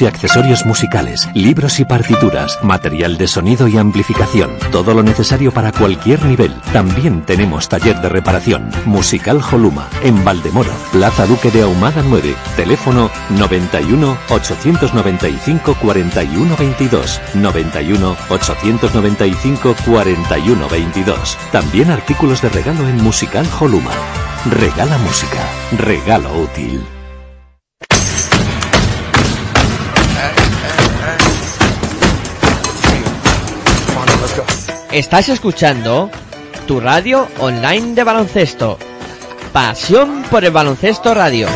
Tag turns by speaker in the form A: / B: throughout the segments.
A: y accesorios musicales, libros y partituras, material de sonido y amplificación, todo lo necesario para cualquier nivel. También tenemos taller de reparación. Musical Holuma, en Valdemoro, Plaza Duque de Ahumada 9, teléfono 91 895 41 22, 91 895 41 22. También artículos de regalo en Musical Holuma. Regala música, regalo útil.
B: Estás escuchando tu radio online de baloncesto. Pasión por el baloncesto radio.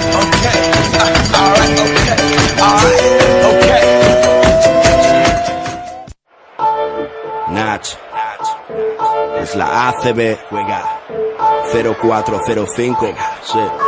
C: Es la ACB. Juega. 0405. Sí.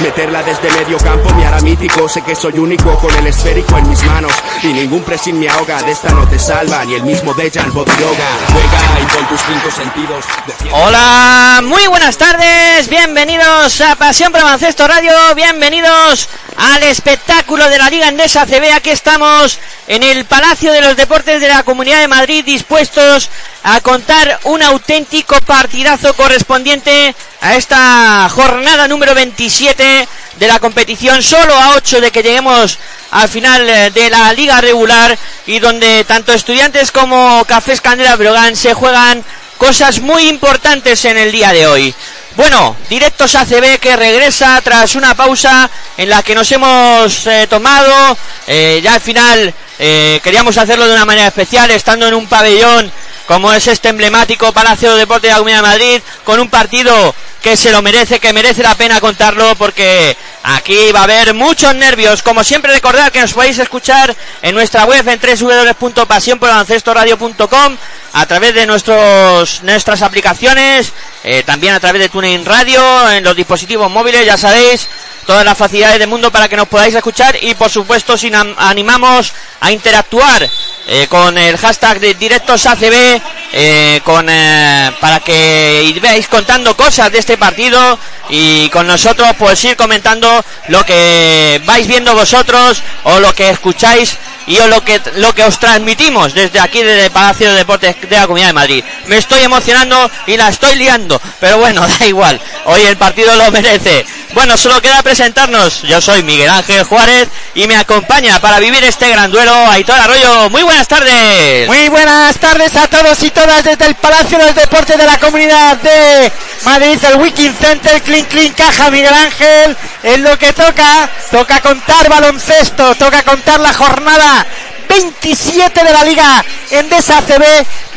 C: Meterla desde medio campo me hará mítico. Sé que soy único con el esférico en mis manos. Y ningún pressing me ahoga. De esta no te salva ni el mismo Dejan Bodiroga. Juega y con tus cinco sentidos.
B: Hola, muy buenas tardes, bienvenidos a Pasión por Radio, bienvenidos al espectáculo de la Liga Endesa CB. Aquí estamos en el Palacio de los Deportes de la Comunidad de Madrid, dispuestos a contar un auténtico partidazo correspondiente a esta jornada número 27 de la competición, solo a 8 de que lleguemos al final eh, de la liga regular y donde tanto estudiantes como Cafés Candela Brogan se juegan cosas muy importantes en el día de hoy. Bueno, directos ACB que regresa tras una pausa en la que nos hemos eh, tomado. Eh, ya al final queríamos hacerlo de una manera especial, estando en un pabellón como es este emblemático Palacio de Deportes de la Comunidad de Madrid, con un partido que se lo merece, que merece la pena contarlo, porque aquí va a haber muchos nervios. Como siempre, recordad que nos podéis escuchar en nuestra web en www.pasionporbaloncestoradio.com a través de nuestros nuestras aplicaciones, eh, también a través de TuneIn Radio, en los dispositivos móviles, ya sabéis, todas las facilidades del mundo para que nos podáis escuchar y por supuesto si animamos a interactuar eh, con el hashtag de directos ACB eh, con eh, para que veáis contando cosas de este partido y con nosotros pues ir comentando lo que vais viendo vosotros o lo que escucháis y o lo que lo que os transmitimos desde aquí desde Palacio de Deportes de la Comunidad de Madrid. Me estoy emocionando y la estoy liando, pero bueno, da igual. Hoy el partido lo merece. Bueno, solo queda presentarnos. Yo soy Miguel Ángel Juárez y me acompaña para vivir este gran duelo Aitor Arroyo. Muy buenas tardes.
D: Muy buenas tardes a todos y todas desde el Palacio de los Deportes de la Comunidad de Madrid, el Wiking Center, Clean Clean Caja Miguel Ángel, es lo que toca, toca contar baloncesto, toca contar la jornada 27 de la Liga Endesa CB,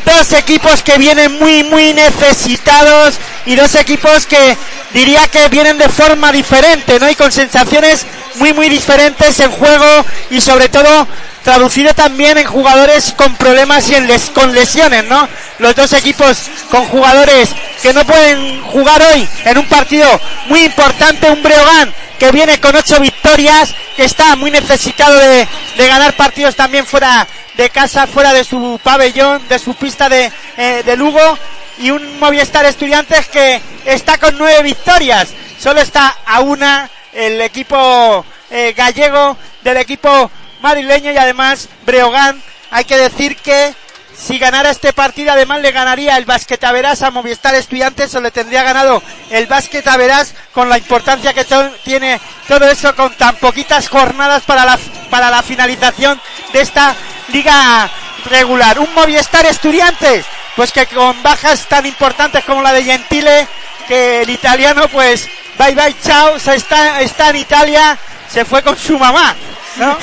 D: dos equipos que vienen muy muy necesitados y dos equipos que diría que vienen de forma diferente, ¿no? Y con sensaciones muy muy diferentes en juego y sobre todo traducido también en jugadores con problemas y en les- con lesiones, ¿no? Los dos equipos con jugadores que no pueden jugar hoy en un partido muy importante, un Breogán que viene con ocho victorias, que está muy necesitado de, de ganar partidos también fuera de casa, fuera de su pabellón, de su pista de, eh, de Lugo, y un Movistar Estudiantes que está con nueve victorias, solo está a una el equipo eh, gallego del equipo madrileño y además Breogán hay que decir que si ganara este partido, además le ganaría el Basket Averas a Movistar Estudiantes o le tendría ganado el Basket Averas con la importancia que tiene todo eso con tan poquitas jornadas para la, para la finalización de esta liga regular. Un Movistar Estudiantes, pues que con bajas tan importantes como la de Gentile, que el italiano pues bye bye chao, está, está en Italia, se fue con su mamá. ¿No?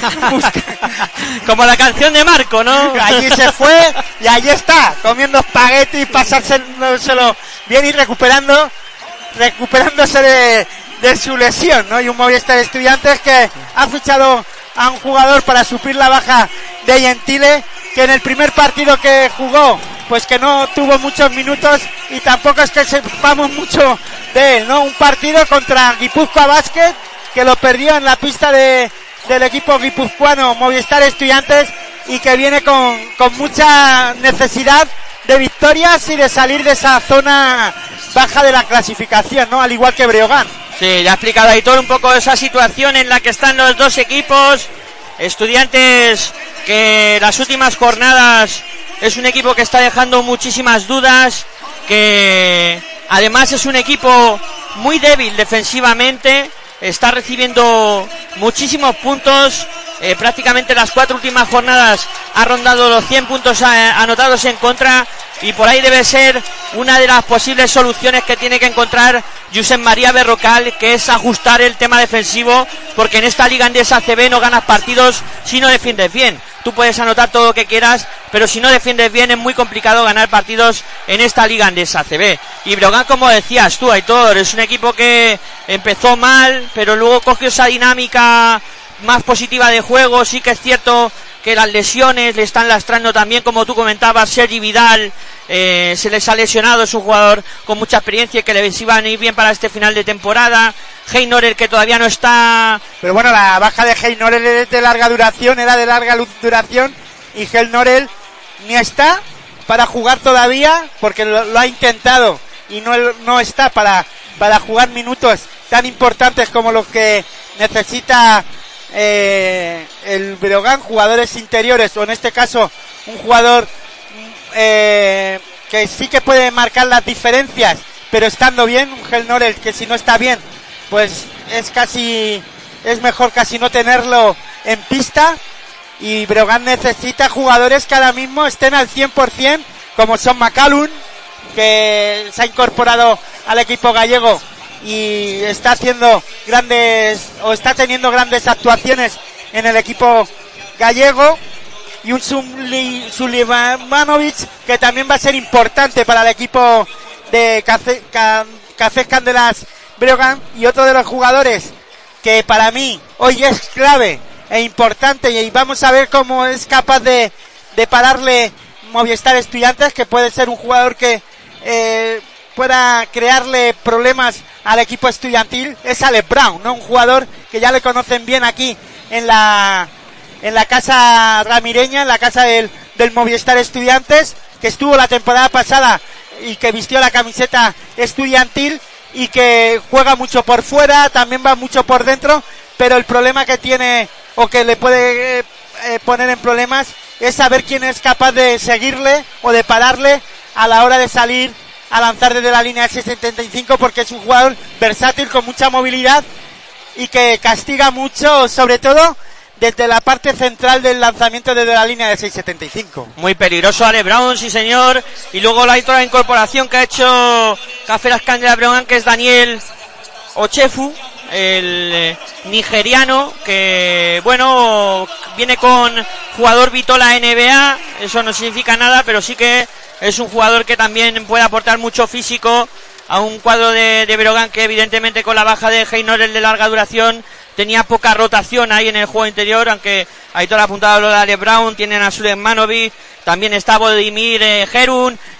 B: Como la canción de Marco, ¿no?
D: Allí se fue y allí está, comiendo espagueti, pasárselo bien y recuperando, recuperándose de, de su lesión, ¿no? Y un Movistar Estudiantes que ha fichado a un jugador para suplir la baja de Gentile, que en el primer partido que jugó, pues que no tuvo muchos minutos y tampoco es que sepamos mucho de él, ¿no? Un partido contra Guipúzcoa Basket, que lo perdió en la pista de, del equipo guipuzcoano Movistar Estudiantes y que viene con, con mucha necesidad de victorias y de salir de esa zona baja de la clasificación, ¿no? Al igual que Breogán.
B: Sí, ya ha explicado Aitor un poco esa situación en la que están los dos equipos. Estudiantes que las últimas jornadas es un equipo que está dejando muchísimas dudas, que además es un equipo muy débil defensivamente, está recibiendo muchísimos puntos. Eh, prácticamente las cuatro últimas jornadas ha rondado los 100 puntos anotados en contra y por ahí debe ser una de las posibles soluciones que tiene que encontrar Josep María Berrocal, que es ajustar el tema defensivo, porque en esta liga andesa ACB no ganas partidos si no defiendes bien. Tú puedes anotar todo lo que quieras, pero si no defiendes bien es muy complicado ganar partidos en esta liga andesa ACB. Y Brogan, como decías tú, Aitor, es un equipo que empezó mal, pero luego cogió esa dinámica más positiva de juego. Sí que es cierto que las lesiones le están lastrando también, como tú comentabas, Sergi Vidal eh, se les ha lesionado, es un jugador con mucha experiencia y que les iba a ir bien para este final de temporada. Heinorer que todavía no está.
D: Pero bueno, la baja de Heinorer es de larga duración, era de larga duración y Heinorer ni está para jugar todavía porque lo, ha intentado y no, no está para, para jugar minutos tan importantes como los que necesita eh, el Breogán, jugadores interiores, o en este caso un jugador eh, que sí que puede marcar las diferencias, pero estando bien, un Gel Norel que si no está bien, pues es casi, es mejor casi no tenerlo en pista. Y Breogán necesita jugadores que ahora mismo estén al 100%, como son McCallum, que se ha incorporado al equipo gallego y está haciendo grandes o está teniendo grandes actuaciones en el equipo gallego. Y un Sulimanovic que también va a ser importante para el equipo de Café, Candelas Breogán. Y otro de los jugadores que para mí hoy es clave e importante y vamos a ver cómo es capaz de, de pararle Movistar Estudiantes que puede ser un jugador que eh, pueda crearle problemas al equipo estudiantil es Ale Brown, ¿no? Un jugador que ya le conocen bien aquí en la, en la casa ramireña, en la casa del, del Movistar Estudiantes, que estuvo la temporada pasada y que vistió la camiseta estudiantil y que juega mucho por fuera, también va mucho por dentro, pero el problema que tiene o que le puede eh, eh, poner en problemas es saber quién es capaz de seguirle o de pararle a la hora de salir a lanzar desde la línea de 75 porque es un jugador versátil con mucha movilidad y que castiga mucho, sobre todo desde la parte central del lanzamiento desde la línea de 675.
B: Muy peligroso Ale Brown, sí señor. Y luego la otra incorporación que ha hecho Café Las de Brown, que es Daniel Ochefu, el eh, nigeriano, que bueno, viene con jugador Vitola NBA, eso no significa nada, pero sí que es un jugador que también puede aportar mucho físico a un cuadro de, de Brogan que evidentemente con la baja de Heynor el de larga duración tenía poca rotación ahí en el juego interior, aunque Aitor ha apuntado lo de Ale Brown, tienen a Manovic, también está Vodimir eh,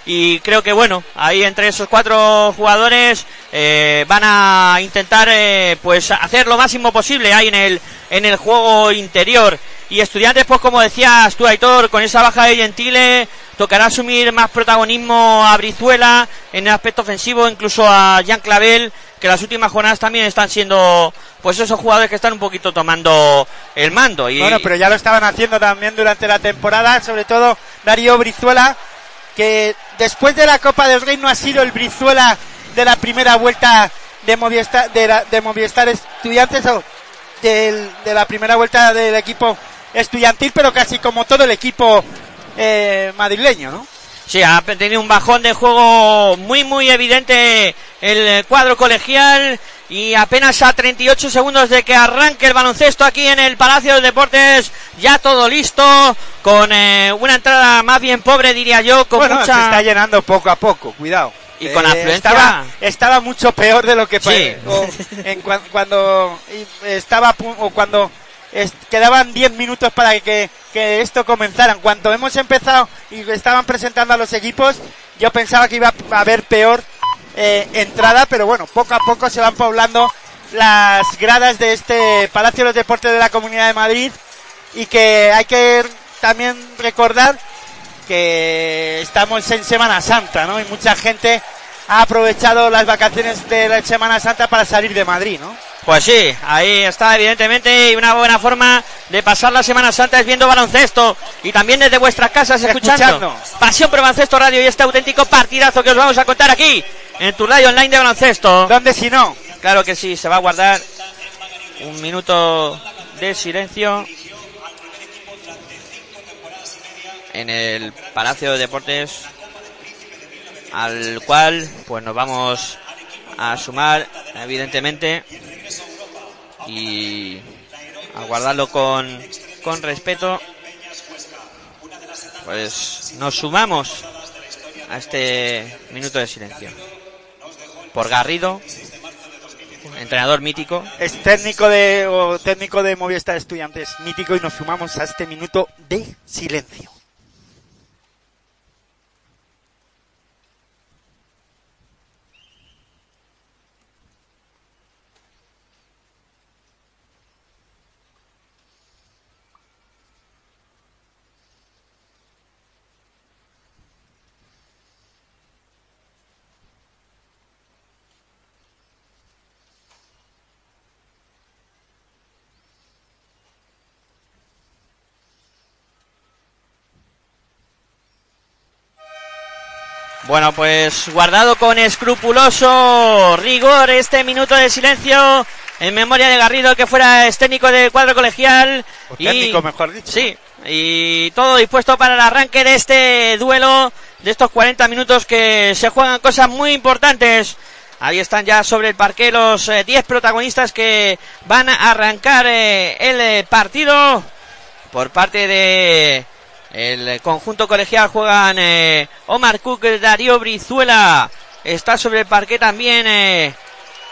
B: y creo que bueno, ahí entre esos cuatro jugadores eh, van a intentar eh, pues hacer lo máximo posible ahí en el en el juego interior y estudiantes pues como decías tú Aitor con esa baja de Gentile tocará asumir más protagonismo a Brizuela en el aspecto ofensivo, incluso a Jean Clavel, que las últimas jornadas también están siendo, pues esos jugadores que están un poquito tomando el mando. Y,
D: Bueno, pero ya lo estaban haciendo también durante la temporada, sobre todo Darío Brizuela, que después de la Copa del Rey no ha sido el Brizuela de la primera vuelta de Movistar, de, la- de Movistar Estudiantes o de la primera vuelta del equipo estudiantil, pero casi como todo el equipo eh, madrileño, ¿no?
B: Sí, ha tenido un bajón de juego muy, muy evidente el eh, cuadro colegial y apenas a 38 segundos de que arranque el baloncesto aquí en el Palacio de Deportes, ya todo listo, con eh, una entrada más bien pobre, diría yo, con
D: bueno,
B: mucha...
D: se está llenando poco a poco, cuidado.
B: Y con afluencia-
D: Estaba, estaba mucho peor de lo que
B: Sí.
D: o en cua- cuando estaba o cuando es- quedaban 10 minutos para que, que esto comenzara. En cuanto hemos empezado y estaban presentando a los equipos, yo pensaba que iba a haber peor eh, entrada, pero bueno, poco a poco se van poblando las gradas de este Palacio de los Deportes de la Comunidad de Madrid y que hay que también recordar que estamos en Semana Santa, ¿no? Y mucha gente ha aprovechado las vacaciones de la Semana Santa para salir de Madrid, ¿no?
B: Pues sí, ahí está evidentemente y una buena forma de pasar la Semana Santa es viendo baloncesto y también desde vuestras casas escuchando,
D: Escuchando.
B: Pasión por Baloncesto Radio y este auténtico partidazo que os vamos a contar aquí en tu radio online de baloncesto.
D: ¿Dónde si no?
B: Claro que sí, se va a guardar un minuto de silencio en el Palacio de Deportes al cual pues nos vamos a sumar evidentemente y a guardarlo con, con respeto. Pues nos sumamos a este minuto de silencio. Por Garrido entrenador mítico.
D: Es técnico de, o técnico de Movistar Estudiantes mítico y nos sumamos a este minuto de silencio.
B: Bueno, pues guardado con escrupuloso rigor este minuto de silencio en memoria de Garrido, que fuera es técnico del cuadro colegial.
D: O técnico, mejor dicho.
B: Sí, y todo dispuesto para el arranque de este duelo, de estos 40 minutos que se juegan cosas muy importantes. Ahí están ya sobre el parque los eh, 10 protagonistas que van a arrancar eh, el eh, partido por parte de el conjunto colegial juegan eh, Omar Cook, Darío Brizuela, está sobre el parque también eh,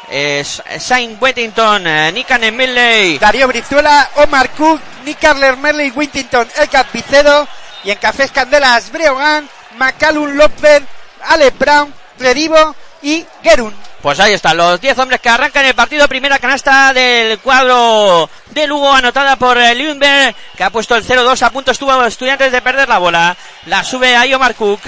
B: es Saint Wettington, eh, Nikan Emelley,
D: Darío Brizuela, Omar Cook, Nick Carler, Merley, Wintington, Elcat Vicedo y en Cafés Candelas, Breogán, Macalun López, Ale Brown, Redivo y Gerun.
B: Pues ahí están los 10 hombres que arrancan el partido. Primera canasta del cuadro de Lugo, anotada por eh, Lundberg, que ha puesto el 0-2. A punto estuvo estudiantes de perder la bola. La sube ahí Omar Cook,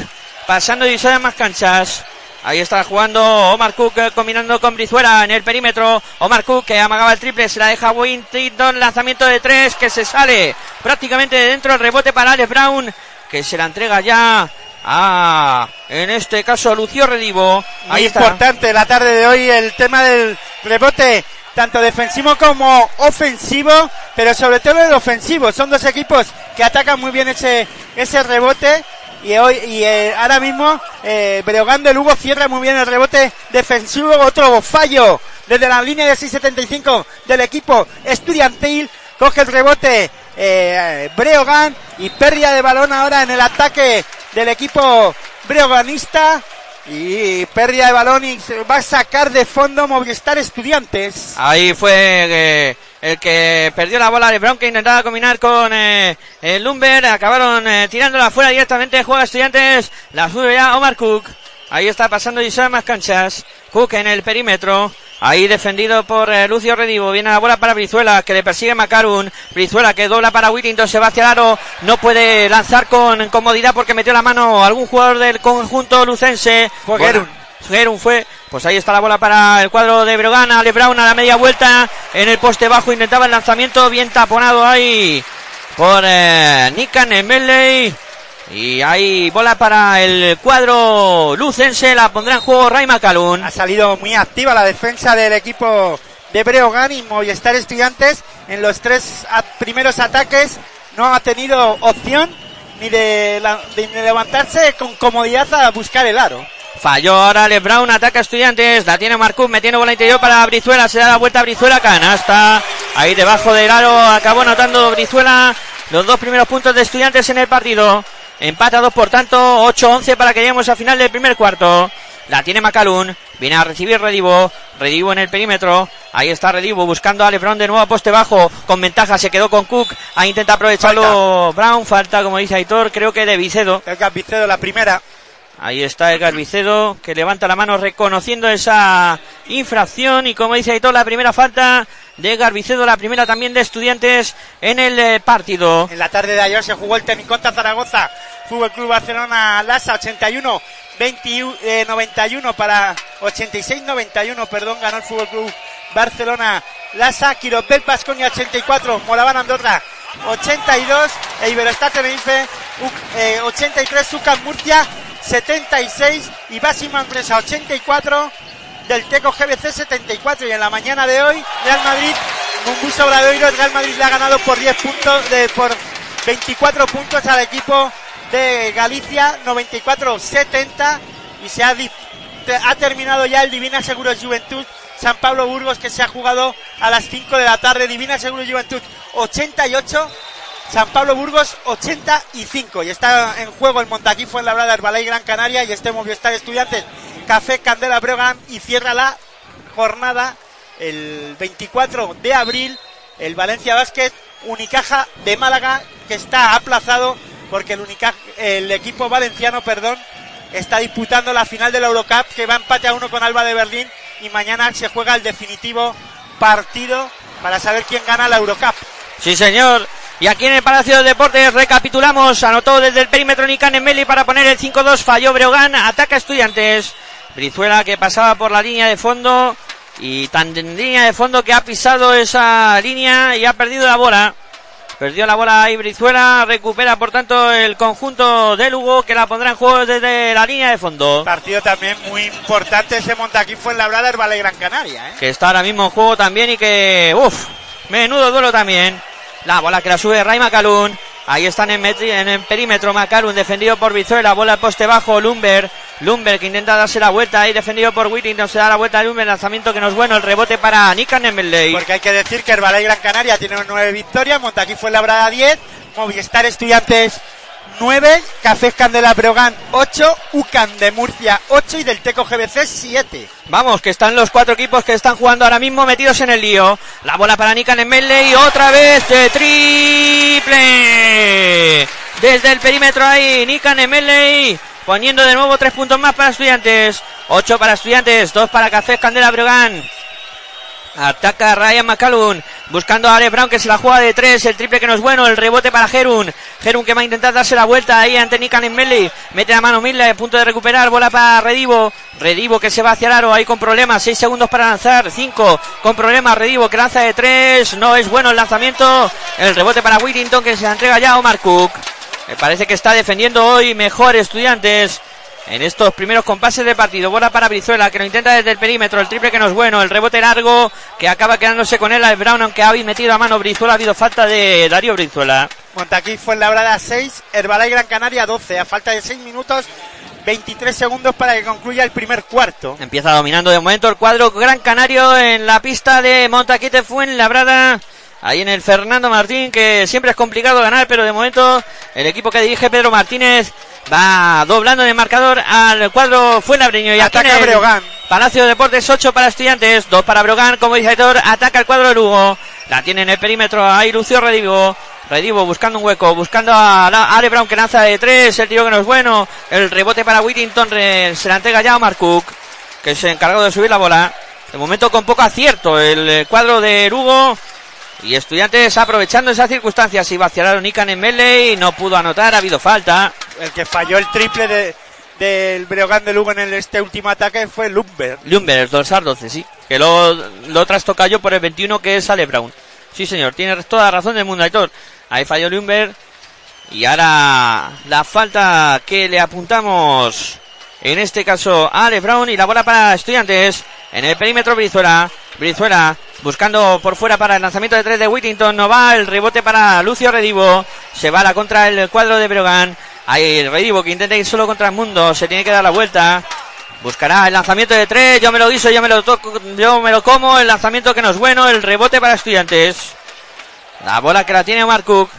B: pasando y en más canchas. Ahí está jugando Omar Cook eh, combinando con Brizuela en el perímetro. Omar Cook que amagaba el triple, se la deja Wintington, lanzamiento de tres que se sale prácticamente de dentro. El rebote para Alex Brown que se la entrega ya a, en este caso, Lucio Redivo.
D: Muy
B: Ahí está.
D: importante la tarde de hoy el tema del rebote, tanto defensivo como ofensivo, pero sobre todo el ofensivo. Son dos equipos que atacan muy bien ese, ese rebote. Y hoy, y eh, ahora mismo, eh, Breogán de Lugo cierra muy bien el rebote defensivo. Otro fallo desde la línea de 6.75 del equipo estudiantil. Coge el rebote eh, Breogán y pérdida de balón ahora en el ataque del equipo breoganista. Y pérdida de balón y se va a sacar de fondo Movistar Estudiantes.
B: Ahí fue eh, el que perdió la bola de Brown que intentaba combinar con eh, el Lumber. Acabaron eh, tirándola fuera directamente. Juega estudiantes. La sube ya Omar Cook. Ahí está pasando y más canchas. Cook en el perímetro. Ahí defendido por eh, Lucio Redivo. Viene la bola para Brizuela que le persigue Macarun. Brizuela que dobla para Whittington. Se va hacia el aro. No puede lanzar con comodidad porque metió la mano algún jugador del conjunto lucense.
D: Fue Gerun.
B: Gerun fue Pues ahí está la bola para el cuadro de Brogan. Ale Brown a la media vuelta en el poste bajo. Intentaba el lanzamiento bien taponado ahí por eh, Nikan. Y hay bola para el cuadro lucense. La pondrá en juego Ray Macalun.
D: Ha salido muy activa la defensa del equipo de Breogán y Movistar Estudiantes en los tres primeros ataques. No ha tenido opción ni de, de levantarse con comodidad a buscar el aro.
B: Falló ahora Le Brown, ataca a Estudiantes, la tiene Marcus, metiendo bola interior para Brizuela, se da la vuelta a Brizuela, canasta, ahí debajo del aro, acabó anotando Brizuela los dos primeros puntos de Estudiantes en el partido. Empatados, por tanto, 8-11 para que lleguemos al final del primer cuarto. La tiene Macalun. Viene a recibir Redivo. Redivo en el perímetro. Ahí está Redivo buscando a Lebron de nuevo a poste bajo. Con ventaja se quedó con Cook. Ahí intenta aprovecharlo Brown. Falta, como dice Aitor, creo que de Vicedo.
D: Vicedo la primera.
B: Ahí está el Vicedo que levanta la mano reconociendo esa infracción. Y como dice Aitor, la primera falta de Garbicedo, la primera también de estudiantes en el eh, partido.
D: En la tarde de ayer se jugó el tenis contra Zaragoza, Fútbol Club Barcelona Lasa 81 91 para 86 91, perdón, ganó el Fútbol Club Barcelona Lasa, Quiropel Pasconia 84, Moraván Andorra 82 e Iberostar Tenerife 83, Ucan Murcia 76 y Básima Empresa 84 del Teco GBC 74 y en la mañana de hoy Real Madrid Mumbuso Obradoiro Real Madrid le ha ganado por 10 puntos de, por 24 puntos al equipo de Galicia 94-70 y se ha, ha terminado ya el Divina Seguros Juventud San Pablo Burgos que se ha jugado a las 5 de la tarde. Divina Seguros Juventud 88 San Pablo Burgos 85 y está en juego el Montaquí Fuenlabrada, Herbalay Gran Canaria y este Movistar Estudiantes. Café Candela Brogan y cierra la jornada el 24 de abril el Valencia Basket Unicaja de Málaga que está aplazado porque el, el equipo valenciano, perdón, está disputando la final de la Eurocup que va empate a uno con Alba de Berlín y mañana se juega el definitivo partido para saber quién gana la Eurocup.
B: Sí, señor. Y aquí en el Palacio de Deportes recapitulamos, anotó desde el perímetro Nican Meli para poner el 5-2, falló Breogán, ataca Estudiantes. Brizuela que pasaba por la línea de fondo y tan en línea de fondo que ha pisado esa línea y ha perdido la bola. Perdió la bola ahí Brizuela, recupera por tanto el conjunto de Lugo que la pondrá en juego desde la línea de fondo.
D: Partido también muy importante ese Montaquín fue en la Brada, el Valle Gran Canaria. ¿eh?
B: Que está ahora mismo en juego también y que, uff, menudo duelo también. La bola que la sube Ray Macalun. Ahí están en, en el perímetro Macalun, defendido por Brizuela, bola al poste bajo, Lumber. Lumber que intenta darse la vuelta ahí, defendido por Whittington, se da la vuelta a Lumber, lanzamiento que no es bueno, el rebote para Nikan Emeley.
D: Porque hay que decir que el Ballet Gran Canaria tiene nueve victorias, Montaquí fue labrada 10, Movistar Estudiantes 9, Cafés Candela Brogan 8, UCAN de Murcia 8 y del Teco GBC 7.
B: Vamos, que están los cuatro equipos que están jugando ahora mismo metidos en el lío. La bola para Nikan Emeley, otra vez de triple. Desde el perímetro ahí, Nikan Emeley poniendo de nuevo tres puntos más para estudiantes. Ocho para estudiantes, dos para Cafés Candela Brogan. Ataca Ryan McCallum. Buscando a Ale Brown que se la juega de tres. El triple que no es bueno. El rebote para Gerun. Gerun que va a intentar darse la vuelta ahí ante Nikan Meli. Mete la mano Mille. Punto de recuperar. Bola para Redivo. Redivo que se va hacia el aro. Ahí con problemas. Seis segundos para lanzar. Cinco con problemas. Redivo que lanza de tres. No es bueno el lanzamiento. El rebote para Whittington que se la entrega ya a Omar Cook. Me parece que está defendiendo hoy mejor estudiantes en estos primeros compases de partido. Bola para Brizuela, que lo intenta desde el perímetro. El triple que no es bueno. El rebote largo, que acaba quedándose con él al Brown, aunque ha metido a mano Brizuela. Ha habido falta de Darío Brizuela.
D: Montaquí fue en la brada 6, Herbalay Gran Canaria 12. A falta de 6 minutos, 23 segundos para que concluya el primer cuarto.
B: Empieza dominando de momento el cuadro Gran Canario en la pista de Montaquite Fuenlabrada. Ahí en el Fernando Martín, que siempre es complicado ganar, pero de momento el equipo que dirige Pedro Martínez va doblando en el marcador al cuadro Fuenlabreño y
D: ataca a Breogán.
B: Palacio de Deportes 8 para estudiantes, 2 para Brogan, como dice Héctor, ataca el cuadro de Lugo. La tiene en el perímetro, ahí Lucio Redivo. Redivo buscando un hueco, buscando a Ale Brown que lanza de 3, el tiro que no es bueno. El rebote para Whittington, se la entrega ya a Mark Cook, que se encargado de subir la bola. De momento con poco acierto el cuadro de Lugo y Estudiantes aprovechando esa circunstancia. Se iba hacia Nikan en melee y no pudo anotar. Ha habido falta.
D: El que falló el triple de, del Breogán de Lugo en el, este último ataque fue Lumber.
B: Lumber, el dorsal 12, sí. Que lo, lo trastoca yo por el 21 que es Ale Brown. Sí, señor, tiene toda la razón del mundo, Aitor. Ahí falló Lumber. Y ahora la falta que le apuntamos, en este caso a Ale Brown y la bola para estudiantes. En el perímetro Brizuela. Brizuela buscando por fuera para el lanzamiento de tres de Whittington. No va el rebote para Lucio Redivo. Se va la contra el cuadro de Brogan. Ahí Redivo que intenta ir solo contra el mundo. Se tiene que dar la vuelta. Buscará el lanzamiento de tres. Yo me lo guiso, yo me lo toco, yo me lo como. El lanzamiento que no es bueno. El rebote para estudiantes. La bola que la tiene Mark Cook.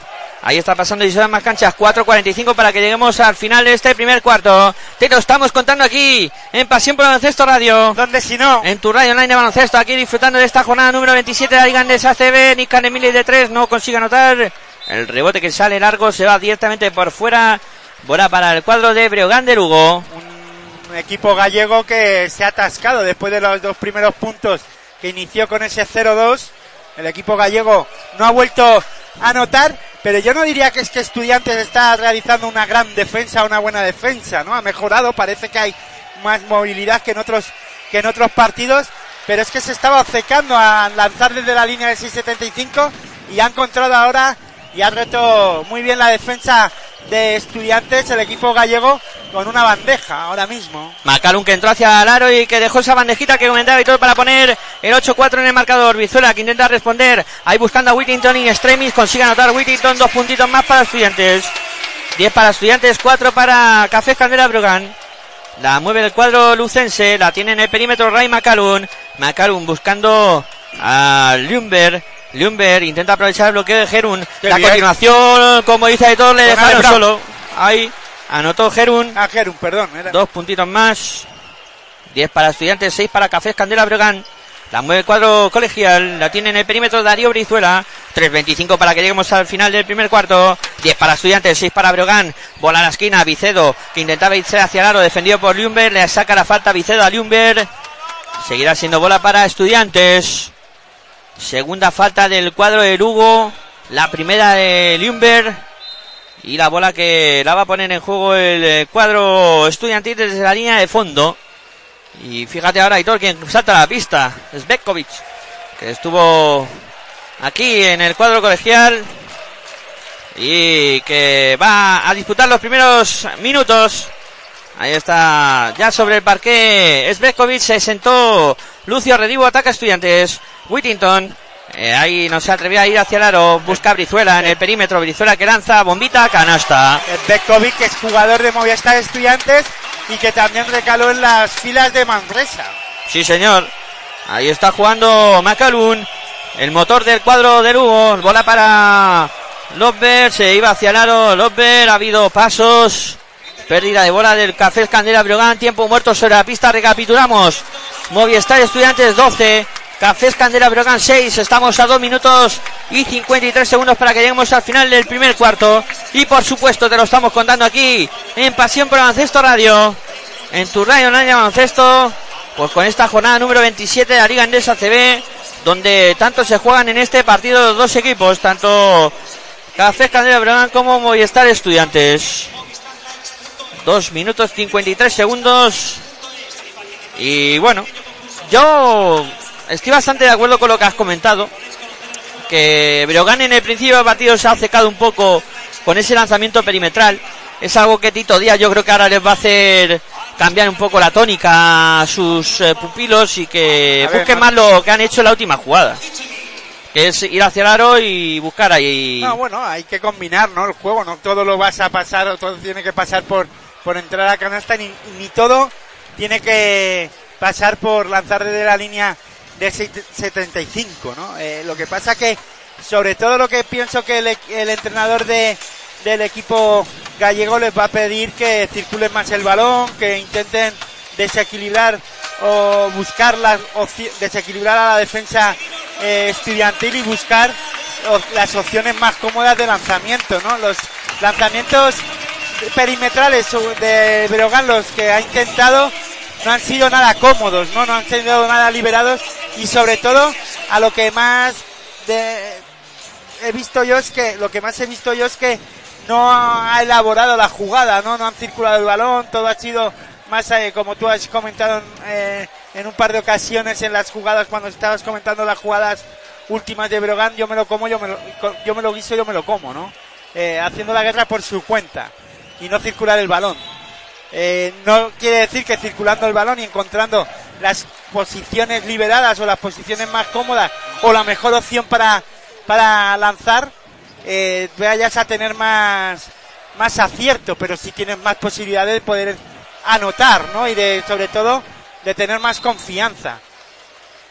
B: Ahí está pasando y se más canchas. 4.45 para que lleguemos al final de este primer cuarto. Te lo estamos contando aquí en Pasión por Baloncesto Radio.
D: ¿Dónde si no?
B: En tu radio online de baloncesto. Aquí disfrutando de esta jornada número 27 de la Liga Andesa ACB. Canemili de 3 no consigue anotar. El rebote que sale largo se va directamente por fuera. Bola para el cuadro de Breogán de Lugo.
D: Un equipo gallego que se ha atascado después de los dos primeros puntos que inició con ese 0-2. El equipo gallego no ha vuelto a anotar, pero yo no diría que es que Estudiantes está realizando una gran defensa, una buena defensa, ¿no? Ha mejorado, parece que hay más movilidad que en otros que en otros partidos, pero es que se estaba obcecando a lanzar desde la línea del 675 y ha encontrado ahora y ha reto muy bien la defensa de estudiantes, el equipo gallego, con una bandeja ahora mismo.
B: Macalun que entró hacia el y que dejó esa bandejita que comentaba y todo para poner el 8-4 en el marcador. Vizuela que intenta responder ahí buscando a Whittington y Extremis. Consigue anotar Whittington dos puntitos más para estudiantes. 10 para estudiantes, 4 para Café Candela Brogan. La mueve el cuadro lucense, la tiene en el perímetro Ray Macalun. Macalun buscando a Lumber. Lumber intenta aprovechar el bloqueo de Gerun. La
D: bien.
B: continuación, como dice Aitor, le dejaron solo. Ahí anotó Gerun.
D: Ah, Gerun, perdón. era-
B: Dos puntitos más. 10 para estudiantes, 6 para Cafés Candela Bregan. La mueve el cuadro colegial, la tiene en el perímetro Darío Brizuela. 3.25 para que lleguemos al final del primer cuarto. 10 para estudiantes, 6 para Breogán. Bola a la esquina, Vicedo, que intentaba irse hacia el aro, defendido por Lumber. Le saca la falta Vicedo a Lumber. Seguirá siendo bola para estudiantes. Segunda falta del cuadro de Lugo. La primera de Lumber. Y la bola que la va a poner en juego el eh, cuadro estudiantil desde la línea de fondo. Y fíjate ahora, Aitor, quien salta a la pista. Es que estuvo aquí en el cuadro colegial. Y que va a disputar los primeros minutos. Ahí está, ya sobre el parque. Es Bekovic, se sentó Lucio Redivo, ataca a estudiantes. Whittington. eh, ahí no se atrevía a ir hacia el aro. Busca a Brizuela en el perímetro. Brizuela que lanza, bombita, canasta.
D: El Bekovic, que es jugador de Movistar Estudiantes y que también recaló en las filas de Manresa.
B: Sí, señor. Ahí está jugando Macalun. El motor del cuadro de Lugo. Bola para Losber. Se iba hacia el aro. Losber. Ha habido pasos. Pérdida de bola del Café Candela Brogan. Tiempo muerto sobre la pista. Recapitulamos. Movistar Estudiantes 12. Cafés Candela Brogan 6. Estamos a 2 minutos y 53 segundos para que lleguemos al final del primer cuarto. Y por supuesto te lo estamos contando aquí en Pasión por Baloncesto Radio. En tu radio online baloncesto. Pues con esta jornada número 27 de la Liga Andesa CB. Donde tanto se juegan en este partido los dos equipos. Tanto Cafés Candela Brogan como Movistar Estudiantes. 2 minutos 53 segundos. Y bueno, yo estoy bastante de acuerdo con lo que has comentado. Que Breogán en el principio del partido se ha secado un poco con ese lanzamiento perimetral. Es algo que Tito Díaz yo creo que ahora les va a hacer cambiar un poco la tónica a sus eh, pupilos y que
D: ver,
B: busquen
D: no-
B: más lo que han hecho en la última jugada. Que es ir hacia el aro y buscar ahí.
D: No, bueno, hay que combinar, ¿no? El juego, no todo lo vas a pasar, todo tiene que pasar por, por entrar a canasta, ni, ni todo tiene que pasar por lanzar desde la línea de 75, ¿no? Eh, lo que pasa que, sobre todo lo que pienso que el, el entrenador de, del equipo gallego les va a pedir que circulen más el balón, que intenten desequilibrar o buscar las desequilibrar a la defensa eh, estudiantil y buscar las opciones más cómodas de lanzamiento, ¿no? Los lanzamientos perimetrales de Breogán, los que ha intentado, no han sido nada cómodos, ¿no? No han sido nada liberados y sobre todo a lo que más de- he visto yo es que, lo que más he visto yo es que no ha elaborado la jugada, ¿no? No han circulado el balón, todo ha sido más, eh, como tú has comentado en, eh, en un par de ocasiones en las jugadas, cuando estabas comentando las jugadas últimas de Brogan, yo me lo como, yo me lo, yo me lo guiso, yo me lo como, ¿no? Eh, haciendo la guerra por su cuenta y no circular el balón. Eh, no quiere decir que circulando el balón y encontrando las posiciones liberadas o las posiciones más cómodas o la mejor opción para, para lanzar, eh, vayas a tener más, más acierto, pero sí tienes más posibilidades de poder anotar, ¿no? Y de, sobre todo, de tener más confianza.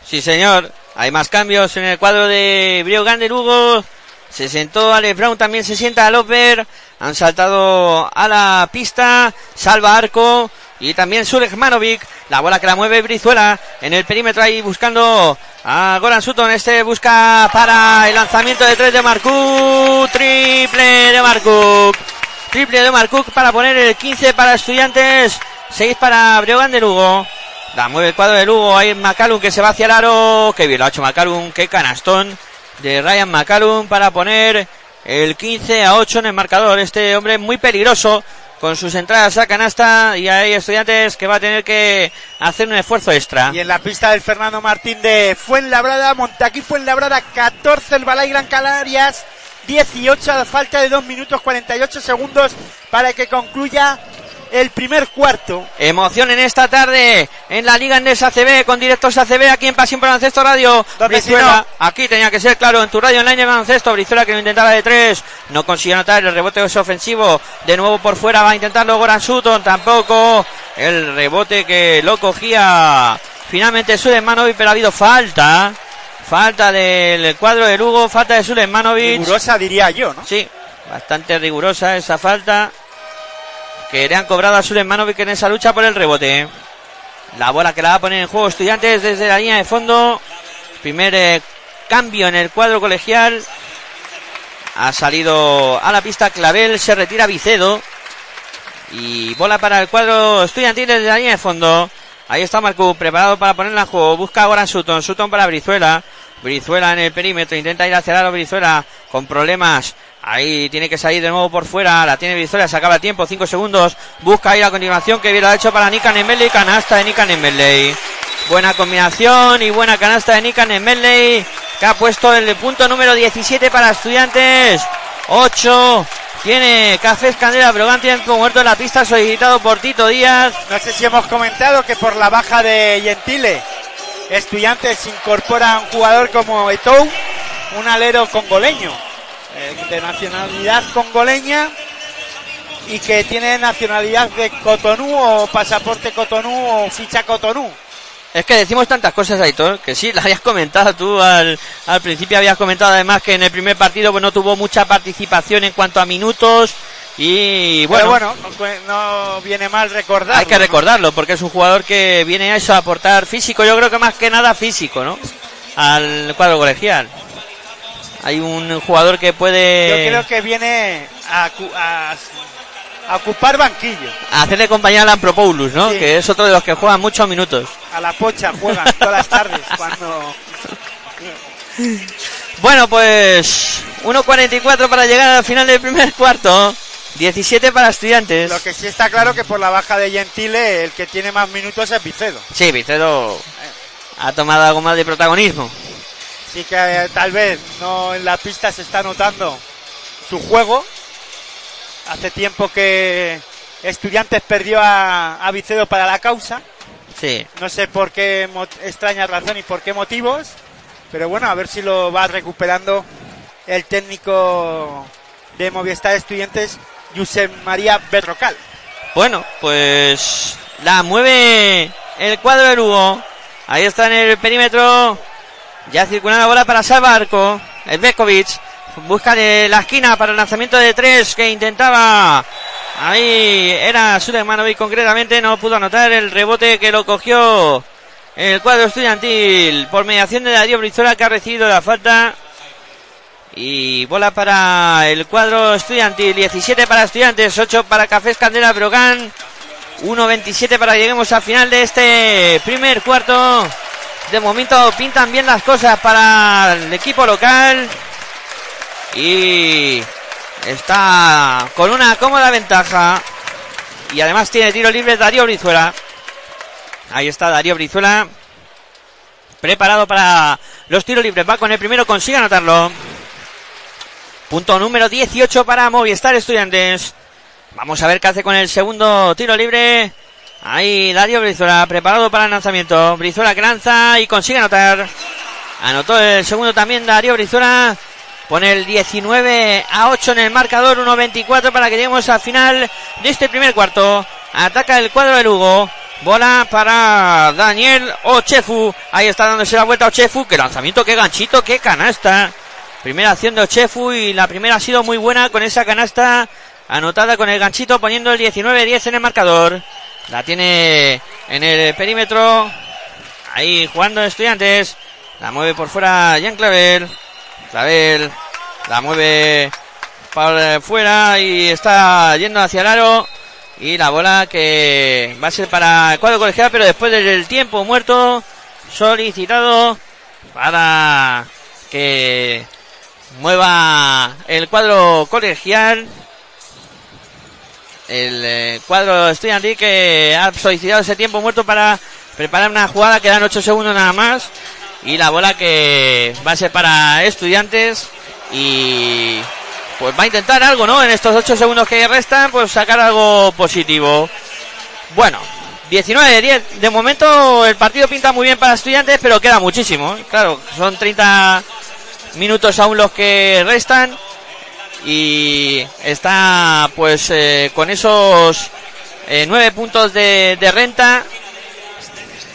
B: Sí, señor. Hay más cambios en el cuadro de Briogan de Lugo. Se sentó Alex Brown, también se sienta a Loper. Han saltado a la pista. Salva Arco. Y también Surek Manovic. La bola que la mueve Brizuela en el perímetro ahí buscando a Goran Sutton. Este busca para el lanzamiento de tres de Marcuk. Triple de Marcuk. Triple de Marcuk para poner el 15 para estudiantes. 6 para Breogán de Lugo. La mueve el cuadro de Lugo. Ahí McCallum que se va hacia el aro. Qué bien lo ha hecho McCallum. Qué canastón de Ryan McCallum para poner el 15 a 8 en el marcador. Este hombre muy peligroso con sus entradas a canasta y hay estudiantes que va a tener que hacer un esfuerzo extra.
D: Y en la pista del Fernando Martín de Fuenlabrada, Montaquí Fuenlabrada, 14 el Balay Gran Canarias, 18 a falta de 2 minutos 48 segundos para que concluya el primer cuarto.
B: Emoción en esta tarde en la Liga Endesa ACB con directos ACB aquí en Pasión por Baloncesto Radio. Brizuela, aquí tenía que ser claro en tu radio online de baloncesto. Brizuela que lo intentaba de tres, no consiguió anotar el rebote es ofensivo. De nuevo por fuera va a intentarlo Goran Sutton, tampoco el rebote que lo cogía finalmente Sulemanovic, pero ha habido falta. Falta del cuadro de Lugo, falta de Sulemanovic.
D: Rigurosa diría yo, ¿no?
B: Sí, bastante rigurosa esa falta que le han cobrado a Sulen Manovic en esa lucha por el rebote. La bola que la va a poner en juego Estudiantes desde la línea de fondo. Primer eh, cambio en el cuadro colegial. Ha salido a la pista Clavel, se retira Vicedo. Y bola para el cuadro estudiantil desde la línea de fondo. Ahí está Marco preparado para ponerla en juego. Busca ahora Sutton. Sutton para Brizuela. Brizuela en el perímetro. Intenta ir hacia lado Brizuela con problemas. Ahí tiene que salir de nuevo por fuera. La tiene Brizuela. Se acaba el tiempo. 5 segundos. Busca ir a continuación. Que bien lo ha hecho para Nikan Emeley. Canasta de Nikan. Buena combinación y buena canasta de Nikan Emeley. Que ha puesto el punto número 17 para estudiantes. 8 tiene Cafés Candela Brogan, tiempo muerto en la pista solicitado por Tito Díaz.
D: No sé si hemos comentado que por la baja de Gentile, Estudiantes incorpora a un jugador como Etou, un alero congoleño, eh, de nacionalidad congoleña y que tiene nacionalidad de Cotonú o pasaporte Cotonú o ficha Cotonú.
B: Es que decimos tantas cosas, Aitor, que sí, las habías comentado tú al, al principio, habías comentado además que en el primer partido pues, no tuvo mucha participación en cuanto a minutos y bueno,
D: Pero bueno, no, no viene mal recordarlo.
B: hay que recordarlo porque es un jugador que viene a eso a aportar físico, yo creo que más que nada físico, ¿no? Al cuadro colegial. Hay un jugador que
D: Yo
B: puede
D: creo que viene a, cu- a- a ocupar banquillo.
B: hacerle compañía a Lampropoulos, ¿no?
D: Sí.
B: Que es otro de los que juegan muchos minutos.
D: A la pocha juegan todas las tardes cuando
B: Bueno, pues 1.44 para llegar al final del primer cuarto. 17 para estudiantes.
D: Lo que sí está claro que por la baja de Gentile, el que tiene más minutos es Vicedo.
B: Sí, Vicedo ha tomado algo más de protagonismo.
D: Sí que eh, tal vez no en la pista se está notando su juego. Hace tiempo que Estudiantes perdió a, a Vicedo para la causa.
B: Sí.
D: No sé por qué extraña razón y por qué motivos. Pero bueno, a ver si lo va recuperando el técnico de Movistar Estudiantes, Josep María Berrocal.
B: Bueno, pues la mueve el cuadro de Lugo. Ahí está en el perímetro. Ya circulando la bola para Salvarco. Bekovic. Busca de la esquina para el lanzamiento de tres que intentaba. Ahí era Sulemanovic concretamente. No pudo anotar el rebote que lo cogió el cuadro estudiantil por mediación de Darío Brizola que ha recibido la falta. Y bola para el cuadro estudiantil. 17 para estudiantes, 8 para Cafés Candela Brogan. 1.27 para que lleguemos al final de este primer cuarto. De momento pintan bien las cosas para el equipo local. Y está con una cómoda ventaja. Y además tiene tiro libre Darío Brizuela. Ahí está Darío Brizuela. Preparado para los tiros libres. Va con el primero, consigue anotarlo. Punto número 18 para Movistar Estudiantes. Vamos a ver qué hace con el segundo tiro libre. Ahí Darío Brizuela preparado para el lanzamiento. Brizuela que lanza y consigue anotar. Anotó el segundo también Darío Brizuela. Pone el 19 a 8 en el marcador. 1-24 para que lleguemos al final de este primer cuarto. Ataca el cuadro de Lugo. Bola para Daniel Ochefu. Ahí está dándose la vuelta Ochefu. Qué lanzamiento, qué ganchito, qué canasta. Primera acción de Ochefu y la primera ha sido muy buena con esa canasta anotada con el ganchito poniendo el 19-10 en el marcador. La tiene en el perímetro. Ahí jugando estudiantes. La mueve por fuera Jan Clavel. Clavel la mueve para fuera y está yendo hacia el aro. Y la bola que va a ser para el cuadro colegial, pero después del tiempo muerto solicitado para que mueva el cuadro colegial. El eh, cuadro estudiantil que ha solicitado ese tiempo muerto para preparar una jugada, quedan 8 segundos nada más. Y la bola que va a ser para estudiantes y pues va a intentar algo, ¿no? En estos 8 segundos que restan, pues sacar algo positivo. Bueno, 19 10. De momento el partido pinta muy bien para estudiantes, pero queda muchísimo. ¿eh? Claro, son 30 minutos aún los que restan y está pues eh, con esos eh, nueve puntos de, renta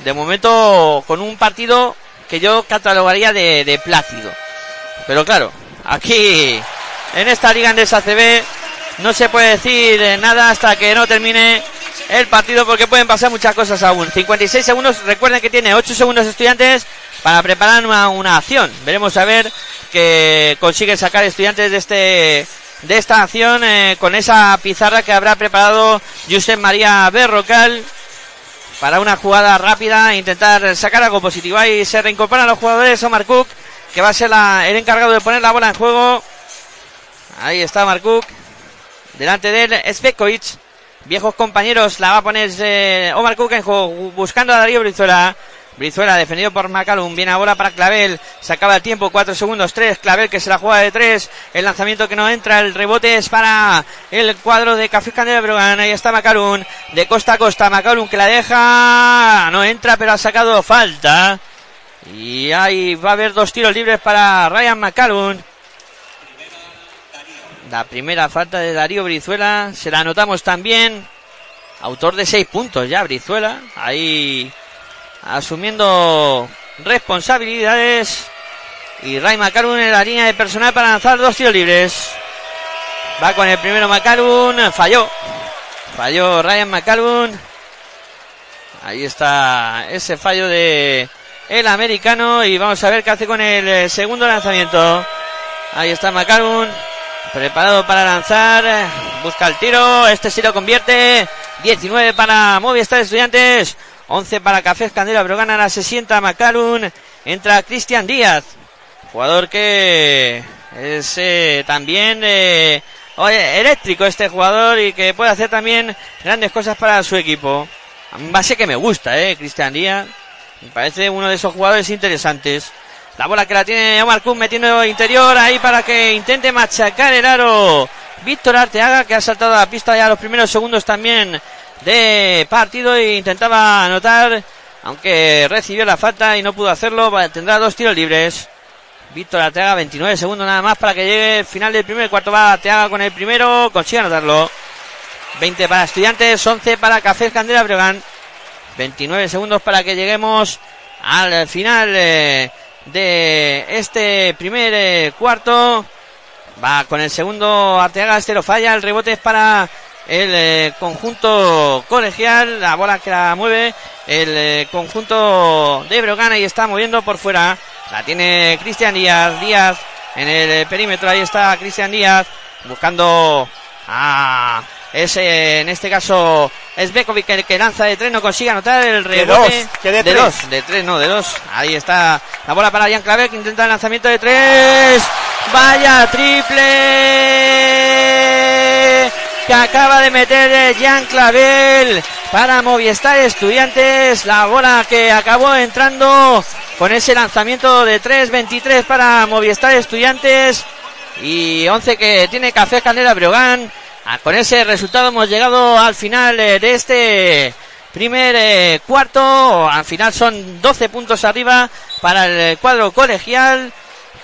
B: de momento con un partido que yo catalogaría de, plácido. Pero claro aquí en esta liga en CB no se puede decir eh, nada hasta que no termine el partido porque pueden pasar muchas cosas aún. 56 segundos recuerden que tiene 8 segundos estudiantes para preparar una, acción veremos a ver que consigue sacar estudiantes de este de esta acción eh, con esa pizarra que habrá preparado Josep María Berrocal para una jugada rápida intentar sacar algo positivo. Ahí se reincorporan los jugadores Omar Cook, que va a ser el encargado de poner la bola en juego. Ahí está Omar Cook. Delante de él Spekovic. Viejos compañeros, la va a poner eh, Omar Cook en juego, buscando a Darío Brizuela. Brizuela defendido por Macalum. Viene ahora para Clavel. Se acaba el tiempo. 4 segundos. 3. Clavel que se la juega de 3. El lanzamiento que no entra. El rebote es para el cuadro de Café Candela Brogan. Ahí está Macalum. De costa a costa. Macalum que la deja. No entra pero ha sacado falta. Y ahí va a haber dos tiros libres para Ryan Macalum. La primera falta de Darío Brizuela. Se la anotamos también. Autor de 6 puntos ya Brizuela. Ahí asumiendo responsabilidades. Y Ray Macarun en la línea de personal para lanzar dos tiros libres. Va con el primero Macarun, falló. Falló Ryan Macarun. Ahí está ese fallo de el americano y vamos a ver qué hace con el segundo lanzamiento. Ahí está Macarun, preparado para lanzar, busca el tiro, este sí lo convierte. 19 para Movistar Estudiantes, 11 para Cafés Candela Brogana, la se sienta Macarun, entra Cristian Díaz, jugador que es eh, también eh, eléctrico este jugador y que puede hacer también grandes cosas para su equipo. Un base que me gusta, eh, Cristian Díaz. Me parece uno de esos jugadores interesantes. La bola que la tiene Omar Kuhn metiendo interior ahí para que intente machacar el aro. Víctor Arteaga que ha saltado a la pista ya los primeros segundos también de partido e intentaba anotar, aunque recibió la falta y no pudo hacerlo, tendrá dos tiros libres. Víctor Arteaga, 29 segundos nada más para que llegue final del primer cuarto. Va Arteaga con el primero, consigue anotarlo. 20 para Estudiantes, 11 para Café Candela Bregan. 29 segundos para que lleguemos al final eh, de este primer eh, cuarto. Va con el segundo Arteaga, este lo falla, el rebote es para el eh, conjunto colegial, la bola que la mueve el eh, conjunto de Brogana y está moviendo por fuera. La tiene Cristian Díaz, Díaz en el eh, perímetro, ahí está Cristian Díaz buscando a ese, en este caso, es Bekovic el que lanza de tres, no consigue anotar el rebote.
D: De dos,
B: de, dos, de tres, no, de dos. Ahí está la bola para Jan Claver que intenta el lanzamiento de tres. Vaya triple que acaba de meter Jean Clavel para Movistar Estudiantes. La bola que acabó entrando con ese lanzamiento de 3-23 para Movistar Estudiantes y 11 que tiene Café Candela Breogán. Ah, con ese resultado hemos llegado al final eh, de este primer eh, cuarto. Al final son 12 puntos arriba para el cuadro colegial.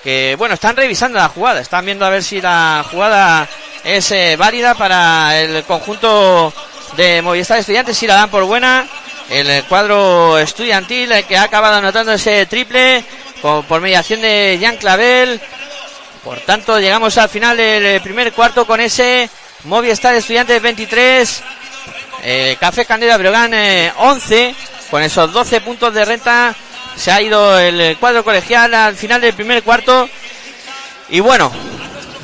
B: Que bueno, están revisando la jugada. Están viendo a ver si la jugada es eh, válida para el conjunto de Movistar Estudiantes. Si la dan por buena. El cuadro estudiantil que ha acabado anotando ese triple por mediación de Jean Clavel. Por tanto, llegamos al final del primer cuarto con ese Movistar Estudiantes 23, eh, Café Candela Brogan 11, eh, con esos 12 puntos de renta. Se ha ido el cuadro colegial al final del primer cuarto. Y bueno,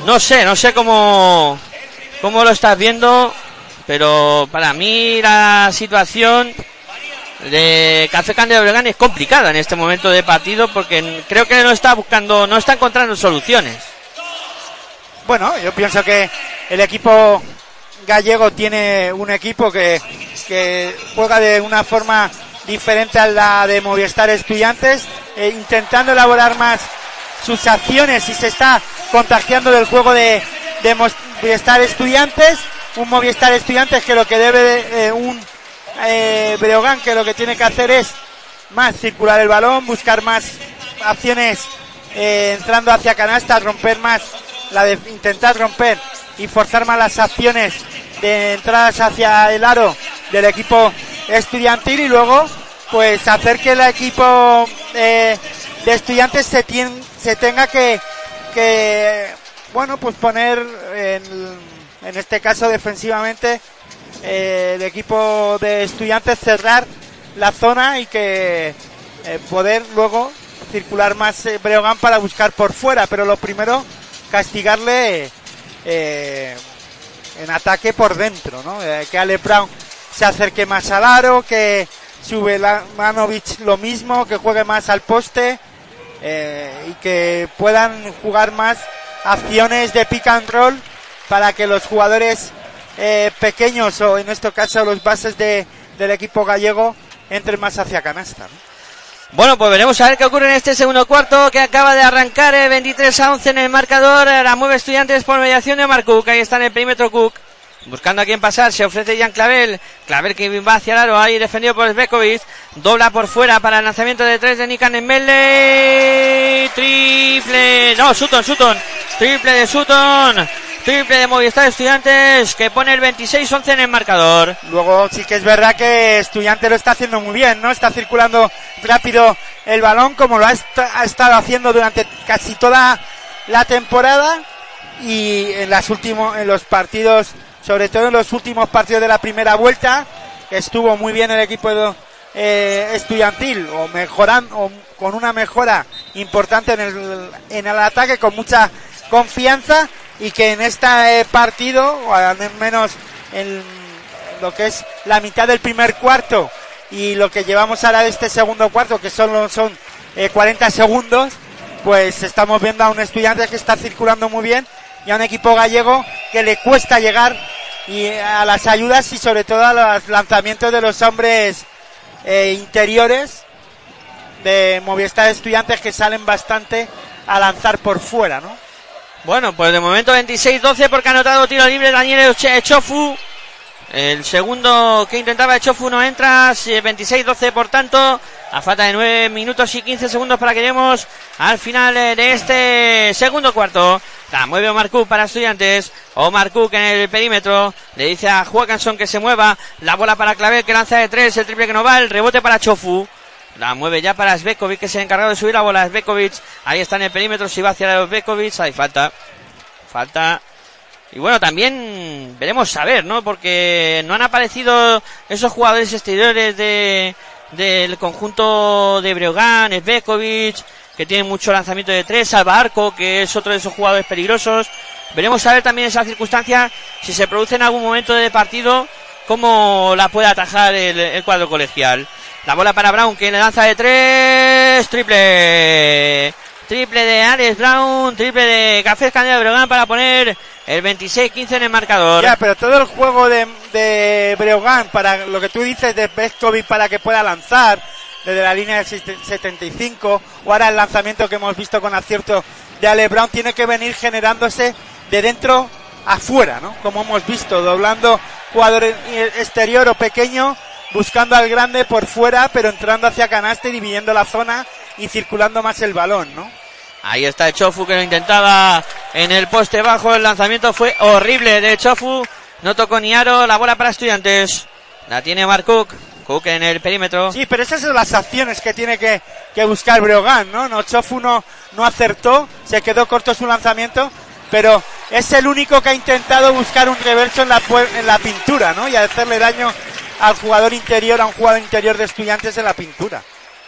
B: no sé, no sé cómo, cómo lo estás viendo, pero para mí la situación de Café Candela Breogán es complicada en este momento de partido porque creo que no está buscando, no está encontrando soluciones.
D: Bueno, yo pienso que el equipo gallego tiene un equipo que juega de una forma diferente a la de Movistar Estudiantes, eh, intentando elaborar más sus acciones y se está contagiando del juego de, de Movistar Estudiantes. Un Movistar Estudiantes que lo que debe, eh, un eh, Breogán que lo que tiene que hacer es más circular el balón, buscar más acciones entrando hacia canasta, romper más, la de intentar romper y forzar más las acciones de entradas hacia el aro del equipo estudiantil y luego pues hacer que el equipo eh, de estudiantes se, se tenga que, que bueno pues poner en, en este caso defensivamente eh, el equipo de estudiantes cerrar la zona y que eh, poder luego circular más eh, Breogán para buscar por fuera, pero lo primero castigarle en ataque por dentro, ¿no? que Ale Brown se acerque más al aro, que sube la Manovic lo mismo, que juegue más al poste y que puedan jugar más acciones de pick and roll para que los jugadores eh, pequeños o en este caso los bases de, del equipo gallego entren más hacia canasta.
B: Bueno, pues veremos a ver qué ocurre en este segundo cuarto que acaba de arrancar 23 eh, a 11 en el marcador. La mueve Estudiantes por mediación de Omar Cook. Ahí está en el perímetro Cook. Buscando a quién pasar, se ofrece Jan Clavel. Clavel que va hacia el aro, ahí defendido por Zbekovic. Dobla por fuera para el lanzamiento de tres de Nikan Melle. Triple. No, Sutton, Sutton. Triple de Sutton. Triple de Movistar Estudiantes que pone el 26-11 en el marcador.
D: Luego sí que es verdad que Estudiantes lo está haciendo muy bien, ¿no? Está circulando rápido el balón como lo ha, estado haciendo durante casi toda la temporada y en las últimos en los partidos, sobre todo en los últimos partidos de la primera vuelta, estuvo muy bien el equipo eh, estudiantil o mejorando o con una mejora importante en el, en el ataque con mucha confianza y que en este partido, o al menos en lo que es la mitad del primer cuarto y lo que llevamos ahora de este segundo cuarto, que solo son 40 eh, segundos, pues estamos viendo a un estudiante que está circulando muy bien y a un equipo gallego que le cuesta llegar y a las ayudas y sobre todo a los lanzamientos de los hombres eh, interiores de Movistar Estudiantes que salen bastante a lanzar por fuera, ¿no?
B: Bueno, pues de momento 26-12 porque ha anotado tiro libre Daniel Echofu. El segundo que intentaba Echofu no entra. 26-12 por tanto. A falta de 9 minutos y 15 segundos para que lleguemos al final eh, de este segundo cuarto. La mueve Omar Cook para estudiantes. Omar Cook en el perímetro. Le dice a Joaquinson que se mueva. La bola para Clavel que lanza de tres. El triple que no va. El rebote para Chofu. La mueve ya para Svekovic, que se ha encargado de subir la bola. Svekovic, ahí está en el perímetro, si va hacia Svekovic, hay falta. Falta. Y bueno, también veremos saber, ¿no? Porque no han aparecido esos jugadores exteriores de, del conjunto de Breogán, Svekovic, que tiene mucho lanzamiento de tres, Salva que es otro de esos jugadores peligrosos. Veremos saber también esa circunstancia, si se produce en algún momento de partido, cómo la puede atajar el cuadro colegial. La bola para Brown que le lanza de tres. Triple. triple de Alex Brown, triple de Café Candela Breogán para poner el 26-15 en el marcador.
D: Ya, pero todo el juego de, de Breogán, para lo que tú dices de Beskovic para que pueda lanzar desde la línea del 75, o ahora el lanzamiento que hemos visto con acierto de Ale Brown, tiene que venir generándose de dentro afuera, ¿no? Como hemos visto, doblando jugador exterior o pequeño, buscando al grande por fuera, pero entrando hacia canasta y dividiendo la zona y circulando más el balón, ¿no?
B: Ahí está el Chofu que lo intentaba en el poste bajo. El lanzamiento fue horrible de Chofu. No tocó ni aro. La bola para estudiantes. La tiene Mark Cook. Cook en el perímetro.
D: Sí, pero esas son las acciones que tiene que, que buscar Breogán, ¿no? No, Chofu no, no acertó. Se quedó corto su lanzamiento. Pero es el único que ha intentado buscar un reverso en la, en la pintura, ¿no? Y hacerle daño al jugador interior, a un jugador interior de estudiantes en la pintura.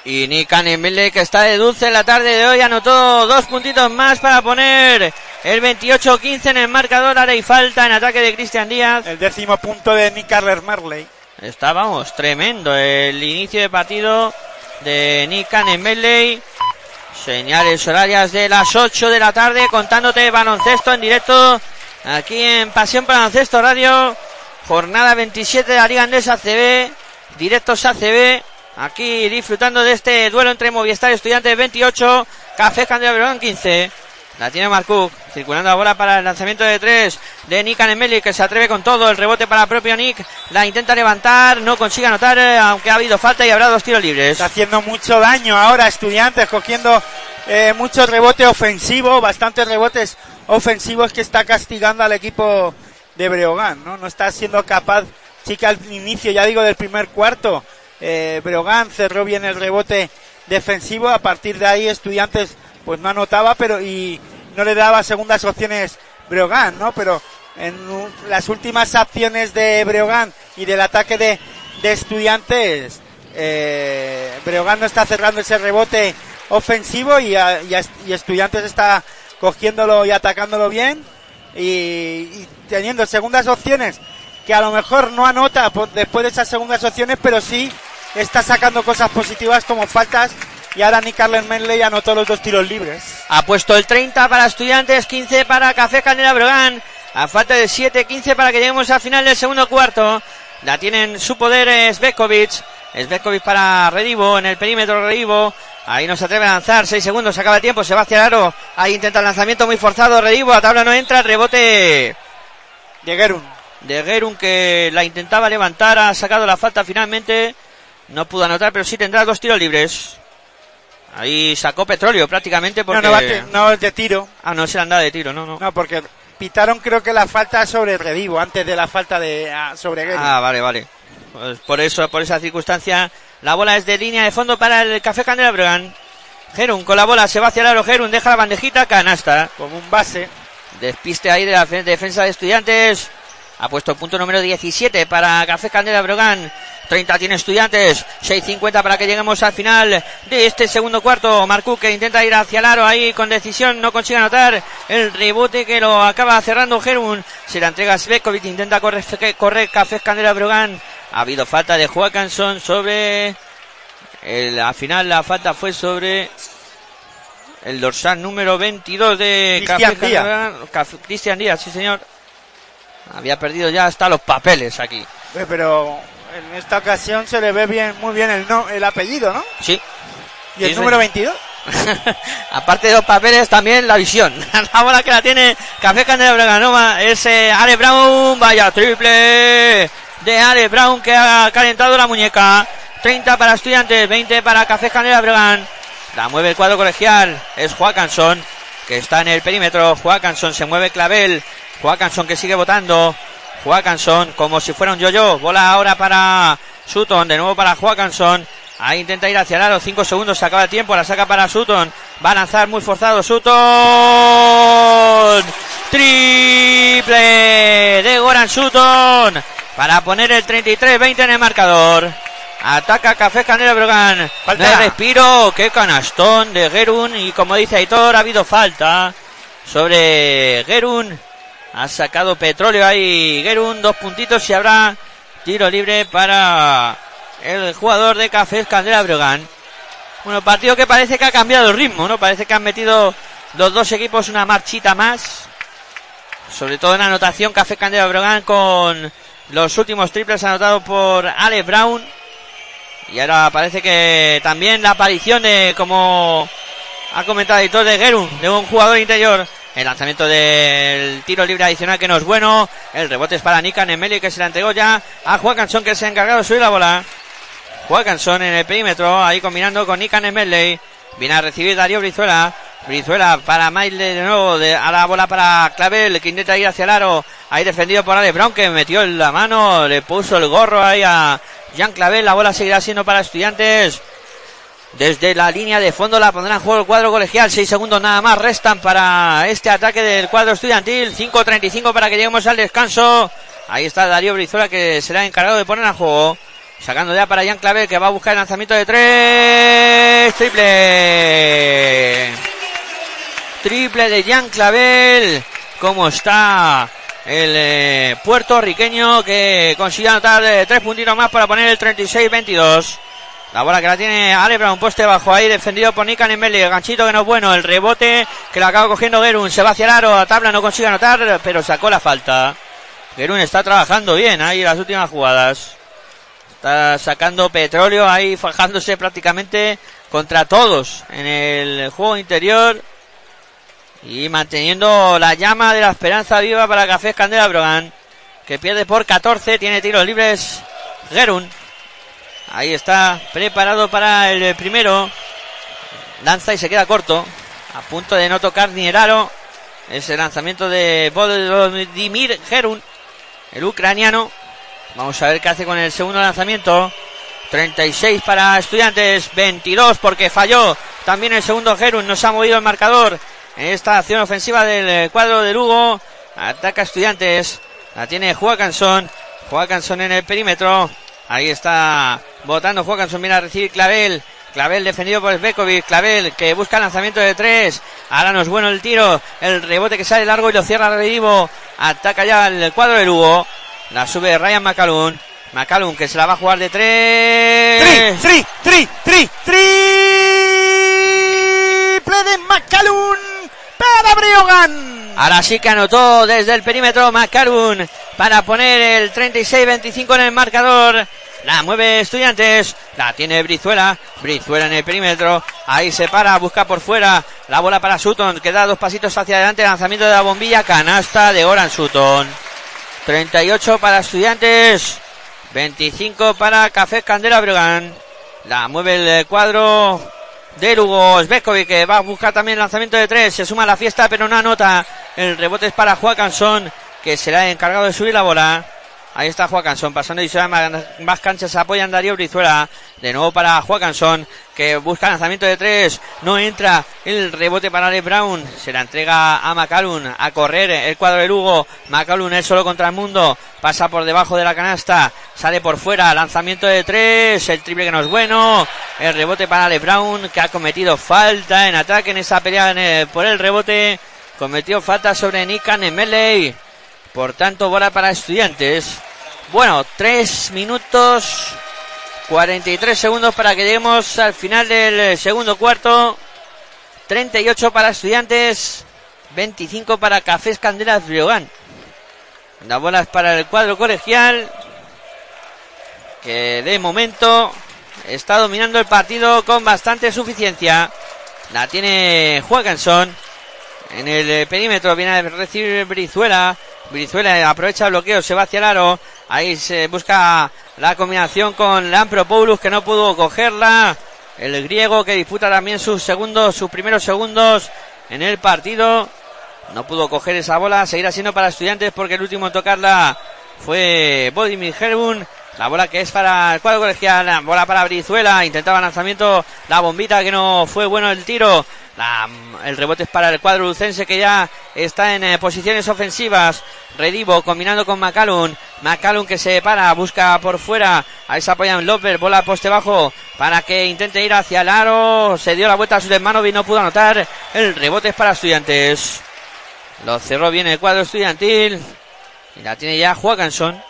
B: Y Anemele, que está de dulce en la tarde de hoy, anotó dos puntitos más para poner el 28-15 en el marcador. Ahora y falta en ataque de Cristian Díaz.
D: El décimo punto de Nick Carler Marley.
B: Está, vamos, tremendo el inicio de partido de Anemele. Señales horarias de las 8 de la tarde, contándote baloncesto en directo aquí en Pasión Baloncesto Radio. Jornada 27 de la Liga Andesa CB, directos ACB. Aquí disfrutando de este duelo entre Movistar Estudiantes 28, Café Candela 15. La tiene Marcuk, circulando la bola para el lanzamiento de tres de Nick Anemeli, que se atreve con todo. El rebote para el propio Nick. La intenta levantar, no consigue anotar, eh, aunque ha habido falta y habrá dos tiros libres.
D: Haciendo mucho daño ahora Estudiantes, cogiendo eh, mucho rebote ofensivo, bastantes rebotes ofensivos que está castigando al equipo de Breogán, ¿no? No está siendo capaz, chica al inicio, ya digo, del primer cuarto eh, Breogán cerró bien el rebote defensivo. A partir de ahí, Estudiantes, pues no anotaba, pero y no le daba segundas opciones Breogán, ¿no? Pero en las últimas acciones de Breogán y del ataque de, de Estudiantes, eh, Breogán no está cerrando ese rebote ofensivo y, y, Estudiantes está cogiéndolo y atacándolo bien y, y, teniendo segundas opciones que a lo mejor no anota después de esas segundas opciones, pero sí está sacando cosas positivas como faltas y ahora ni Carlen Menley anotó los dos tiros libres.
B: Ha puesto el 30 para Estudiantes, 15 para Café Candela Brogan. A falta de 7, 15 para que lleguemos al final del segundo cuarto. La tienen su poder Svetkovic. Svetkovic para Redivo, en el perímetro Redivo. Ahí no se atreve a lanzar, 6 segundos, se acaba el tiempo, Sebastián Aro. Ahí intenta el lanzamiento muy forzado, Redivo, a tabla no entra, rebote
D: de Gerun.
B: De Gerun que la intentaba levantar, ha sacado la falta finalmente. No pudo anotar, pero sí tendrá dos tiros libres. Ahí sacó petróleo prácticamente porque...
D: No, no, no de tiro.
B: Ah, no se le anda de tiro, no, no.
D: No, porque pitaron creo que la falta sobre Redivo, antes de la falta de ah, sobre Gary.
B: Ah, vale, vale. Pues por eso, por esa circunstancia, la bola es de línea de fondo para el Café Candela Bregan. Gerun con la bola se va hacia el aro, Gerun deja la bandejita, canasta.
D: Como un base.
B: Despiste ahí de la defensa de estudiantes. Ha puesto punto número 17 para Café Candela Brogan. 30 tiene estudiantes. 6.50 para que lleguemos al final de este segundo cuarto. Marcú que intenta ir hacia el aro ahí con decisión. No consigue anotar el rebote que lo acaba cerrando Gerun. Se la entrega Svekovic. Intenta correr, correr Café Candela Brogan. Ha habido falta de Joaquinson sobre... El, al final la falta fue sobre el dorsal número 22 de
D: Cristian Díaz.
B: Cristian Díaz, sí señor. Había perdido ya hasta los papeles aquí.
D: Pero en esta ocasión se le ve bien, muy bien el, no, el apellido, ¿no?
B: Sí.
D: ¿Y el número 22?
B: Aparte de los papeles, también la visión. la bola que la tiene Café Candela Breganova es eh, Ale Brown. Vaya triple de Ale Brown que ha calentado la muñeca. 30 para Estudiantes, 20 para Café Candela Bregan. La mueve el cuadro colegial. Es Joaquinson que está en el perímetro. Joaquinson se mueve Clavel. Joaquinson que sigue votando. Joaquinson como si fuera un yo-yo. Bola ahora para Sutton. De nuevo para Joaquinson. Ahí intenta ir hacia el aro. Cinco segundos. Se acaba el tiempo. La saca para Sutton. Va a lanzar muy forzado Sutton. Triple de Goran Sutton. Para poner el 33-20 en el marcador. Ataca Café Canela Brogan. Falta. de respiro. Qué canastón de Gerun. Y como dice Aitor, ha habido falta sobre Gerun. Ha sacado petróleo ahí Gerun, dos puntitos y habrá tiro libre para el jugador de Cafés Candela Brogan. Bueno, partido que parece que ha cambiado el ritmo, ¿no? Parece que han metido los dos equipos una marchita más. Sobre todo en anotación, Café Candela Brogan con los últimos triples anotados por Ale Brown. Y ahora parece que también la aparición de, como ha comentado editor de Gerun, de un jugador interior. El lanzamiento del tiro libre adicional que no es bueno. El rebote es para Nika Nemeli que se la entregó ya a Juan Cansón que se ha encargado de subir la bola. Cansón en el perímetro, ahí combinando con Nika Nemeli. Viene a recibir Darío Brizuela. Brizuela para Maile de nuevo, de, a la bola para Clavel, que intenta ir hacia el aro. Ahí defendido por Ale Brown, que metió la mano, le puso el gorro ahí a Jean Clavel. La bola seguirá siendo para estudiantes. Desde la línea de fondo la pondrá en juego el cuadro colegial. Seis segundos nada más restan para este ataque del cuadro estudiantil. 5.35 para que lleguemos al descanso. Ahí está Darío Brizuela que será encargado de poner a juego. Sacando ya para Jean Clavel que va a buscar el lanzamiento de tres. Triple. Triple de Jean Clavel. ¿Cómo está el eh, puertorriqueño que consigue anotar eh, tres puntitos más para poner el 36-22? La bola que la tiene Alebra, un poste bajo ahí, defendido por Nikan Embele. El ganchito que no es bueno. El rebote que lo acaba cogiendo Gerun. Se va hacia el aro. A tabla no consigue anotar, pero sacó la falta. Gerun está trabajando bien ahí las últimas jugadas. Está sacando petróleo ahí, fajándose prácticamente contra todos en el juego interior. Y manteniendo la llama de la esperanza viva para Café Candela Brogan. Que pierde por 14. Tiene tiros libres Gerun. Ahí está, preparado para el primero. Lanza y se queda corto. A punto de no tocar ni el aro. Ese lanzamiento de Volodymyr Gerun, el ucraniano. Vamos a ver qué hace con el segundo lanzamiento. 36 para estudiantes, 22 porque falló. También el segundo Gerun nos ha movido el marcador en esta acción ofensiva del cuadro de Lugo. Ataca estudiantes. La tiene. Juan Cansón en el perímetro. Ahí está votando Juan Cansón. Viene a recibir Clavel. Clavel defendido por Svekovic. Clavel que busca lanzamiento de tres. Ahora no es bueno el tiro. El rebote que sale largo y lo cierra Redivo. Ataca ya el cuadro de Lugo. La sube Ryan McCallum. McCallum que se la va a jugar de tres.
D: Tri, tri, tri, tri, triple de McCallum para Briogan.
B: Ahora sí que anotó desde el perímetro McCallum para poner el 36-25 en el marcador. La mueve Estudiantes. La tiene Brizuela. Brizuela en el perímetro. Ahí se para. Busca por fuera. La bola para Sutton. Que da dos pasitos hacia adelante. Lanzamiento de la bombilla. Canasta de Goran Sutton. 38 para Estudiantes. 25 para Café Candela Bregan. La mueve el cuadro de Lugo Svekovic que va a buscar también lanzamiento de tres. Se suma a la fiesta pero no anota. El rebote es para Juan Cansón que será encargado de subir la bola. Ahí está Juan Cansón pasando y más, canchas apoyan Darío Brizuela. De nuevo para Juan Cansón que busca lanzamiento de tres. No entra el rebote para Ale Brown. Se la entrega a Macalun a correr el cuadro de Lugo. Macalun es solo contra el mundo. Pasa por debajo de la canasta. Sale por fuera. Lanzamiento de tres. El triple que no es bueno. El rebote para Ale Brown que ha cometido falta en ataque en esa pelea por el rebote. Cometió falta sobre Nikan Emeley. Por tanto, bola para estudiantes. Bueno, 3 minutos 43 segundos para que lleguemos al final del segundo cuarto. 38 para estudiantes, 25 para Cafés Candelas Breogán. La bola es para el cuadro colegial, que de momento está dominando el partido con bastante suficiencia. La tiene Juan Cansón. En el perímetro viene a recibir Brizuela. Brizuela aprovecha el bloqueo, se va hacia el aro. Ahí se busca la combinación con Lampropoulos que no pudo cogerla. El griego que disputa también sus segundos, sus primeros segundos en el partido. No pudo coger esa bola. Seguirá siendo para estudiantes porque el último en tocarla fue Bodimir Herbun. La bola que es para el cuadro colegial. La bola para Brizuela. Intentaba lanzamiento. La bombita que no fue bueno el tiro. La, el rebote es para el cuadro lucense que ya está en eh, posiciones ofensivas. Redivo combinando con Macalun. Macalun que se para, busca por fuera. Ahí se apoya en López, bola poste bajo para que intente ir hacia el aro. Se dio la vuelta a su hermano y no pudo anotar. El rebote es para estudiantes. Lo cerró bien el cuadro estudiantil. Y la tiene ya Juaganson.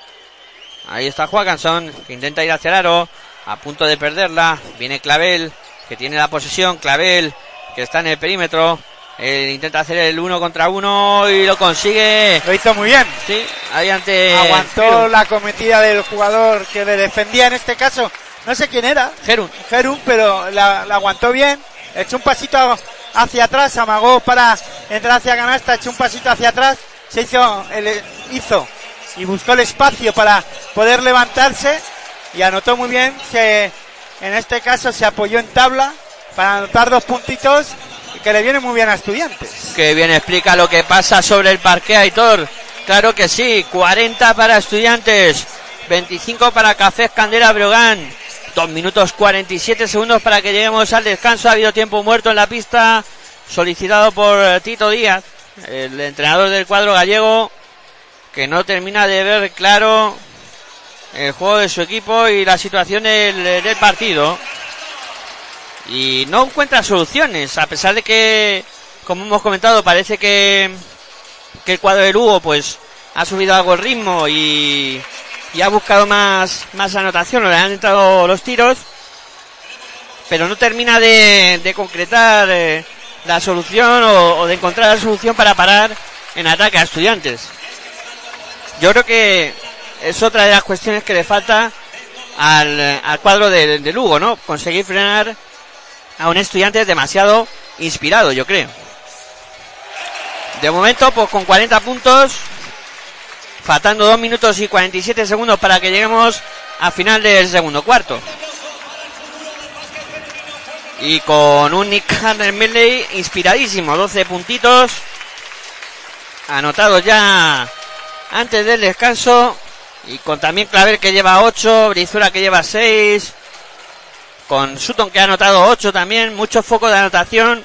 B: Ahí está Juaganson que intenta ir hacia el aro. A punto de perderla. Viene Clavel. que tiene la posesión, Clavel, que está en el perímetro, intenta hacer el uno contra uno y lo consigue.
D: Lo hizo muy bien.
B: Sí, ahí ante.
D: Aguantó la cometida del jugador que le defendía en este caso. No sé quién era.
B: Gerun.
D: Gerun, pero la, la aguantó bien. Echó un pasito hacia atrás, amagó para entrar hacia canasta, echó un pasito hacia atrás, se hizo, el, hizo y buscó el espacio para poder levantarse y anotó muy bien. Se, en este caso se apoyó en tabla para anotar dos puntitos que le viene muy bien a estudiantes.
B: Que bien explica lo que pasa sobre el parque Aitor. Claro que sí, 40 para estudiantes, 25 para Cafés Candela Brogan. 2 minutos 47 segundos para que lleguemos al descanso. Ha habido tiempo muerto en la pista solicitado por Tito Díaz, el entrenador del cuadro gallego, que no termina de ver claro el juego de su equipo y la situación del, partido. Y no encuentra soluciones, a pesar de que, como hemos comentado, parece que, que el cuadro de Lugo pues ha subido algo el ritmo y, y ha buscado más, más anotación, le han entrado los tiros, pero no termina de, concretar eh, la solución o, de encontrar la solución para parar en ataque a estudiantes. Yo creo que es otra de las cuestiones que le falta al, al cuadro de, de Lugo, ¿no? Conseguir frenar a un estudiante demasiado inspirado, yo creo. De momento, pues con 40 puntos, faltando 2 minutos y 47 segundos para que lleguemos a final del segundo cuarto. Y con un Nick Hanner Medley inspiradísimo, 12 puntitos. Anotados ya antes del descanso. Y con también Claver que lleva 8, Brizura que lleva 6. Con Sutton que ha anotado 8 también. Mucho foco de anotación.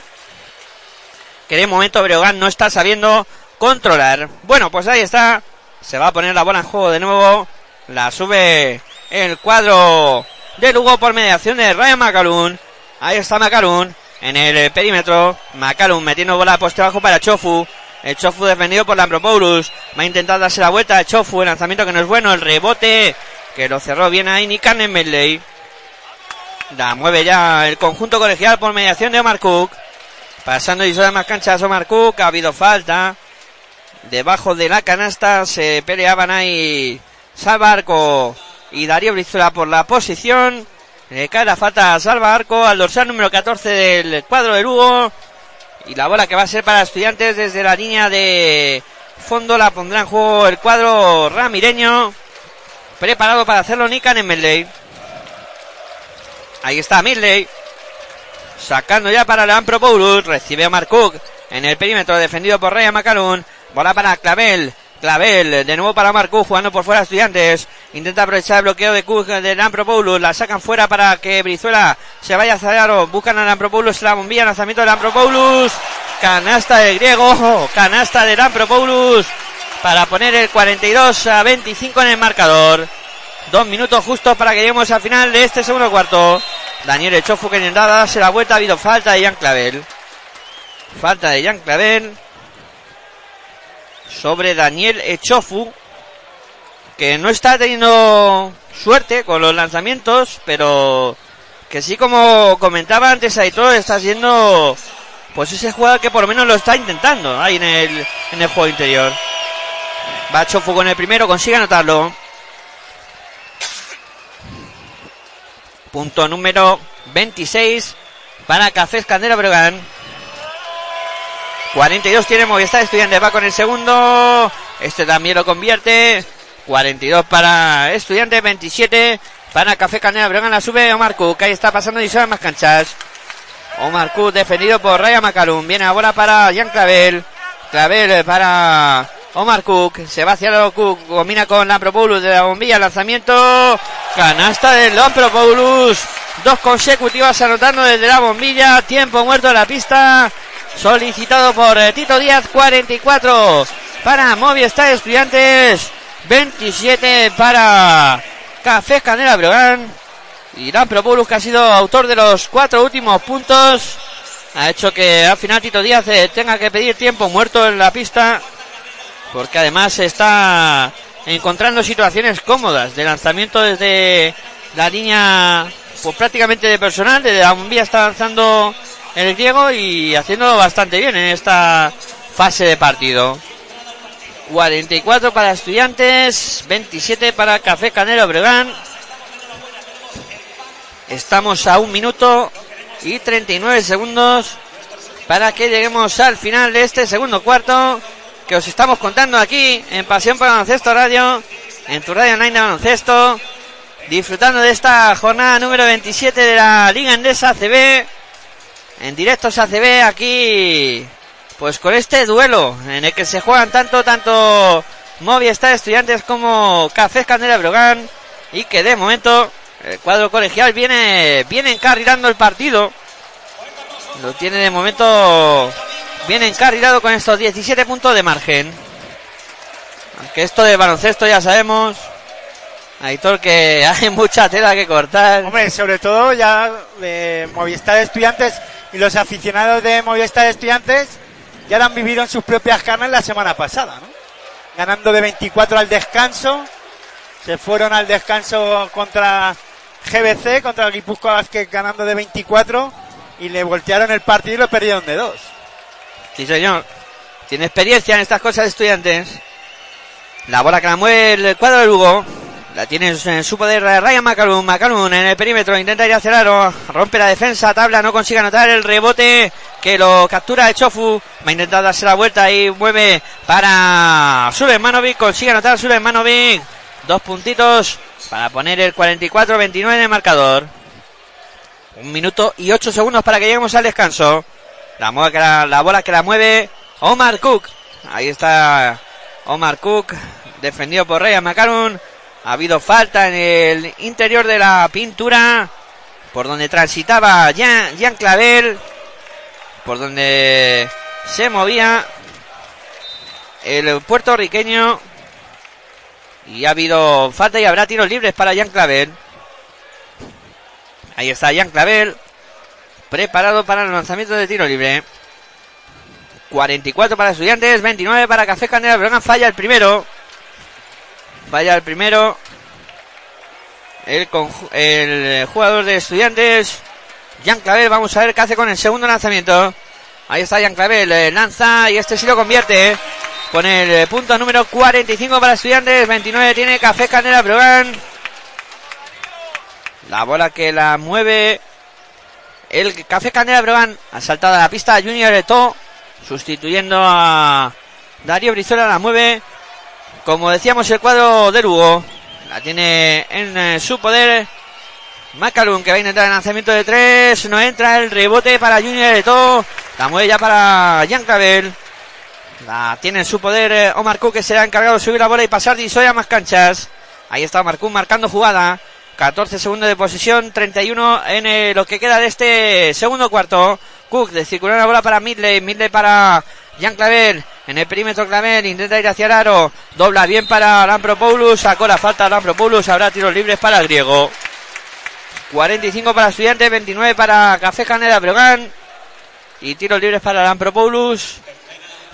B: Que de momento Breogán no está sabiendo controlar. Bueno, pues ahí está. Se va a poner la bola en juego de nuevo. La sube el cuadro de Lugo por mediación de Ryan Macalun. Ahí está Macalun en el perímetro. Macalun metiendo bola poste bajo para Chofu. El Chofu defendido por Lambropoulos. Va a intentar darse la vuelta a Chofu. El lanzamiento que no es bueno. El rebote que lo cerró bien ahí Nikan Medley. La mueve ya el conjunto colegial por mediación de Omar Cook. Pasando y más canchas Omar Cook. Ha habido falta. Debajo de la canasta se peleaban ahí Salvarco y Darío Brizuela por la posición. Le cae la falta a Salva Arco al dorsal número 14 del cuadro de Lugo. Y la bola que va a ser para estudiantes desde la línea de fondo la pondrá en juego el cuadro ramireño. Preparado para hacerlo Nikan en Medley. Ahí está Midley. Sacando ya para Leandro Paulus. Recibe a Mark en el perímetro defendido por Ryan Macalun. Bola para Clavel. Clavel, de nuevo para Marcus, jugando por fuera estudiantes. Intenta aprovechar el bloqueo de Cook de Lampropoulos. La sacan fuera para que Brizuela se vaya hacia aro. Buscan a Lampropoulos la bombilla. Lanzamiento de Lampropoulos. Canasta de griego. Canasta de Lampropoulos. Para poner el 42 a 25 en el marcador. Dos minutos justos para que lleguemos al final de este segundo cuarto. Daniel Echofu que intenta darse la vuelta. Ha habido falta de Jan Clavel. Falta de Jan Clavel sobre Daniel Echofu, que no está teniendo suerte con los lanzamientos, pero que sí como comentaba antes Aitor, está siendo pues ese jugador que por lo menos lo está intentando ahí en el, en el juego interior. Va Echofu con el primero, consigue anotarlo. Punto número 26 para Cafés Candela Bregan. 42 tiene Movistar Estudiantes, va con el segundo. Este también lo convierte. 42 para Estudiantes, 27 para Café Canela Bregan. La sube Omar Cook, ahí está pasando y sube más canchas. Omar Cook defendido por Raya Macalum. Viene ahora para Jan Clavel. Clavel para Omar Cook. Se el Cook. Combina con Lampropoulos de la bombilla. Lanzamiento. Canasta de Lampropoulos. Dos consecutivas anotando desde la bombilla. Tiempo muerto en la pista solicitado por Tito Díaz 44 para Movistar Estudiantes 27 para Café Canela Breogán y Lampropoulos que ha sido autor de los cuatro últimos puntos ha hecho que al final Tito Díaz tenga que pedir tiempo muerto en la pista porque además está encontrando situaciones cómodas de lanzamiento desde la línea pues prácticamente de personal, desde la bombilla está avanzando el griego y haciéndolo bastante bien en esta fase de partido. 44 para estudiantes, 27 para Café Canelo Bregan. Estamos a un minuto y 39 segundos para que lleguemos al final de este segundo cuarto que os estamos contando aquí en Pasión por Baloncesto Radio, en tu radio online de baloncesto, disfrutando de esta jornada número 27 de la Liga Endesa CB, en directos ACB aquí, pues con este duelo en el que se juegan tanto, tanto Movistar Estudiantes como Café Candela Brogan y que de momento el cuadro colegial viene, viene encarrilando el partido. Lo tiene de momento bien encarrilado con estos 17 puntos de margen. Aunque esto de baloncesto ya sabemos, Aitor, que hay mucha tela que cortar.
D: Hombre, sobre todo ya de Movistar Estudiantes y los aficionados de Movistar Estudiantes ya lo han vivido en sus propias carnes la semana pasada, ¿no? Ganando de 24 al descanso, se fueron al descanso contra GBC, contra el Guipúzcoa Vázquez ganando de 24 y le voltearon el partido y lo perdieron de dos.
B: Sí, señor. Tiene experiencia en estas cosas estudiantes. La bola que la mueve el cuadro de Lugo. La tiene en su poder Ryan McCallum. McCallum en el perímetro. Intenta ir hacia el aro. Rompe la defensa. Tabla. No consigue anotar el rebote que lo captura de Chofu. Va a intentar darse la vuelta y mueve para Manovic. Consigue anotar Manovic. Dos puntitos para poner el 44-29 en el marcador. Un minuto y ocho segundos para que lleguemos al descanso. La, bola que la mueve Omar Cook. Ahí está Omar Cook, defendido por Ryan McCallum. Ha habido falta en el interior de la pintura, por donde transitaba Jean, Jean Clavel, por donde se movía el puertorriqueño. Y ha habido falta y habrá tiros libres para Jean Clavel. Ahí está Jean Clavel preparado para el lanzamiento de tiro libre. 44 para estudiantes, 29 para Café Candela Brogan. Falla el primero. Falla el primero. El, el jugador de estudiantes, Jan Clavel. Vamos a ver qué hace con el segundo lanzamiento. Ahí está Jan Clavel, lanza y este sí lo convierte. Con el punto número 45 para estudiantes, 29 tiene Café Candela Brogan. La bola que la mueve el Café Candela Brogan ha saltado a la pista Junior Eto, sustituyendo a Darío Brizola, la mueve. Como decíamos, el cuadro de Lugo la tiene en eh, su poder. Macalun que va a intentar el lanzamiento de tres. No entra el rebote para Junior Eto. La mueve ya para Jan Cabel. La tiene en su poder eh, Omar Cook que será encargado de subir la bola y pasar de más canchas. Ahí está Omar Cook marcando jugada. 14 segundos de posición, 31 en eh, lo que queda de este segundo cuarto. Cook de circular la bola para Midley, Midley para Jan Clavel. En el perímetro Clavel intenta ir hacia el aro. Dobla bien para Lampropoulos. Sacó la falta Lampropoulos. Habrá tiros libres para el griego. 45 para Estudiantes, 29 para Café Canela Brogan. Y tiros libres para Lampropoulos.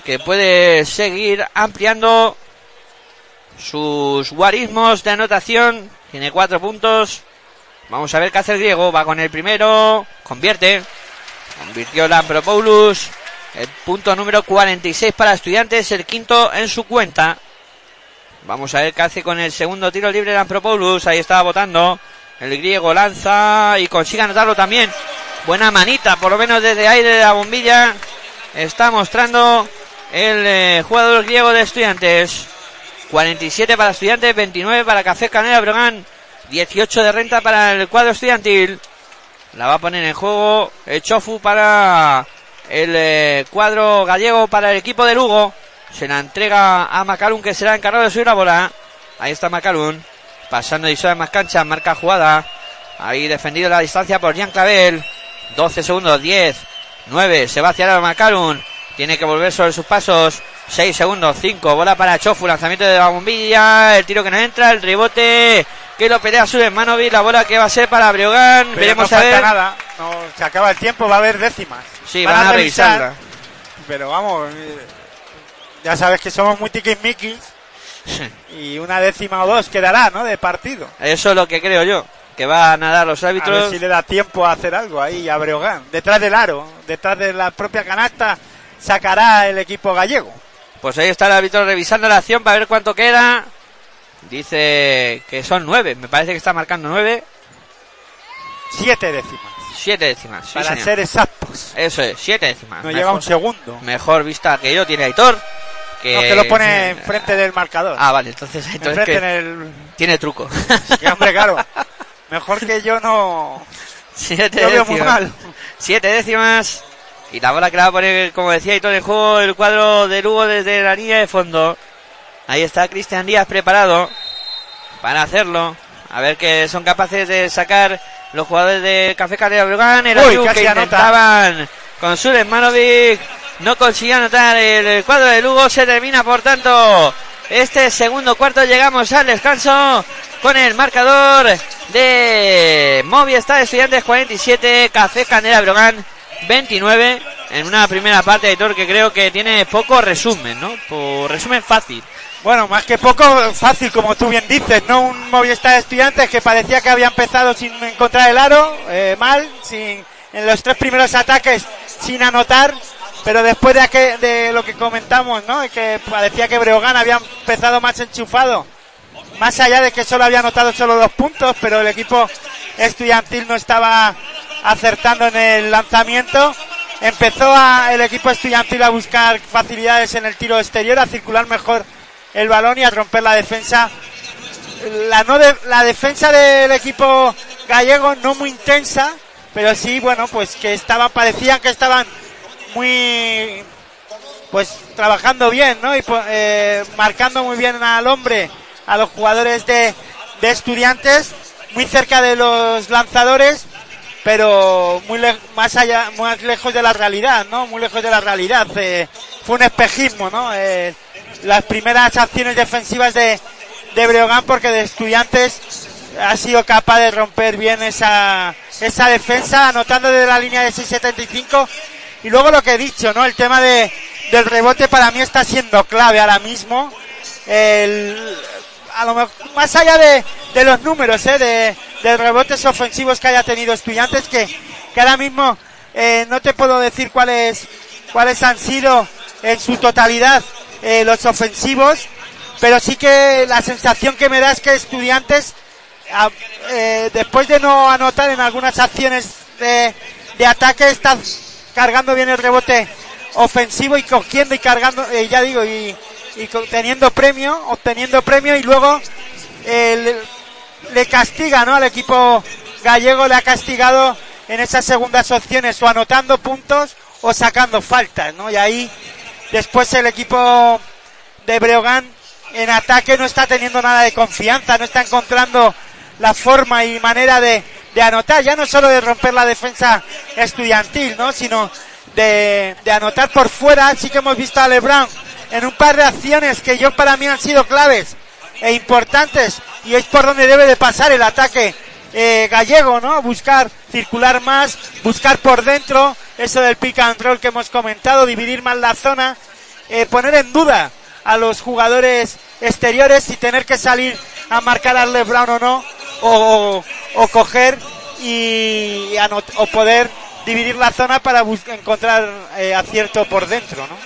B: Que puede seguir ampliando sus guarismos de anotación tiene cuatro puntos. Vamos a ver qué hace el griego. Va con el primero. Convierte. Convirtió Lampropoulos. El punto número 46 para estudiantes. El quinto en su cuenta. Vamos a ver qué hace con el segundo tiro libre Lampropoulos. Ahí estaba votando. El griego lanza y consigue anotarlo también. Buena manita, por lo menos desde aire de la bombilla. Está mostrando el eh, jugador griego de estudiantes. 47 para Estudiantes, 29 para Café Canela Brogan, 18 de renta para el cuadro estudiantil. La va a poner en juego Chofu para el eh, cuadro gallego para el equipo de Lugo. Se la entrega a Macalun que será encargado de subir la bola. Ahí está Macalun. Pasando y en más cancha, marca jugada. Ahí defendido la distancia por Jean Clavel. 12 segundos, 10, 9. Se va hacia Macalun. Tiene que volver sobre sus pasos. 6 segundos, 5. Bola para Chofu. Lanzamiento de la bombilla. El tiro que no entra. El rebote que lo pelea Manovi. La bola que va a ser para Breogán. Veremos a ver.
D: nada. No, se acaba el tiempo. Va a haber décimas.
B: Sí, van, a, revisarla.
D: Pero vamos. Eh, ya sabes que somos muy tiquismiquis. y una décima o dos quedará, ¿no? De partido.
B: Eso es lo que creo yo. que van a dar los
D: A ver
B: árbitros.
D: si le da tiempo a hacer algo ahí a Breogán. Detrás del aro, detrás de la propia canasta, sacará el equipo gallego.
B: Pues ahí está el árbitro revisando la acción para ver cuánto queda. Dice que son nueve, me parece que está marcando nueve.
D: Siete décimas.
B: Siete décimas, sí,
D: para
B: señor.
D: ser exactos.
B: Eso es, siete décimas.
D: No llega un segundo.
B: mejor vista que yo tiene Aitor. Que,
D: No, que lo pone enfrente del marcador.
B: Ah, vale, entonces, entonces
D: enfrente
B: que
D: en el...
B: tiene truco.
D: Que, hombre, claro. Mejor que yo no...
B: Siete
D: Yo veo muy
B: décimas.
D: mal.
B: Siete décimas. Y la bola que la va a poner, como decía Aitor, en juego el cuadro de Lugo desde la línea de fondo. Ahí está Cristian Díaz preparado para hacerlo. A ver que son capaces de sacar los jugadores de Café Carrera Breogán. El
D: Uy, casi
B: que
D: anota.
B: intentaban con Sulen Manovic. No consiguió anotar el, cuadro de Lugo. Se termina, por tanto, este segundo cuarto. Llegamos al descanso con el marcador de Movistar Estudiantes 47, Café Candela Brogan 29. En una primera parte de Aitor que creo que tiene poco resumen, ¿no? Por resumen fácil.
D: Bueno, más que poco fácil, como tú bien dices, ¿no? Un Movistar de estudiantes que parecía que había empezado sin encontrar el aro, eh, mal, sin, en los tres primeros ataques sin anotar, pero después de, aquel- de lo que comentamos, ¿no? Que parecía que Breogán había empezado más enchufado, más allá de que solo había anotado solo dos puntos, pero el equipo estudiantil no estaba acertando en el lanzamiento. Empezó el equipo estudiantil a buscar facilidades en el tiro exterior, a circular mejor el balón y a romper la defensa. La, no de- la defensa del equipo gallego no muy intensa, pero sí, bueno, pues que estaban, parecían que estaban muy, pues trabajando bien, ¿no? Y eh, marcando muy bien al hombre, a los jugadores de, estudiantes, muy cerca de los lanzadores, pero muy más allá, más lejos de la realidad, ¿no? Muy lejos de la realidad. eh, fue un espejismo, ¿no? Eh, las primeras acciones defensivas de, de Breogán porque de estudiantes ha sido capaz de romper bien esa, esa defensa, anotando desde la línea de 6.75. Y luego lo que he dicho, ¿no? El tema de, del rebote para mí está siendo clave ahora mismo. El, a lo mejor, más allá de, los números, ¿eh? De, rebotes ofensivos que haya tenido estudiantes, que, ahora mismo eh, no te puedo decir cuáles, cuáles han sido en su totalidad eh, los ofensivos, pero sí que la sensación que me da es que estudiantes, después de no anotar en algunas acciones de, de ataque, están cargando bien el rebote ofensivo y cogiendo y cargando, ya digo, y, y teniendo premio, obteniendo premio y luego le, le castiga, ¿no? Al equipo gallego le ha castigado en esas segundas opciones o anotando puntos o sacando faltas, ¿no? Y ahí después el equipo de Breogán en ataque no está teniendo nada de confianza, no está encontrando la forma y manera de, de anotar, ya no solo de romper la defensa estudiantil, ¿no? sino de, de anotar por fuera. Sí que hemos visto a Lebron en un par de acciones que yo para mí han sido claves e importantes y es por donde debe de pasar el ataque eh, gallego, ¿no? Buscar circular más, buscar por dentro, eso del pick and roll que hemos comentado, dividir más la zona, eh, poner en duda a los jugadores exteriores y tener que salir a marcar al LeBron o no, o, o coger y anot- o poder dividir la zona para encontrar eh, acierto por dentro, ¿no?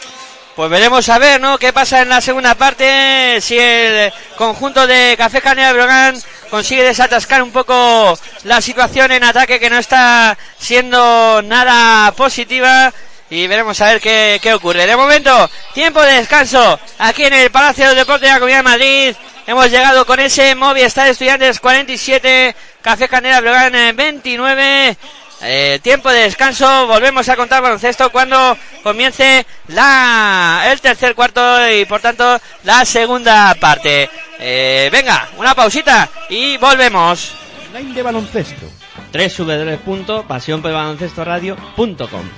B: Pues veremos a ver, ¿no? ¿Qué pasa en la segunda parte? Si el conjunto de Café Canela de Brogan consigue desatascar un poco la situación en ataque que no está siendo nada positiva. Y veremos a ver qué, qué ocurre. De momento, tiempo de descanso aquí en el Palacio del Deporte de la Comunidad de Madrid. Hemos llegado con ese Movistar Estudiantes 47, Café Canela Brogan eh, 29. Eh, tiempo de descanso, volvemos a contar baloncesto cuando comience la el tercer cuarto y por tanto la segunda parte. Eh, venga, una pausita y volvemos.
A: Online de baloncesto.
B: www.pasionpelbaloncestoradio.com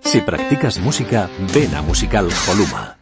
A: Si practicas música, ven a Musical Holuma.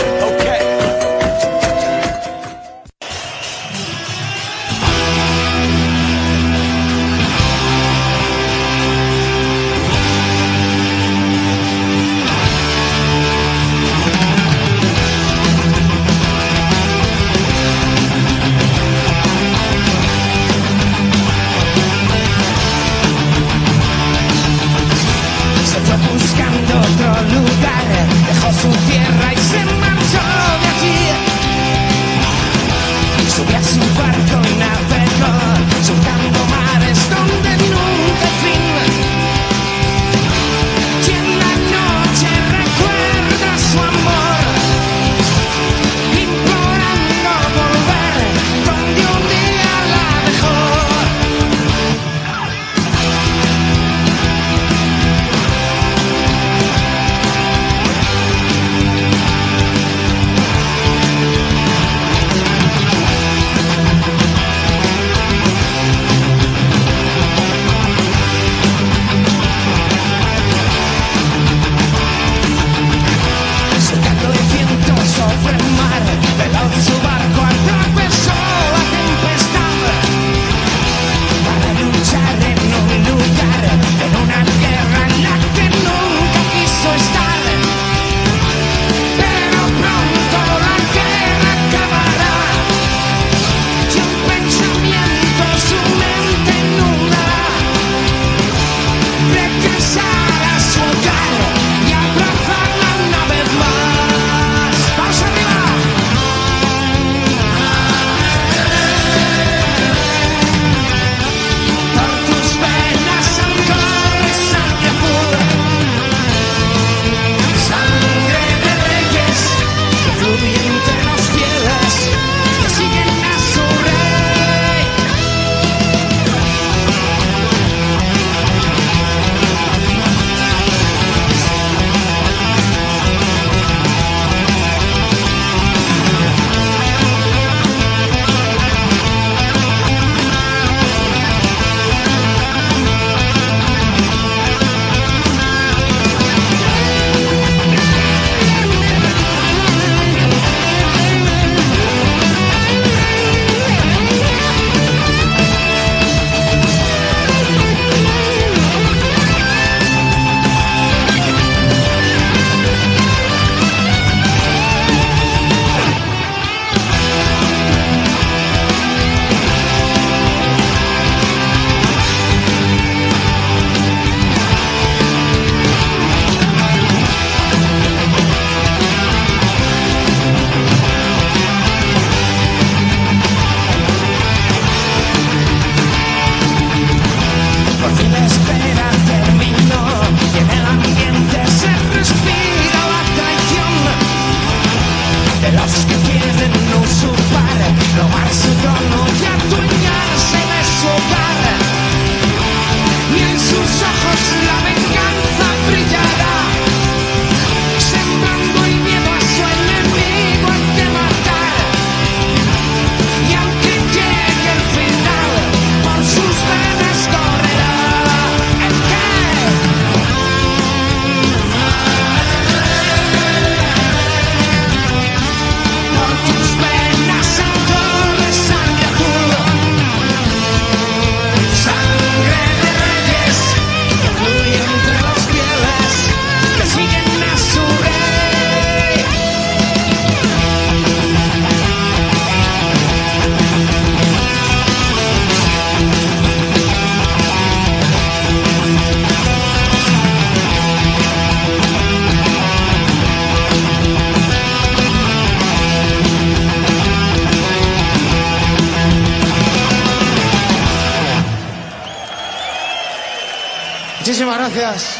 E: Muchísimas gracias.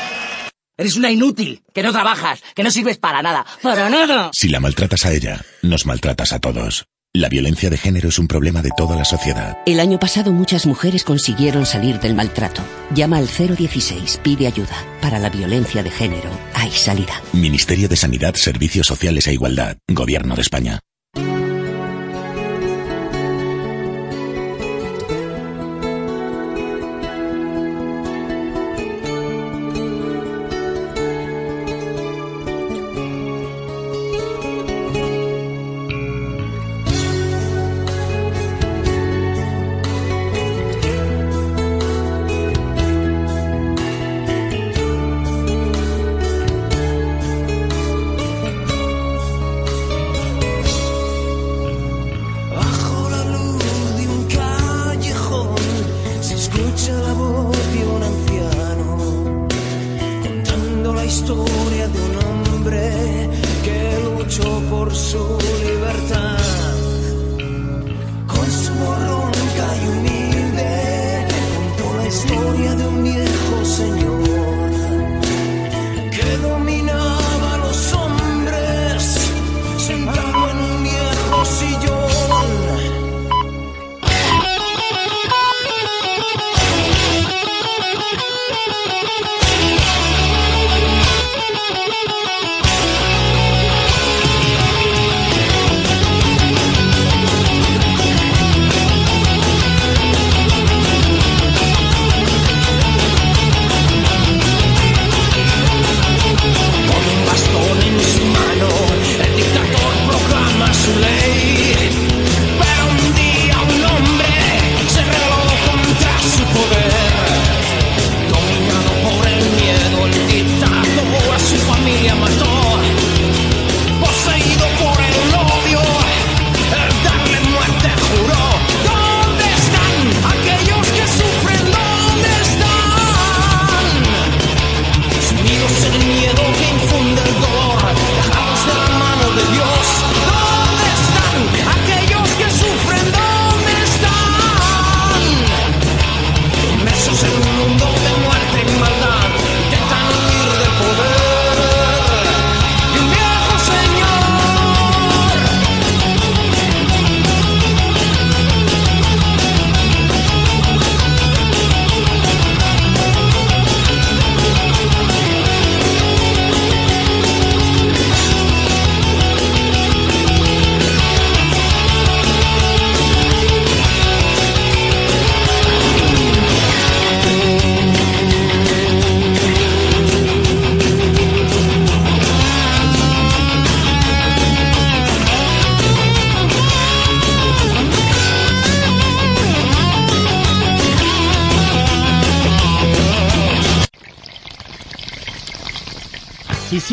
F: Eres una inútil, que no trabajas, que no sirves para nada. ¡Para nada!
G: Si la maltratas a ella, nos maltratas a todos. La violencia de género es un problema de toda la sociedad.
H: El año pasado muchas mujeres consiguieron salir del maltrato. Llama al 016, pide ayuda. Para la violencia de género hay salida.
G: Ministerio de Sanidad, Servicios Sociales e Igualdad. Gobierno de España.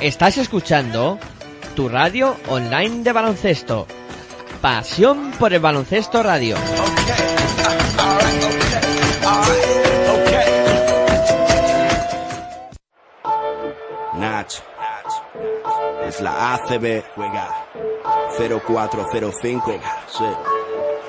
B: Estás escuchando tu radio online de baloncesto. Pasión por el baloncesto radio.
C: Es la ACB. Juega. 0405. Sí.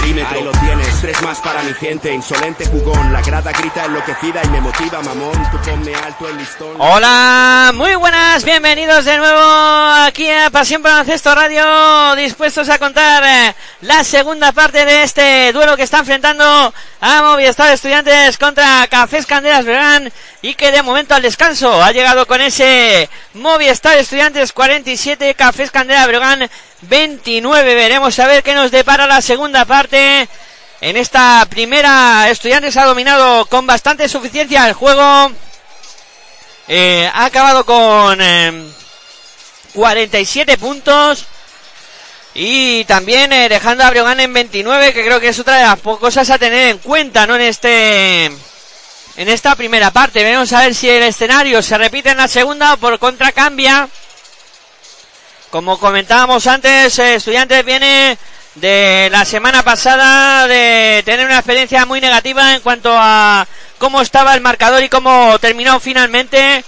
C: perímetro. Ahí lo tienes, tres más para mi gente. Insolente jugón, la grada grita enloquecida y me motiva, mamón. Tú ponme alto el listón.
B: Hola, muy buenas, bienvenidos de nuevo aquí a Pasión por Baloncesto Radio, dispuestos a contar eh, la segunda parte de este duelo que está enfrentando a Movistar Estudiantes contra Cafés Candelas Verán y que de momento al descanso ha llegado con ese Movistar Estudiantes 47, Cafés Candela Breogán 29. Veremos a ver qué nos depara la segunda parte. En esta primera, Estudiantes ha dominado con bastante suficiencia el juego. Eh, ha acabado con eh, 47 puntos. Y también eh, dejando a en 29, que creo que es otra de las cosas a tener en cuenta, ¿no? En este, en esta primera parte. Vamos a ver si el escenario se repite en la segunda o por contra cambia. Como comentábamos antes, eh, Estudiantes viene de la semana pasada de tener una experiencia muy negativa en cuanto a cómo estaba el marcador y cómo terminó finalmente.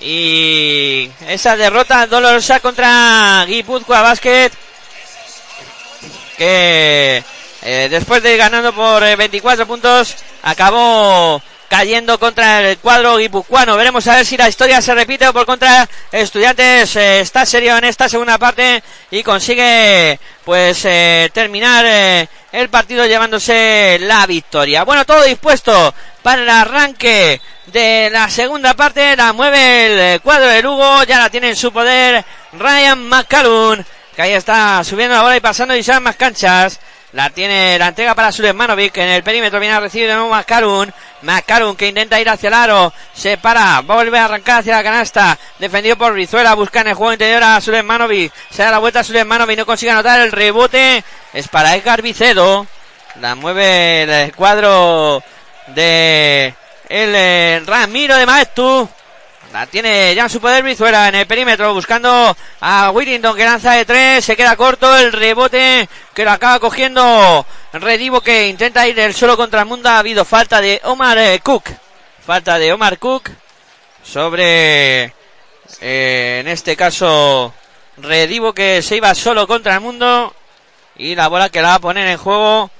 B: Y esa derrota dolorosa contra Guipúzcoa Basket que eh, después de ganando por eh, 24 puntos acabó cayendo contra el cuadro guipuzcoano. Veremos a ver si la historia se repite o por contra Estudiantes eh, está serio en esta segunda parte y consigue pues eh, terminar eh, el partido llevándose la victoria. Bueno, todo dispuesto para el arranque de la segunda parte. La mueve el cuadro de Lugo, ya la tiene en su poder Ryan McCallum que ahí está subiendo la bola y pasando y más canchas. La tiene, la entrega para Sulemanovic, en el perímetro viene a recibir de nuevo Macarun. Macarun que intenta ir hacia el aro, se para, vuelve a arrancar hacia la canasta, defendido por Rizuela, busca en el juego interior a Sulemanovic, se da la vuelta a Sulemanovic, no consigue anotar el rebote, es para Edgar Vicedo, la mueve el cuadro de el eh, Ramiro de Maestu, la tiene ya en su poder Brizuela en el perímetro buscando a Whittington que lanza de tres. Se queda corto el rebote que lo acaba cogiendo Redivo que intenta ir del solo contra el mundo. Ha habido falta de Omar eh, Cook. Falta de Omar Cook sobre eh, en este caso Redivo que se iba solo contra el mundo. Y la bola que la va a poner en juego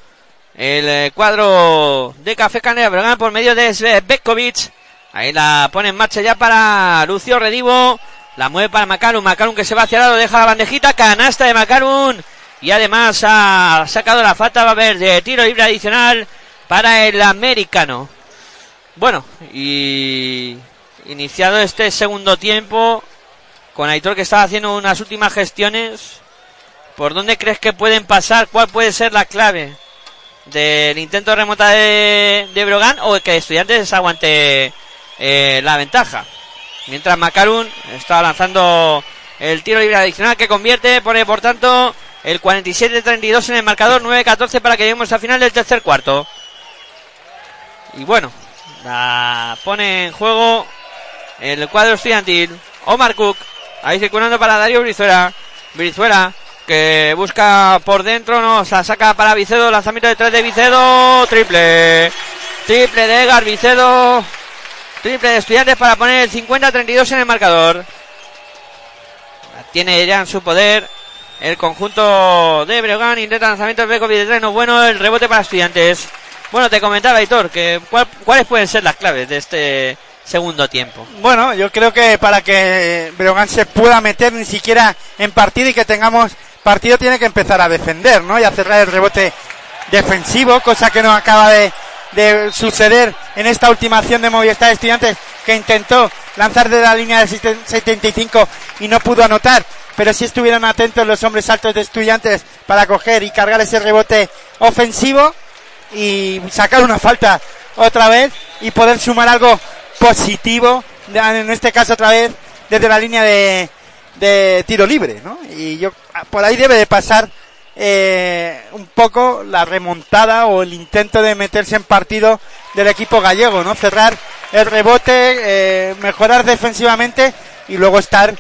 B: el eh, cuadro de Café Canela por medio de Bekovic. Ahí la pone en marcha ya para Lucio Redivo. La mueve para Macarun. Macarun que se va hacia el lado, deja la bandejita. Canasta de Macarun. Y además ha sacado la falta. Va a haber de tiro libre adicional para el americano. Bueno, y iniciado este segundo tiempo con Aitor que estaba haciendo unas últimas gestiones. ¿Por dónde crees que pueden pasar? ¿Cuál puede ser la clave del intento remota de, de Brogan o que Estudiantes aguante eh, la ventaja. Mientras Macarun está lanzando el tiro libre adicional que convierte, pone por tanto el 47-32 en el marcador, 9-14 para que lleguemos al final del tercer cuarto. Y bueno, la pone en juego el cuadro estudiantil. Omar Cook, ahí circulando para Darío Brizuela. Brizuela que busca por dentro, no, se la saca para Vicedo, lanzamiento de tres de Vicedo, triple. Triple de Edgar Vicedo. Triple de estudiantes para poner el 50-32 en el marcador. Tiene ya en su poder el conjunto de Breogán. Intenta lanzamiento de Bekovic de tres, no bueno, el rebote para estudiantes. Bueno, te comentaba, Aitor, que cuál- cuáles pueden ser las claves de este segundo tiempo.
D: Bueno, yo creo que para que Breogán se pueda meter ni siquiera en partido y que tengamos partido tiene que empezar a defender, ¿no? Y a cerrar el rebote defensivo, cosa que no acaba de, de suceder en esta última acción de Movistar Estudiantes que intentó lanzar de la línea de 75 y no pudo anotar. Pero si estuvieron atentos los hombres altos de estudiantes para coger y cargar ese rebote ofensivo y sacar una falta otra vez y poder sumar algo positivo, en este caso otra vez desde la línea de, de tiro libre, ¿no? Y yo por ahí debe de pasar eh, un poco la remontada o el intento de meterse en partido del equipo gallego, ¿no? Cerrar el rebote, eh, mejorar defensivamente y luego estar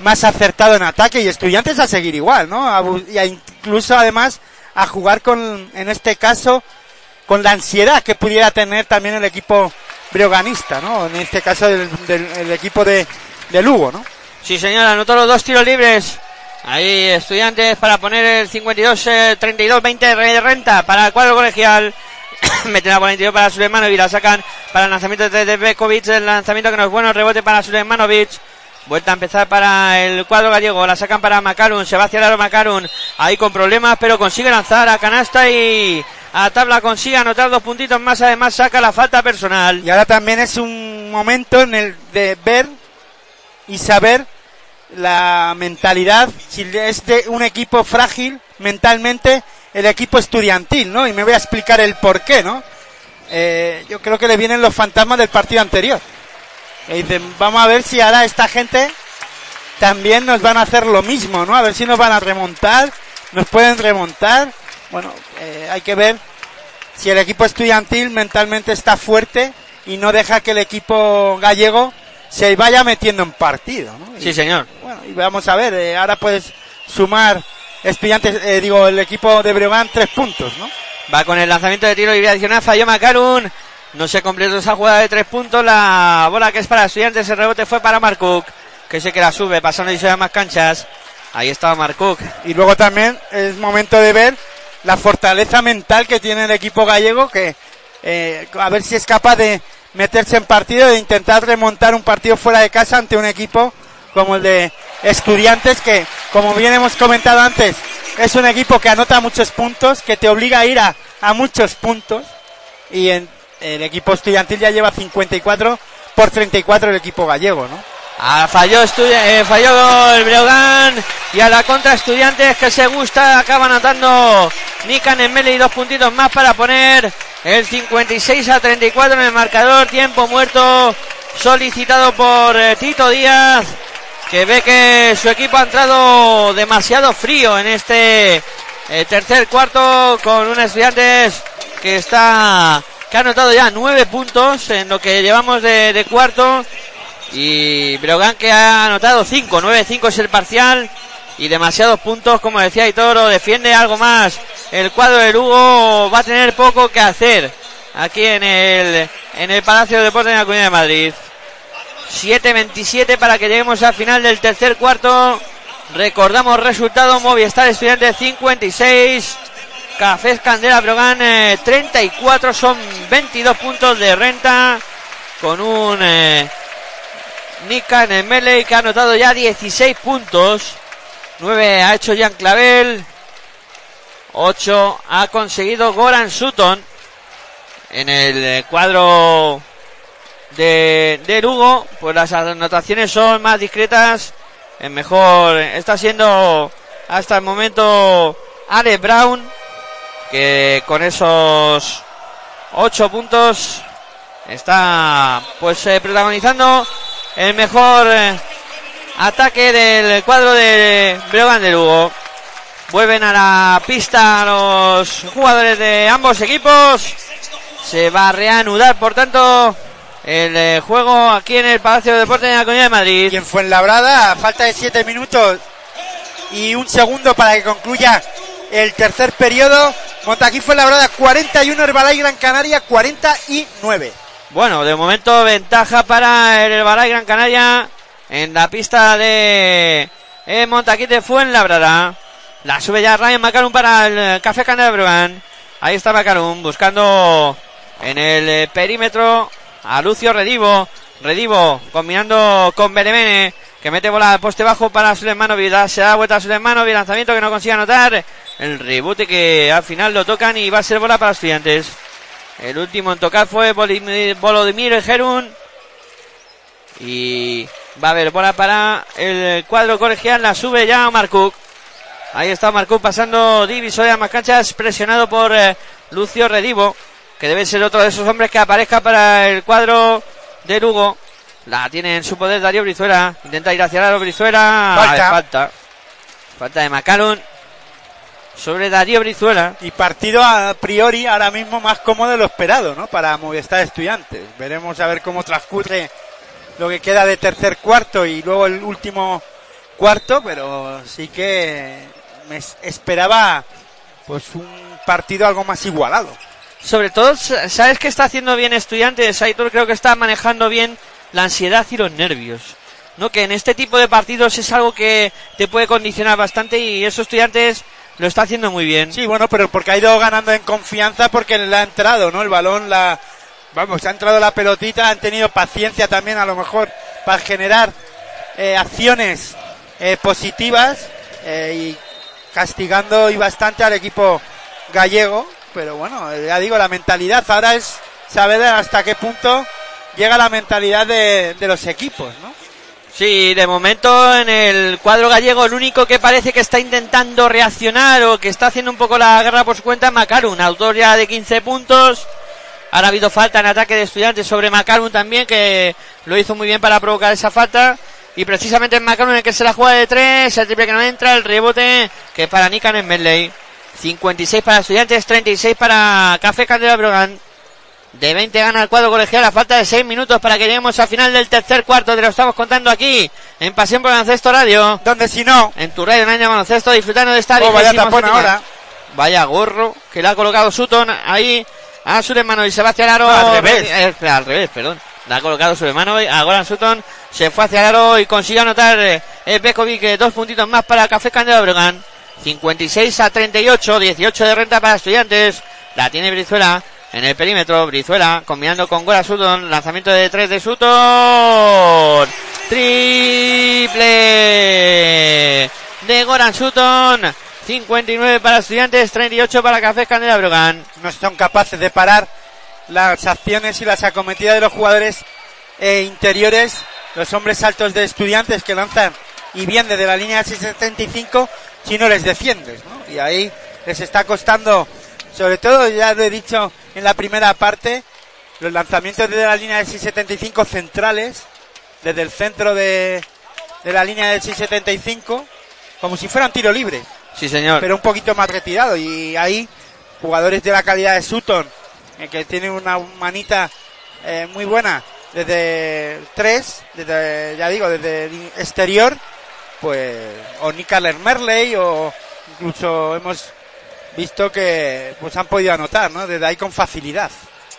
D: más acertado en ataque y estudiantes a seguir igual, ¿no? Y a incluso además a jugar con, en este caso, con la ansiedad que pudiera tener también el equipo breoganista, ¿no? En este caso del, el equipo de, de Lugo, ¿no?
B: Sí, señor, anotó los dos tiros libres. Ahí, estudiantes para poner el 52-32-20 de renta para el cuadro colegial. Meten la bola interior para Sulemanovic y la sacan para el lanzamiento de Bekovic. El lanzamiento que no es bueno, rebote para Sulemanovic. Vuelta a empezar para el cuadro gallego. La sacan para Macarun. Se va hacia el aro Macarun. Ahí con problemas, pero consigue lanzar a canasta y a tabla consigue anotar dos puntitos más. Además, saca la falta personal.
D: Y ahora también es un momento en el de ver y saber la mentalidad, si es de un equipo frágil mentalmente, el equipo estudiantil, ¿no? Y me voy a explicar el por qué, ¿no? Eh, yo creo que le vienen los fantasmas del partido anterior. Y dicen, vamos a ver si ahora esta gente también nos van a hacer lo mismo, ¿no? A ver si nos van a remontar, nos pueden remontar. Bueno, eh, hay que ver si el equipo estudiantil mentalmente está fuerte y no deja que el equipo gallego se vaya metiendo en partido, ¿no?
B: Sí, señor.
D: Bueno, y vamos a ver, eh, ahora puedes sumar estudiantes, eh, digo, el equipo de Breogán tres puntos, ¿no?
B: Va con el lanzamiento de tiro libre adicional, falló Macarun. No se completó esa jugada de tres puntos. La bola que es para estudiantes, el rebote fue para Marcook, que sé que la sube, pasando y se da más canchas. Ahí estaba Marcook.
D: Y luego también es momento de ver la fortaleza mental que tiene el equipo gallego, que eh, a ver si es capaz de meterse en partido, de intentar remontar un partido fuera de casa ante un equipo como el de estudiantes, que como bien hemos comentado antes, es un equipo que anota muchos puntos, que te obliga a ir a, a muchos puntos, y en, el equipo estudiantil ya lleva 54 por 34 el equipo gallego, ¿no?
B: Ah, falló, eh, falló el Breogán. Y a la contra estudiantes que se gusta acaba anotando Nikan en y dos puntitos más para poner el 56 a 34 en el marcador. Tiempo muerto solicitado por eh, Tito Díaz que ve que su equipo ha entrado demasiado frío en este eh, tercer cuarto con un estudiantes que está que ha anotado ya nueve puntos en lo que llevamos de cuarto y Breogán que ha anotado 5, 9-5 es el parcial y demasiados puntos, como decía Itoro, defiende algo más. El cuadro de Lugo va a tener poco que hacer aquí en el, en el Palacio de Deportes de la Comunidad de Madrid. 7-27 para que lleguemos al final del tercer cuarto. Recordamos resultado Movistar Estudiantes 56. Cafés Candela Brogan 34. Son 22 puntos de renta. Con un eh, Nika en el melee que ha anotado ya 16 puntos. 9 ha hecho Jan Clavel. 8 ha conseguido Goran Sutton. En el eh, cuadro de, de Lugo, pues las anotaciones son más discretas. El mejor está siendo hasta el momento Ale Brown, que con esos 8 puntos está pues eh, protagonizando el mejor eh, ataque del cuadro de Breogán de Lugo. Vuelven a la pista los jugadores de ambos equipos. Se va a reanudar, por tanto, el eh, juego aquí en el Palacio de Deportes de la Comunidad de Madrid.
D: Y en Fuenlabrada, a falta de 7 minutos y un segundo para que concluya el tercer periodo. Montaquí Fuenlabrada 41, Herbalay Gran Canaria 49.
B: Bueno, de momento ventaja para el Herbalife Gran Canaria en la pista de eh, Montaquí de Fuenlabrada. La sube ya Ryan Macarum para el eh, Café Candela Breogán. Ahí está Macarum buscando en el eh, perímetro a Lucio Redivo. Redivo combinando con Benemene que mete bola al poste bajo para Sulemanovic. Se da vuelta a Sulemanovic. Lanzamiento que no consigue anotar. El rebote que al final lo tocan y va a ser bola para los estudiantes. El último en tocar fue Volodymyr Gerun. Y va a haber bola para el cuadro colegial. La sube ya Marcook. Ahí está Marcook pasando divisoria a más canchas, presionado por eh, Lucio Redivo, que debe ser otro de esos hombres que aparezca para el cuadro de Lugo. La tiene en su poder Darío Brizuela. Intenta ir hacia Darío Brizuela.
D: Falta.
B: Falta. Falta de Macalun. Sobre Darío Brizuela.
D: Y partido a priori ahora mismo más cómodo de lo esperado, ¿no? Para Movistar Estudiantes. Veremos a ver cómo transcurre lo que queda de tercer cuarto y luego el último cuarto, pero sí que me es- esperaba pues un partido algo más igualado.
B: Sobre todo, ¿sabes qué está haciendo bien Estudiantes? Aitor creo que está manejando bien la ansiedad y los nervios. ¿No? Que en este tipo de partidos es algo que te puede condicionar bastante y eso Estudiantes lo está haciendo muy bien.
D: Sí, bueno, pero porque ha ido ganando en confianza porque le ha entrado, ¿no? El balón, la, vamos, ha entrado la pelotita, han tenido paciencia también a lo mejor para generar eh, acciones eh, positivas eh, y castigando y bastante al equipo gallego, pero bueno, eh, ya digo, la mentalidad ahora es saber hasta qué punto llega la mentalidad de, de los equipos, ¿no?
B: Sí, de momento en el cuadro gallego el único que parece que está intentando reaccionar o que está haciendo un poco la guerra por su cuenta es Macarun, autor ya de 15 puntos. Ahora ha habido falta en ataque de estudiantes sobre Macarun también, que lo hizo muy bien para provocar esa falta. Y precisamente en Macarun el que se la juega de 3, el triple que no entra, el rebote que es para Nikan en Medley. 56 para estudiantes, 36 para Café Candela Brogan. De 20 gana el cuadro colegial a falta de 6 minutos para que lleguemos al final del tercer cuarto. Te lo estamos contando aquí en Pasión por Baloncesto Radio.
D: Donde si no,
B: En tu radio en Año Baloncesto disfrutando de esta
D: oh, vaya tapón ahora.
B: Vaya gorro que le ha colocado Sutton ahí a su hermano y se va hacia el aro.
D: Al revés.
B: Eh, al revés, perdón. Le ha colocado su hermano y a Goran Sutton se fue hacia el aro y consiguió anotar eh, eh, Bekovic eh, dos puntitos más para Café Candela Bregan. 56 a 38, 18 de renta para estudiantes. La tiene Brizuela en el perímetro. Brizuela combinando con Goran Sutton. Lanzamiento de 3 de Sutton. Triple de Goran Sutton. 59 para estudiantes, 38 para Café Candela Brogan.
D: no son capaces de parar las acciones y las acometidas de los jugadores eh, interiores, los hombres altos de estudiantes que lanzan y bien desde la línea de 675 si no les defiendes, ¿no? Y ahí les está costando, sobre todo, ya lo he dicho en la primera parte, los lanzamientos desde la línea de 675 centrales, desde el centro de, de la línea de 675, como si fueran tiro libre
B: Sí, señor.
D: pero un poquito más retirado. Y ahí, jugadores de la calidad de Sutton, eh, que tienen una manita eh, muy buena desde tres, desde, ya digo, desde el exterior, pues, o Nick Merley, o incluso hemos visto que pues han podido anotar, ¿no? Desde ahí con facilidad.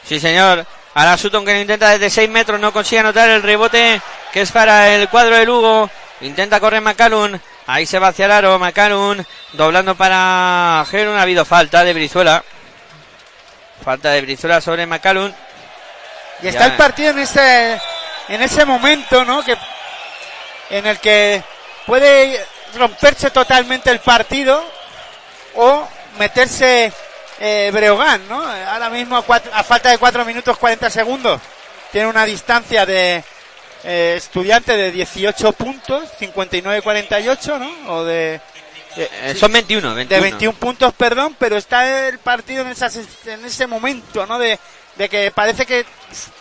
B: Sí, señor. Ahora Sutton que lo intenta desde 6 metros, no consigue anotar el rebote que es para el cuadro de Lugo. Intenta correr McCallum. Ahí se va hacia el aro McCallum. Doblando para Gerun. Ha habido falta de Brizuela. Falta de Brizuela sobre McCallum.
D: Y está
B: Ya.
D: el partido en ese, en ese momento, ¿no? Que, en el que puede romperse totalmente el partido o meterse eh, Breogán, ¿no? Ahora mismo a, cuatro- a falta de 4 minutos 40 segundos tiene una distancia de eh, estudiante de 18 puntos, 59-48, ¿no? O de,
B: Eh, son 21, 21.
D: de 21 puntos, perdón, pero está el partido en, esas, en ese momento, ¿no? De, de que parece que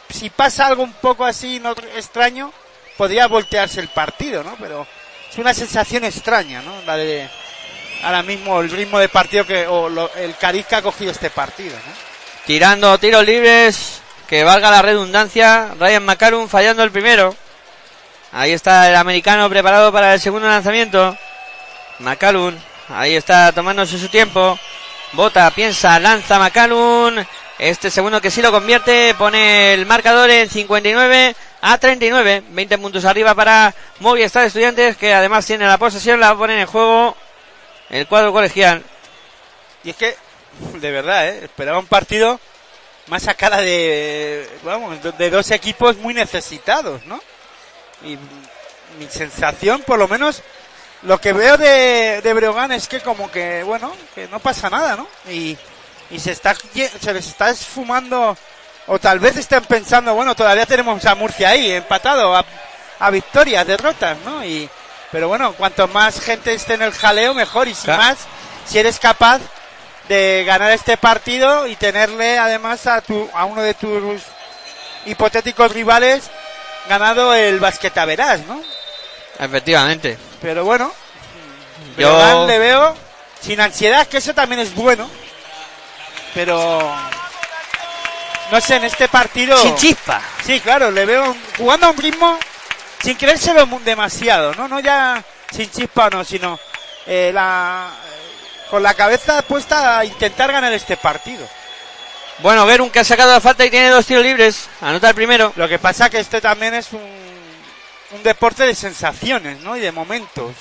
D: si pasa algo un poco así no extraño, podría voltearse el partido, ¿no? Pero es una sensación extraña, ¿no? La de ahora mismo el ritmo de partido que, el cariz que ha cogido este partido.
B: Tirando tiros libres, que valga la redundancia. Ryan McCallum fallando el primero. Ahí está el americano preparado para el segundo lanzamiento. McCallum, ahí está tomándose su tiempo. Bota, piensa, lanza McCallum. Este segundo que sí lo convierte, pone el marcador en 59 a 39. 20 puntos arriba para Movistar Estudiantes, que además tiene la posesión, la pone en juego el cuadro colegial.
D: Y es que, de verdad, ¿eh? esperaba un partido más a cara de, vamos, de- dos equipos muy necesitados, ¿no? Y mi sensación, por lo menos, lo que veo de, de Breogán es que como que, bueno, que no pasa nada, ¿no? Y, y se está, se les está esfumando, o tal vez estén pensando, bueno, todavía tenemos a Murcia ahí, empatado, a, a victorias, derrotas, ¿no? Y, pero bueno, cuanto más gente esté en el jaleo, mejor, y si
B: Claro.
D: más, si eres capaz de ganar este partido y tenerle además a tu, a uno de tus hipotéticos rivales ganado el basquetaverás, ¿no?
B: Efectivamente.
D: Pero bueno,
B: Yo-
D: le veo sin ansiedad, que eso también es bueno. Pero no sé, en este partido.
B: Sin chispa.
D: Sí, claro, le veo jugando a un ritmo sin creérselo demasiado, ¿no? No ya sin chispa, no, sino eh, la, con la cabeza puesta a intentar ganar este partido.
B: Bueno, Gerun que ha sacado la falta y tiene dos tiros libres. Anota el primero.
D: Lo que pasa que este también es un, un deporte de sensaciones, ¿no? Y de momentos.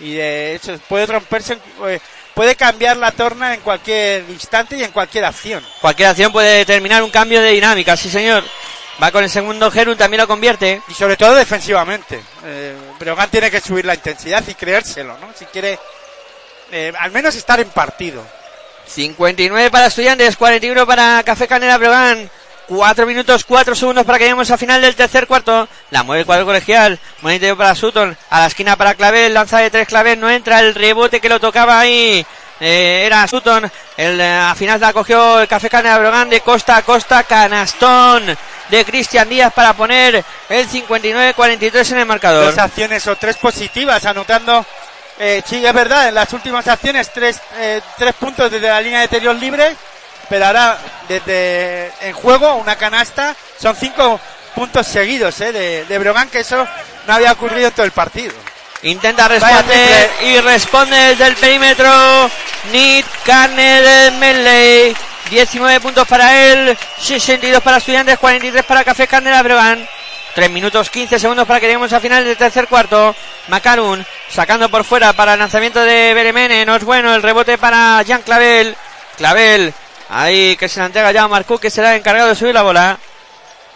D: Y de hecho, puede romperse, eh, puede cambiar la torna en cualquier instante y en cualquier acción.
B: Cualquier acción puede determinar un cambio de dinámica, sí señor. Va con el segundo Gerun, también lo convierte.
D: Y sobre todo defensivamente. Eh, Breogán tiene que subir la intensidad y creérselo, ¿no? Si quiere eh, al menos estar en partido.
B: 59 para Estudiantes, 41 para Café Canela Breogán. 4 minutos, 4 segundos para que lleguemos al final del tercer cuarto. La mueve el cuadro colegial. Buen para Sutton. A la esquina para Clavel. Lanza de tres Clavel. No entra el rebote que lo tocaba ahí. Eh, era Sutton. El, eh, al final la cogió el Café Canela Breogán de costa a costa. Canastón de Cristian Díaz para poner el 59-43 en el marcador.
D: Dos acciones o tres positivas, anotando. Eh, sí, es verdad, en las últimas acciones tres, eh, tres puntos desde la línea de tiros libres, pero ahora desde en juego una canasta son cinco puntos seguidos eh, de, de Brogan, que eso no había ocurrido en todo el partido.
B: Intenta responder y responde desde el perímetro. Nick Carnel Medley. 19 puntos para él, 62 para Estudiantes, 43 para Café Candela Bregan. 3 minutos 15 segundos para que lleguemos al final del tercer cuarto. Macarun sacando por fuera para el lanzamiento de Beremene. No es bueno el rebote para Jean Clavel. Clavel, ahí que se la entrega ya a Marcú, que será el encargado de subir la bola.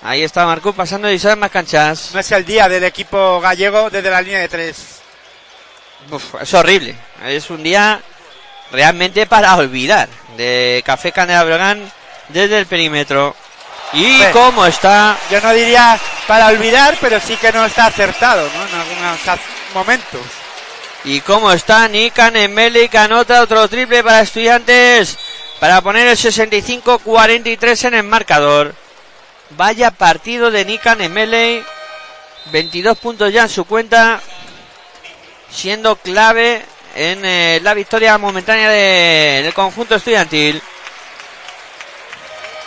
B: Ahí está Marcú pasando y sabe más canchas.
D: No es el día del equipo gallego desde la línea de tres.
B: Uf, es horrible. Es un día realmente para olvidar de Café Canela Bregan desde el perímetro. Y
D: Bueno.
B: cómo está
D: Yo no diría para olvidar, pero sí que no está acertado ¿no? en algunos momentos.
B: y cómo está Nikan Emeli que anota otro triple para estudiantes para poner el 65-43 en el marcador. Vaya partido de Nikan Emeli. 22 puntos ya en su cuenta, siendo clave en eh, la victoria momentánea de- del conjunto estudiantil.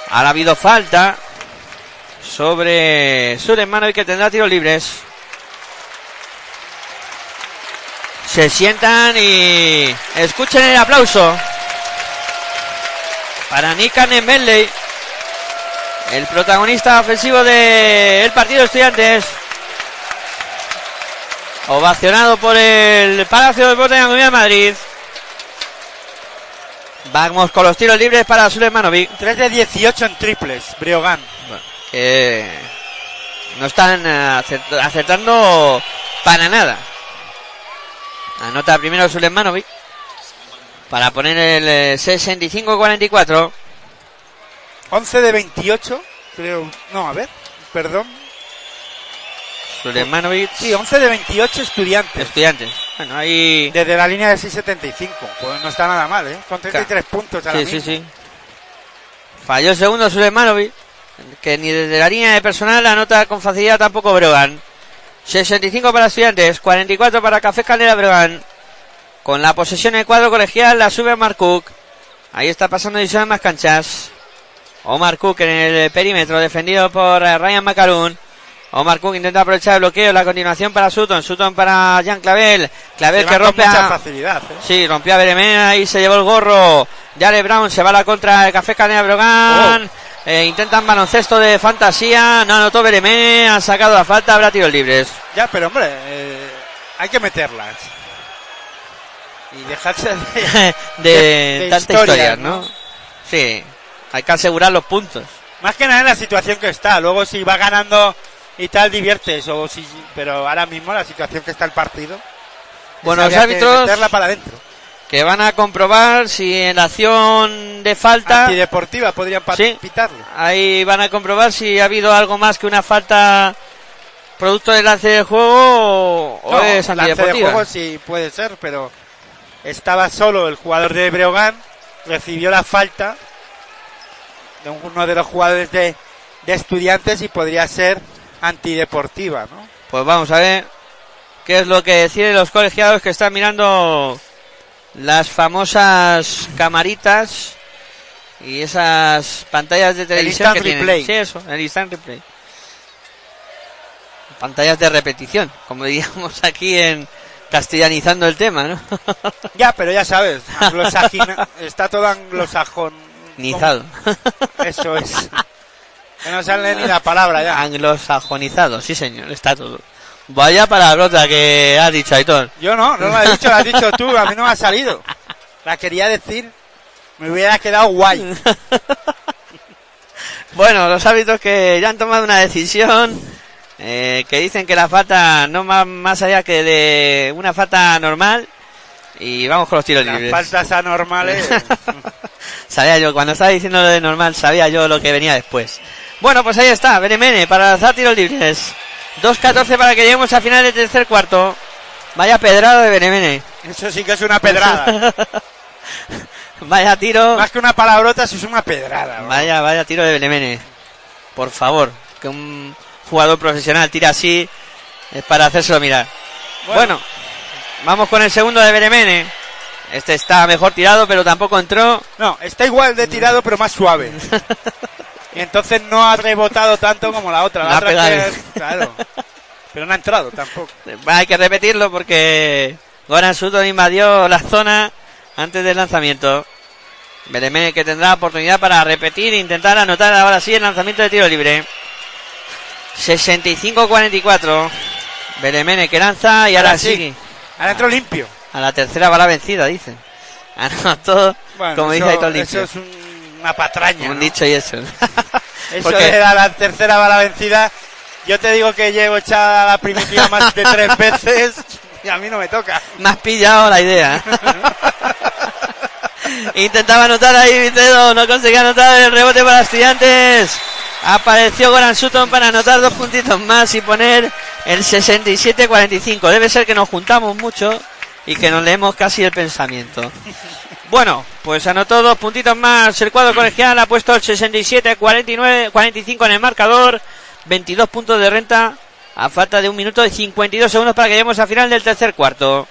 B: Ha habido falta sobre Sulemano y que tendrá tiros libres. Se sientan y escuchen el aplauso para Nikan Medley, el protagonista ofensivo del partido de estudiantes. Ovacionado por el Palacio de Deportes de la Comunidad de Madrid. Vamos con los tiros libres para Sulemanovic.
D: 3 de 18 en triples, Breogán.
B: que no están eh, acert- acertando para nada. Anota primero Sulemanovic para poner el eh, 65-44.
D: 11 de 28, creo. No, a ver, perdón.
B: Sulemanovic,
D: Sí, 11 de 28 estudiantes.
B: estudiantes. Bueno, ahí.
D: Desde la línea de 6.75. Pues no está nada mal, ¿eh? Con 33 puntos ahora
B: Sí, sí, sí. Falló el segundo Sulemanovic, que ni desde la línea de personal anota con facilidad tampoco Bregan. 65 para estudiantes, 44 para Café Caldera Bregan. Con la posesión en el cuadro colegial la sube Omar Cook. Ahí está pasando sube más canchas. Omar Cook en el perímetro defendido por eh, Ryan Macaroon. Omar Cook intenta aprovechar el bloqueo. La continuación para Sutton. Sutton para Jan Clavel. Clavel que
D: con
B: rompe
D: mucha
B: a...
D: facilidad, ¿eh?
B: Sí, rompió a Beremena y se llevó el gorro. Yale Brown se va a la contra de Café Canela Brogan.
D: Oh.
B: Eh, intentan baloncesto de fantasía. No anotó Beremena. Han sacado la falta. Habrá tiros libres.
D: Ya, pero hombre, eh, hay que meterlas. Y dejarse de...
B: de,
D: De- de
B: tanta historia, ¿no? Sí. Hay que asegurar los puntos.
D: Más que nada en la situación que está. Luego si va ganando y tal, diviertes. O si, pero ahora mismo la situación que está el partido.
B: Bueno, los
D: que
B: árbitros
D: meterla para adentro.
B: que van a comprobar si en la acción de falta
D: Antideportiva podrían
B: Sí.
D: pitarlo.
B: ahí van a comprobar si ha habido algo más que una falta producto del lance del juego o,
D: No,
B: es
D: lance de
B: antideportiva.
D: juego sí puede ser, pero estaba solo el jugador de Breogán, recibió la falta de uno de los jugadores de, de estudiantes y podría ser antideportiva, ¿no?
B: Pues vamos a ver qué es lo que deciden los colegiados que están mirando las famosas camaritas y esas pantallas de televisión
D: instant
B: que tienen.
D: replay.
B: Sí, eso, el instant replay. Pantallas de repetición, como diríamos aquí en castellanizando el tema, ¿no?
D: Ya, pero ya sabes, está todo anglosajón.
B: Nizado.
D: Eso es. Que no sale ni la palabra ya.
B: Anglosajonizado, sí señor, está todo. Vaya palabrota que ha dicho Aitor.
D: Yo no, no la he dicho, la has dicho tú, a mí no me ha salido. La quería decir, me hubiera quedado guay.
B: Bueno, los árbitros que ya han tomado una decisión, eh, que dicen que la falta no más, más allá que de una falta normal, y vamos con los tiros
D: Las
B: libres.
D: faltas anormales.
B: Sabía yo, cuando estaba diciendo lo de normal, sabía yo lo que venía después. Bueno, pues ahí está, Benemene para lanzar tiros libres. 2-14 para que lleguemos a final del tercer cuarto. Vaya pedrado de Benemene.
D: Eso sí que es una pedrada.
B: Vaya tiro.
D: Más que una palabrota, eso es una pedrada.
B: Vaya, vaya tiro de Benemene. Por favor, que un jugador profesional tira así es para hacérselo mirar. Bueno, vamos con el segundo de Benemene. Este está mejor tirado, pero tampoco entró.
D: No, está igual de tirado, pero más suave. Y entonces no ha rebotado tanto como la otra. La
B: La
D: otra
B: pegado.
D: es que- claro. Pero no ha entrado tampoco.
B: Hay que repetirlo porque Goran Sutton invadió la zona antes del lanzamiento. Benemene que tendrá oportunidad para repetir e intentar anotar ahora sí el lanzamiento de tiro libre. 65-44. Benemene que lanza y ahora,
D: Ahora sí.
B: sí.
D: Ahora entró limpio.
B: A la tercera va la vencida, dicen. Anotó,
D: Bueno,
B: como
D: eso,
B: dice Aitor
D: eso
B: Limpio.
D: es un- una patraña.
B: Un
D: ¿no?
B: dicho y eso.
D: Eso
B: Porque-
D: de la tercera bala vencida. Yo te digo que llevo echada la primitiva más de tres veces y a mí no me toca.
B: Me has pillado la idea. Intentaba anotar ahí Vicedo, no conseguía anotar el rebote para estudiantes. Apareció Goran Sutton para anotar dos puntitos más y poner el 67-45. Debe ser que nos juntamos mucho y que nos leemos casi el pensamiento. Bueno, pues anotó dos puntitos más. El cuadro colegial ha puesto el 67-49-45 en el marcador. 22 puntos de renta a falta de un minuto y 52 segundos para que lleguemos al final del tercer cuarto.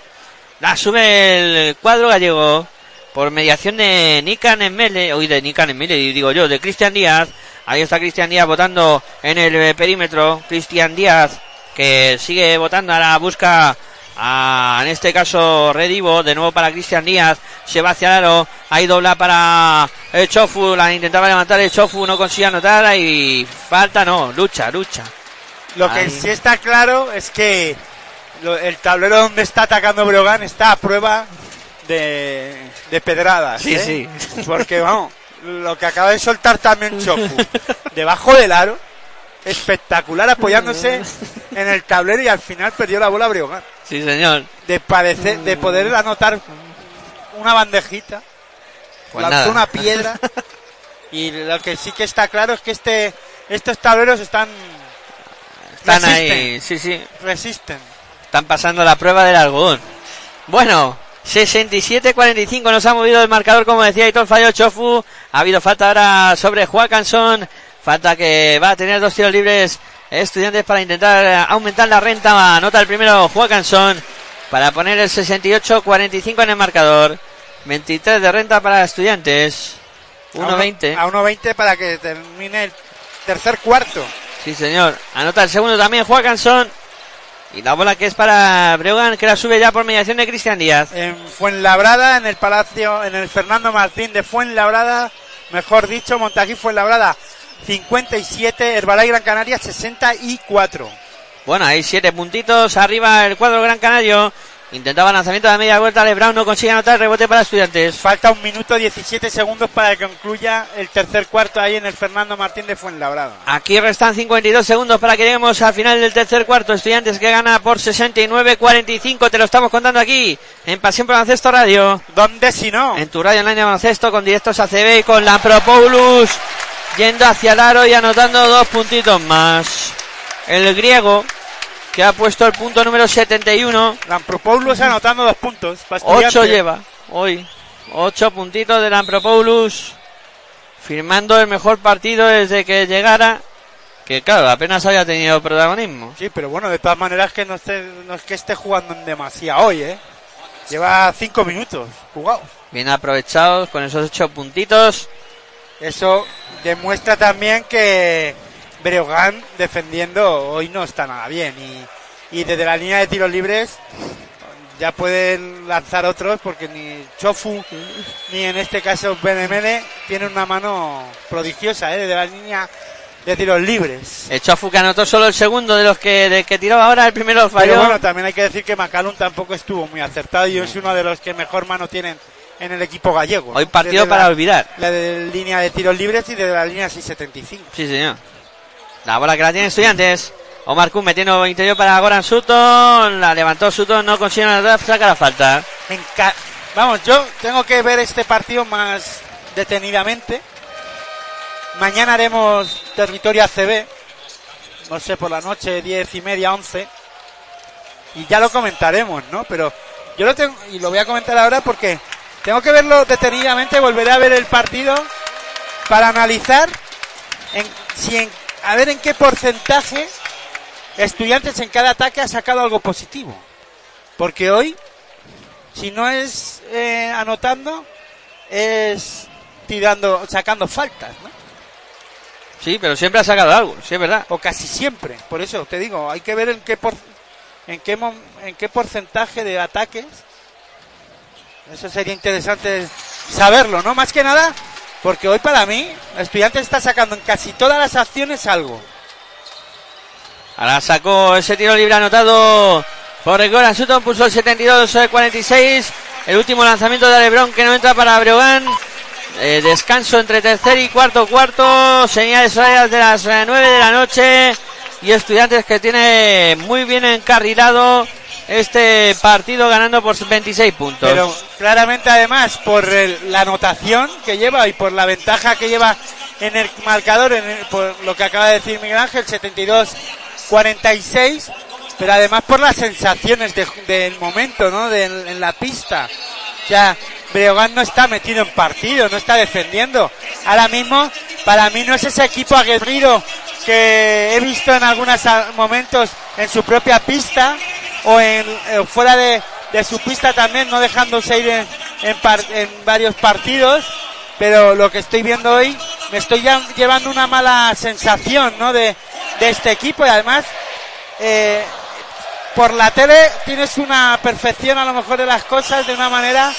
B: La sube el cuadro gallego por mediación de Nikan Emele, hoy de Nikan Emele, digo yo, de Cristian Díaz. Ahí está Cristian Díaz votando en el perímetro. Cristian Díaz que sigue votando, ahora busca a, en este caso Redivo, de nuevo para Cristian Díaz, se va hacia el aro, ahí dobla para el Chofu, la intentaba levantar el Chofu, no consigue anotar y falta no, lucha, lucha.
D: Lo que sí está claro es que el tablero donde está atacando Brogan está a prueba de, de pedradas.
B: Sí,
D: ¿eh?
B: sí.
D: Porque vamos, lo que acaba de soltar también Chofu debajo del aro, espectacular apoyándose en el tablero y al final perdió la bola Brogan.
B: Sí, señor.
D: De, parecer, de poder anotar una bandejita,
B: Pues
D: lanzó
B: nada.
D: una piedra y lo que sí que está claro es que este estos tableros están
B: Están
D: resisten,
B: ahí, sí, sí.
D: resisten.
B: Están pasando la prueba del algodón. Bueno, 67-45 nos ha movido el marcador, como decía Aitor Fallo Chofu. Ha habido falta ahora sobre Joacanson. Falta que va a tener dos tiros libres estudiantes para intentar aumentar la renta. Anota el primero Joacanson para poner el 68-45 en el marcador. 23 de renta para estudiantes.
D: A uno-
B: 1-20.
D: A 1.20 para que termine el tercer cuarto.
B: Sí, señor. Anota el segundo también Joacanson. Y la bola que es para Breogan, que la sube ya por mediación de Cristian Díaz.
D: En Fuenlabrada, en el Palacio, en el Fernando Martín de Fuenlabrada, mejor dicho, Montají Fuenlabrada 57, Herbalife Gran Canaria 64.
B: Bueno, hay siete puntitos. Arriba el cuadro Gran Canario. Intentaba lanzamiento de media vuelta. Lebron no consigue anotar. Rebote para estudiantes.
D: Falta un minuto 17 segundos para que concluya el tercer cuarto ahí en el Fernando Martín de Fuenlabrada.
B: Aquí restan 52 segundos para que lleguemos al final del tercer cuarto. Estudiantes que gana por 69-45. Te lo estamos contando aquí en Pasión por Baloncesto Radio.
D: ¿Dónde si no?
B: En tu radio online de baloncesto con directos ACB y con Lampropoulos yendo hacia el aro y anotando dos puntitos más. El griego que ha puesto el punto número 71.
D: Lampropoulos anotando dos puntos.
B: Ocho lleva hoy. Ocho puntitos de Lampropoulos. Firmando el mejor partido desde que llegara. Que claro, apenas había tenido protagonismo.
D: Sí, pero bueno, de todas maneras que no, esté, no es que esté jugando en demasía hoy, ¿eh? Lleva cinco minutos jugados.
B: Bien aprovechados con esos ocho puntitos.
D: Eso demuestra también que Breogán defendiendo hoy no está nada bien. Y, y desde la línea de tiros libres ya pueden lanzar otros porque ni Chofu ni en este caso Benemele tienen una mano prodigiosa ¿eh? desde la línea de tiros libres.
B: El Chofu que anotó solo el segundo de los que, de que tiró ahora, el primero falló.
D: Pero bueno, también hay que decir que Macalun tampoco estuvo muy acertado y es uno de los que mejor mano tienen en el equipo gallego.
B: Hoy partido
D: Desde
B: para
D: la-
B: olvidar.
D: La de línea de tiros libres y de la línea 675.
B: Sí, señor. La bola que la tiene estudiantes. Omar Kun metiendo interior para Goran Sutton. La levantó Sutton, no consigue anotar, saca la falta.
D: Me Vamos, yo tengo que ver este partido más detenidamente. Mañana haremos territorio ACB. No sé, por la noche, diez y media, once. Y ya lo comentaremos, ¿no? Pero yo lo tengo, y lo voy a comentar ahora porque tengo que verlo detenidamente, volveré a ver el partido para analizar en, si en, a ver en qué porcentaje estudiantes en cada ataque ha sacado algo positivo. Porque hoy si no es eh, anotando, es tirando, sacando faltas, ¿no?
B: Sí, pero siempre ha sacado algo, sí es verdad.
D: O casi siempre. Por eso te digo, hay que ver en qué por, en qué en qué porcentaje de ataques. Eso sería interesante saberlo, ¿no? Más que nada, porque hoy para mí, el estudiante está sacando en casi todas las acciones algo.
B: Ahora sacó ese tiro libre anotado por Goran Sutton, puso el 72-46. El último lanzamiento de Lebron que no entra para Breogán. Eh, descanso entre tercer y cuarto cuarto. Señales horarias de las eh, 9 de la noche. Y estudiantes que tiene muy bien encarrilado este partido ganando por 26 puntos.
D: Pero claramente además por el- la anotación que lleva y por la ventaja que lleva en el marcador, en el- por lo que acaba de decir Miguel Ángel, 72-46, pero además por las sensaciones de- del momento, ¿no? De- en la pista. O sea, Breogán no está metido en partido, no está defendiendo. Ahora mismo, para mí no es ese equipo aguerrido que he visto en algunos momentos en su propia pista o en eh, fuera de, su pista también, no dejándose ir en, par- en varios partidos. Pero lo que estoy viendo hoy, me estoy llevando una mala sensación, ¿no? De, de este equipo y además, eh, por la tele tienes una perfección a lo mejor de las cosas de una manera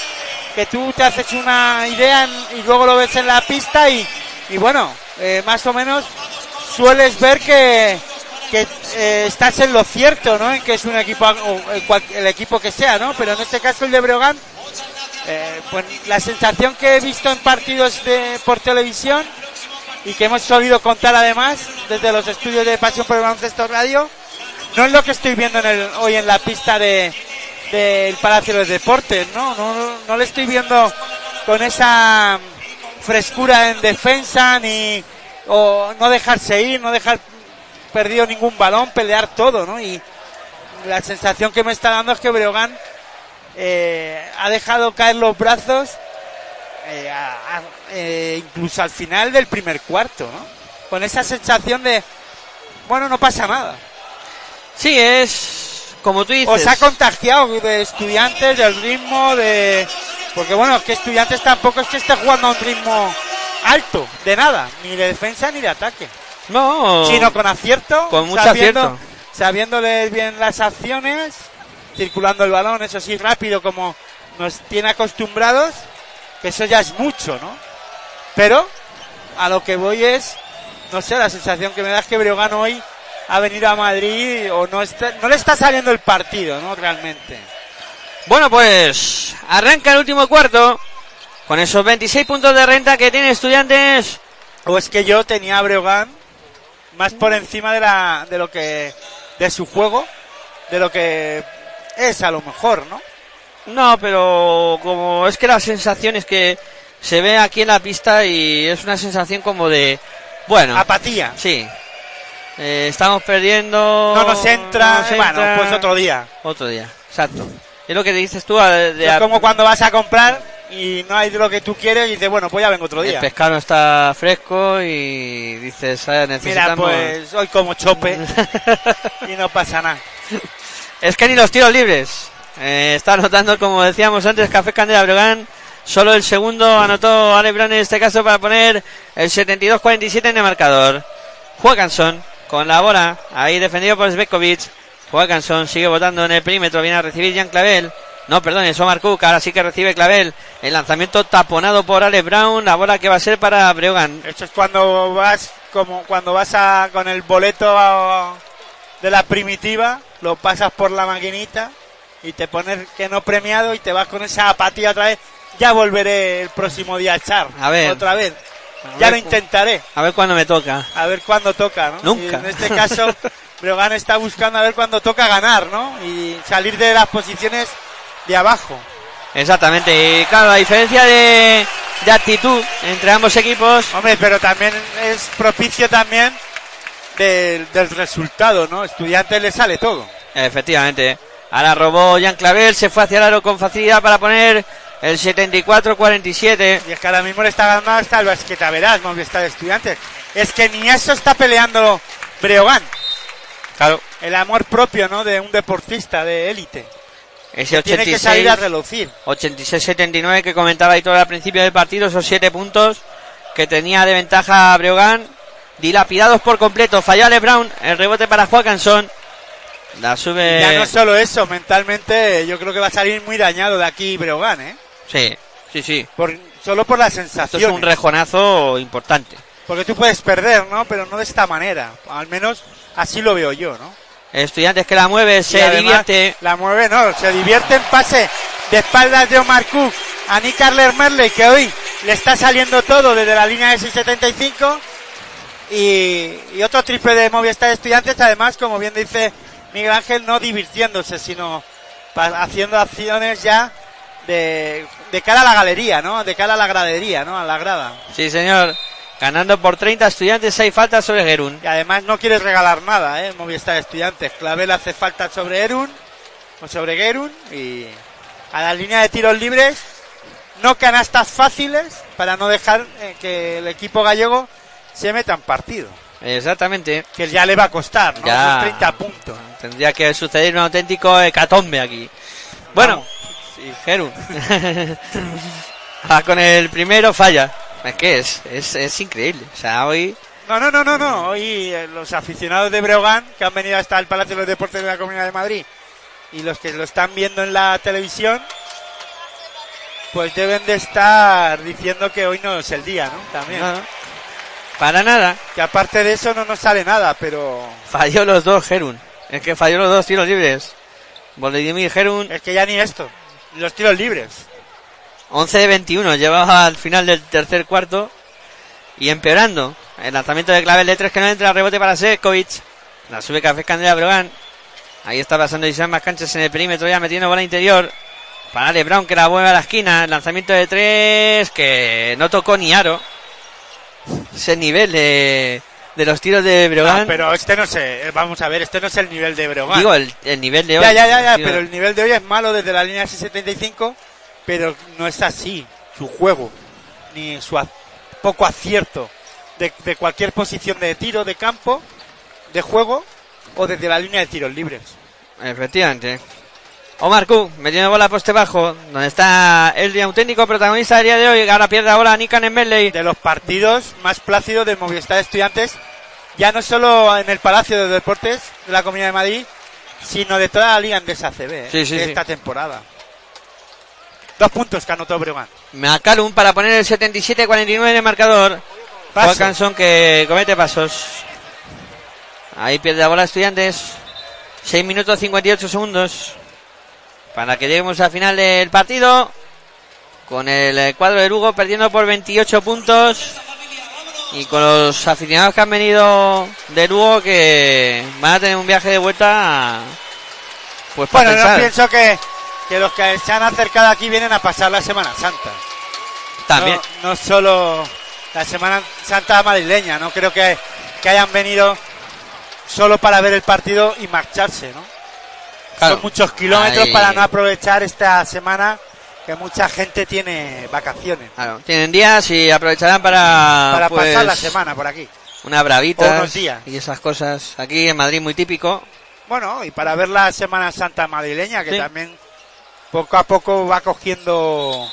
D: que tú te haces una idea en- y luego lo ves en la pista y, y bueno, eh, más o menos sueles ver que, que eh, estás en lo cierto, ¿no? En que es un equipo, o el, equipo que sea, ¿no? Pero en este caso el de Breogán, eh, pues la sensación que he visto en partidos de, por televisión y que hemos solido contar además desde los estudios de Pasión por el Baloncesto Radio, no es lo que estoy viendo en el, hoy en la pista de del Palacio de Deportes, ¿no? No, no, no le estoy viendo con esa frescura en defensa ni o no dejarse ir, no dejar perdido ningún balón, pelear todo, ¿no? Y la sensación que me está dando es que Breogán eh, ha dejado caer los brazos eh, a- a- eh, incluso al final del primer cuarto, ¿no? Con esa sensación de, bueno, no pasa nada.
B: Sí, es como tú dices.
D: Os ha contagiado de estudiantes, del ritmo, de... Porque bueno, es que estudiantes tampoco es que esté jugando a un ritmo alto, de nada, ni de defensa ni de ataque.
B: No.
D: Sino con acierto,
B: Con mucho
D: sabiendo,
B: acierto.
D: sabiéndole bien las acciones, circulando el balón, eso sí, rápido como nos tiene acostumbrados, que eso ya es mucho, ¿no? Pero a lo que voy es, no sé, la sensación que me da es que Breogán hoy ha venido a Madrid o no está, no le está saliendo el partido, ¿no? Realmente.
B: Bueno, pues arranca el último cuarto con esos 26 puntos de renta que tiene estudiantes.
D: O es que yo tenía a Breogán más por encima de la de lo que de su juego, de lo que es a lo mejor, ¿no?
B: No, pero como es que la sensación es que se ve aquí en la pista y es una sensación como de, bueno,
D: Apatía.
B: sí, Eh, estamos perdiendo.
D: No nos entra,
B: no nos
D: bueno,
B: entra.
D: pues otro día.
B: Otro día, exacto. Es lo que dices tú. de- de-
D: es como cuando vas a comprar y no hay lo que tú quieres y dices, bueno, pues ya vengo otro
B: el
D: día.
B: pescado no está fresco y dices, ah,
D: Mira,
B: necesitamos.
D: pues hoy como chope y no pasa nada.
B: Es que ni los tiros libres Eh, está anotando, como decíamos antes, Café Candela Breogán. Solo el segundo anotó Ale Brown en este caso para poner el 72-47 en el marcador. Jueganson con la bola, ahí defendido por Svetkovic. Jueganson sigue votando en el perímetro, viene a recibir Jan Clavel. No, perdón, es Omar Cook, ahora sí que recibe Clavel. El lanzamiento taponado por Ale Brown, la bola que va a ser para Breogán.
D: Esto es cuando vas como cuando vas a, con el boleto a- de la primitiva, lo pasas por la maquinita y te pones que no premiado y te vas con esa apatía otra vez. Ya volveré el próximo día a echar.
B: A ver.
D: Otra vez.
B: A
D: Ya
B: ver
D: lo intentaré.
B: A ver cuándo me toca.
D: A ver cuándo toca, ¿no?
B: Nunca.
D: Y en este caso, Breogán está buscando a ver cuándo toca ganar, ¿no? Y salir de las posiciones de abajo.
B: Exactamente, y claro, la diferencia de, de actitud entre ambos equipos.
D: Hombre, pero también es propicio también del, del resultado, ¿no? Estudiantes le sale todo.
B: Efectivamente. Ahora robó Jan Clavel, se fue hacia el aro con facilidad para poner el 74-47.
D: Y es que ahora mismo le está ganando hasta el Basqueta Verás, de Estudiantes. Es que ni eso está peleando Breogán.
B: Claro.
D: El amor propio, ¿no? De un deportista de élite.
B: Ese
D: Tiene que
B: 86,
D: salir a relucir.
B: 86-79 que comentaba todo al principio del partido, esos 7 puntos que tenía de ventaja Breogán, dilapidados por completo. Falló Ale Brown, el rebote para Joaquinson. La sube.
D: Ya no solo eso, mentalmente yo creo que va a salir muy dañado de aquí Breogán, ¿eh?
B: Sí, sí, sí.
D: Por, solo por la sensación.
B: es un rejonazo importante.
D: Porque tú puedes perder, ¿no? Pero no de esta manera. Al menos así lo veo yo, ¿no?
B: Estudiantes que la mueve, se
D: además,
B: divierte.
D: La mueve, no, se divierte en pase de espaldas de Omar Cook a Nick Arler Merley, que hoy le está saliendo todo desde la línea de 675. Y, y otro triple de Movistar Estudiantes, además, como bien dice Miguel Ángel, no divirtiéndose, sino haciendo acciones ya de, de cara a la galería, ¿no? De cara a la gradería, ¿no? A la grada.
B: Sí, señor. Ganando por 30 estudiantes, hay faltas sobre Gerún.
D: Y además no quieres regalar nada, ¿eh? Movistar Estudiantes. Clavel hace falta sobre Erun o sobre Gerun y a la línea de tiros libres no canastas fáciles para no dejar eh, que el equipo gallego se meta en partido.
B: Exactamente.
D: Que ya le va a costar, ¿no?
B: Ya.
D: Esos 30 puntos.
B: Tendría que suceder un auténtico hecatombe aquí. Bueno, sí, Gerún. ah, con el primero falla. Es que es, es, es increíble. O sea, hoy
D: No, no, no, no, no. Hoy eh, los aficionados de Breogán que han venido hasta el Palacio de los Deportes de la Comunidad de Madrid y los que lo están viendo en la televisión, pues deben de estar diciendo que hoy no es el día, ¿no? También.
B: No, para nada.
D: Que aparte de eso no nos sale nada, pero
B: Falló los dos Gerún. Es que falló los dos tiros libres. Volodymyr Gerún,
D: es que ya ni esto. Los tiros libres.
B: 11 de 21, llevaba al final del tercer cuarto. Y empeorando. El lanzamiento de clave de tres que no entra, rebote para Sekovic. La sube Café Candela Brogan. Ahí está pasando Isaac más canchas en el perímetro, ya metiendo bola interior. Para Ale Brown que la vuelve a la esquina. El lanzamiento de tres que no tocó ni aro. Ese nivel de, de los tiros de Brogan.
D: Ah, pero este no sé, eh, vamos a ver, este no es el nivel de Breogán.
B: Digo, el, el nivel de hoy.
D: ya, ya, ya, pero el nivel de hoy es malo desde la línea 675, pero no es así su juego, ni su poco acierto de, de cualquier posición de tiro, de campo, de juego, o desde la línea de tiros libres.
B: Efectivamente. Omar Cook metiendo bola a poste bajo, donde está el auténtico protagonista del día de hoy. Ahora pierde ahora Nikan en Medley.
D: De los partidos más plácidos del Movistar Estudiantes, ya no solo en el Palacio de Deportes de la Comunidad de Madrid, sino de toda la Liga Andesa CB ¿eh?
B: Sí, sí,
D: de
B: sí.
D: esta temporada. Dos puntos que anotó Breogán.
B: McCallum para poner el 77-49 en el marcador. Wilkinson que comete pasos. Ahí pierde la bola Estudiantes. 6 minutos 58 segundos. Para que lleguemos al final del partido. Con el cuadro de Lugo perdiendo por 28 puntos. Y con los aficionados que han venido de Lugo que van a tener un viaje de vuelta. Pues para
D: Bueno, yo
B: pensar.
D: pienso que, que los que se han acercado aquí vienen a pasar la Semana Santa.
B: También.
D: No, no solo la Semana Santa madrileña, no creo que, que hayan venido solo para ver el partido y marcharse, ¿no?
B: Claro.
D: Son muchos kilómetros
B: Ahí-
D: para no aprovechar esta semana que mucha gente tiene vacaciones.
B: Claro, tienen días y aprovecharán para,
D: para
B: pues,
D: pasar la semana por aquí.
B: una bravita
D: unos días.
B: y esas cosas. Aquí en Madrid muy típico.
D: Bueno, y para ver la Semana Santa madrileña, que
B: Sí.
D: también poco a poco va cogiendo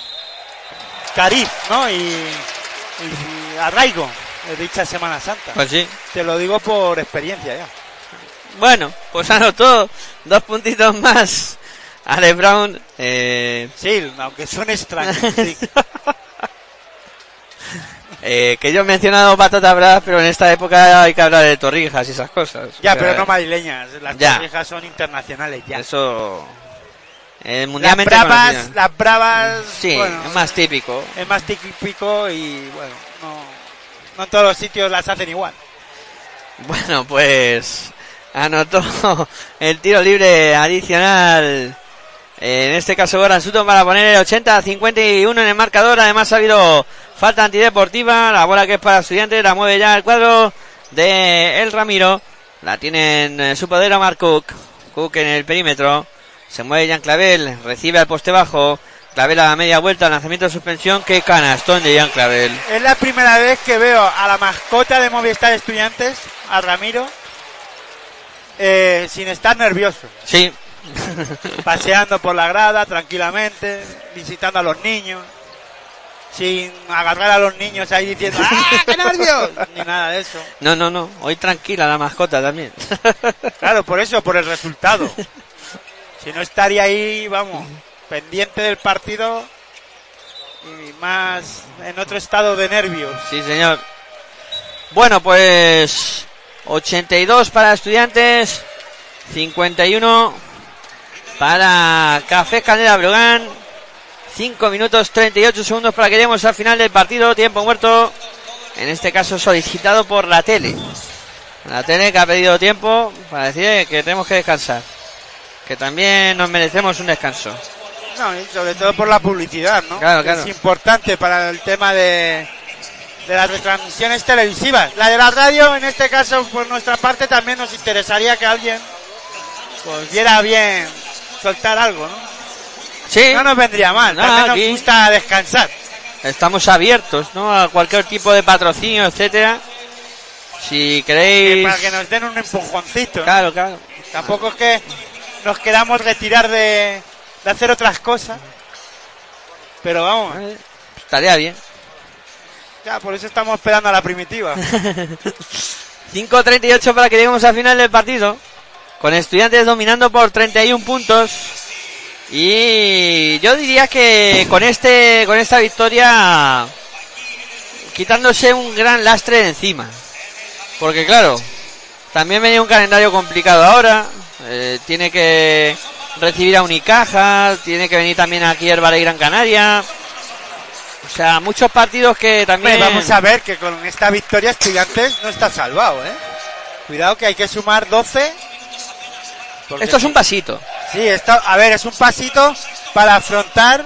D: cariz, ¿no? Y, y arraigo de dicha Semana Santa.
B: Pues sí.
D: Te lo digo por experiencia ya.
B: Bueno, pues anotó dos puntitos más. Ale Brown, eh,
D: Sí, aunque suene extraño. sí.
B: eh, que yo he mencionado patatas bravas, pero en esta época hay que hablar de torrijas y esas cosas.
D: Ya,
B: O sea,
D: pero no madrileñas. Las
B: Ya.
D: torrijas son internacionales ya.
B: Eso. Eh,
D: Las bravas, las bravas,
B: Sí,
D: bueno,
B: es más típico.
D: es más típico y bueno, no, no en todos los sitios las hacen igual.
B: Bueno, pues anotó el tiro libre adicional. En este caso, Goran Sutton para poner el 80 a 51 en el marcador. Además, ha habido falta antideportiva. La bola que es para estudiantes la mueve ya el cuadro de El Ramiro. La tiene en eh, su poder Omar Cook. Cook en el perímetro. Se mueve Jan Clavel. Recibe al poste bajo. Clavel a la media vuelta. Lanzamiento de suspensión. Qué canastón de Jan Clavel.
D: Es la primera vez que veo a la mascota de Movistar Estudiantes, a Ramiro, eh, sin estar nervioso.
B: Sí.
D: Paseando por la grada tranquilamente, visitando a los niños, sin agarrar a los niños ahí diciendo ¡Ah, qué nervios! Ni nada de eso.
B: No, no, no. Hoy tranquila la mascota también.
D: Claro, por eso, por el resultado. Si no estaría ahí, vamos, pendiente del partido y más en otro estado de nervios.
B: Sí, señor. Bueno, pues 82 para estudiantes, 51 para Café Canela Brogan, 5 minutos 38 segundos para que lleguemos al final del partido, tiempo muerto, en este caso solicitado por la tele. La tele que ha pedido tiempo para decir que tenemos que descansar, que también nos merecemos un descanso.
D: No, y sobre todo por la publicidad, ¿no?
B: Claro,
D: Que
B: claro.
D: Es importante para el tema de, de las retransmisiones televisivas. La de la radio, en este caso, por nuestra parte, también nos interesaría que alguien pues viera bien soltar algo, ¿no?
B: Sí,
D: No nos vendría mal,
B: No,
D: también nos
B: aquí-
D: gusta descansar.
B: estamos abiertos, ¿no? A cualquier tipo de patrocinio, etcétera. Si queréis,
D: para que nos den un empujoncito.
B: claro, claro.
D: Tampoco es que nos queramos retirar de, de hacer otras cosas. Pero vamos,
B: Eh, Estaría bien.
D: ya por eso estamos esperando a la primitiva.
B: 5.38 para que lleguemos al final del partido. Con estudiantes dominando por 31 puntos. Y yo diría que con este, con esta victoria, quitándose un gran lastre de encima. Porque claro, también venía un calendario complicado ahora. Eh, tiene que recibir a Unicaja, tiene que venir también aquí Herbala y Gran Canaria. O sea, muchos partidos que también...
D: Vamos a ver que con esta victoria Estudiantes no está salvado, ¿eh? Cuidado que hay que sumar 12. porque
B: Esto es un
D: si-
B: pasito.
D: Sí, esto, a ver, es un pasito para afrontar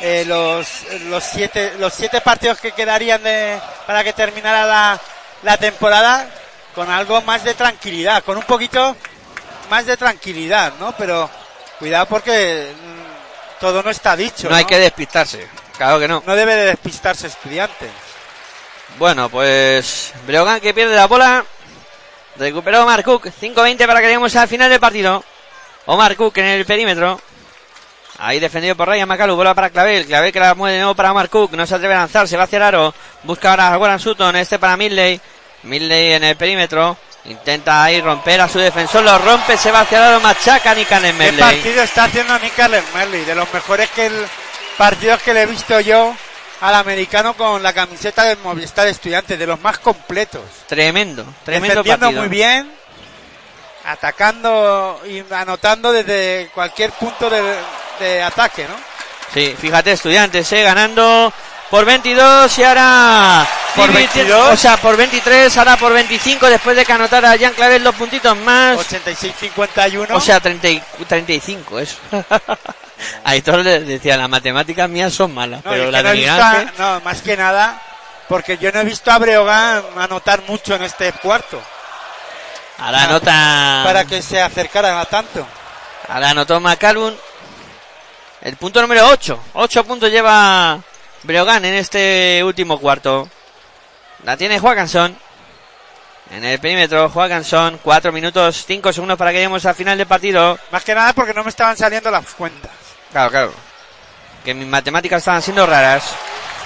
D: eh, los, los, siete, los siete partidos que quedarían de, para que terminara la, la temporada con algo más de tranquilidad, con un poquito más de tranquilidad, ¿no? Pero cuidado porque mm, todo no está dicho.
B: No hay que despistarse. Claro que no.
D: no debe de despistarse estudiantes.
B: Bueno, pues Breogán que pierde la bola. Recuperó Omar Cook. 5-20 para que lleguemos al final del partido. Omar Cook en el perímetro. Ahí defendido por Ryan Macalu. Bola para Clavel. Clavel que la mueve de nuevo para Omar Cook. No se atreve a lanzar. Se va hacia el aro. Busca ahora a Warren Sutton. Este para Midley. Midley en el perímetro. Intenta ahí romper a su defensor. Lo rompe. Se va hacia el aro. Machaca Nick Allen
D: ¿Qué partido está haciendo Nick Allen Merley? De los mejores que el, partidos que le he visto yo al americano con la camiseta del Movistar Estudiantes, de los más completos.
B: Tremendo. Tremendo
D: Defendiendo
B: partido.
D: muy bien, atacando y anotando desde cualquier punto de, de ataque, ¿no?
B: Sí, fíjate, estudiantes, eh, ganando por 22 y ahora
D: ¿Por
B: divirti-
D: 22?
B: O sea, por 23, ahora por 25 después de que anotara Jean Clavel dos puntitos más.
D: 86-51.
B: O sea, 30 y- 35, eso. Aitor le decía, las matemáticas mías son malas,
D: No,
B: pero la
D: no,
B: de
D: visto
B: Ángel-
D: no, más que nada, porque yo no he visto a Breogán anotar mucho en este cuarto,
B: Ahora anota...
D: para que se acercaran a tanto.
B: Ahora anotó McCallum. El punto número 8. 8 puntos lleva Breogán en este último cuarto. La tiene Joaquinson. En el perímetro, Joaquinson. 4 minutos 5 segundos para que lleguemos al final del partido.
D: Más que nada porque no me estaban saliendo las cuentas.
B: Claro, claro. Que mis matemáticas estaban siendo raras.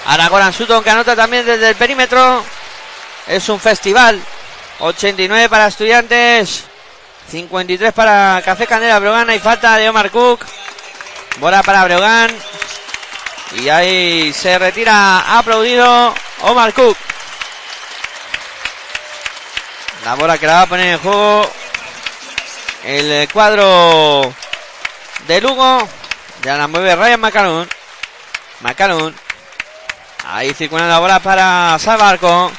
B: Ahora Goran Sutton que anota también desde el perímetro. Es un festival. 89 para estudiantes. 53 para Café Candela Brogan. Hay falta de Omar Cook. Bola para Brogan. Y ahí se retira aplaudido Omar Cook. La bola que la va a poner en juego el cuadro de Lugo. Ya la mueve Ryan McCallum. McCallum. Ahí circulando la bola para Salva Arco.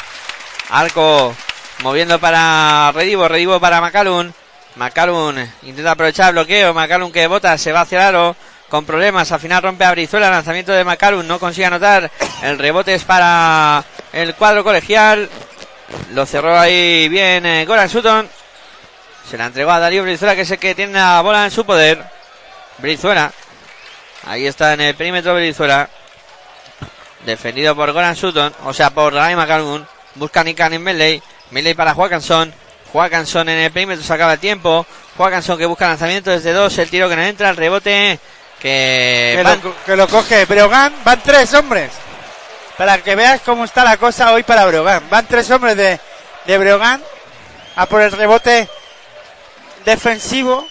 B: Arco moviendo para Redivo. Redivo para McCallum. McCallum intenta aprovechar el bloqueo. McCallum que bota, se va hacia el aro. Con problemas, al final rompe a Brizuela. Lanzamiento de McCallum, no consigue anotar. El rebote es para el cuadro colegial. Lo cerró ahí bien eh, Goran Sutton. Se la entregó a Darío Brizuela, que es el que tiene la bola en su poder. Brizuela. Ahí está en el perímetro Brizuela. Defendido por Goran Sutton. O sea, por Ryan McCallum. Busca Nikan en Medley. Medley para Joaquinson. Joaquinson en el perímetro. Se acaba el tiempo. Joaquinson que busca lanzamiento desde dos. El tiro que no entra. El rebote que...
D: Que
B: van-
D: lo, que lo coge Breogán. Van tres hombres. Para que veas cómo está la cosa hoy para Breogán. Van tres hombres de, de Breogán a por el rebote defensivo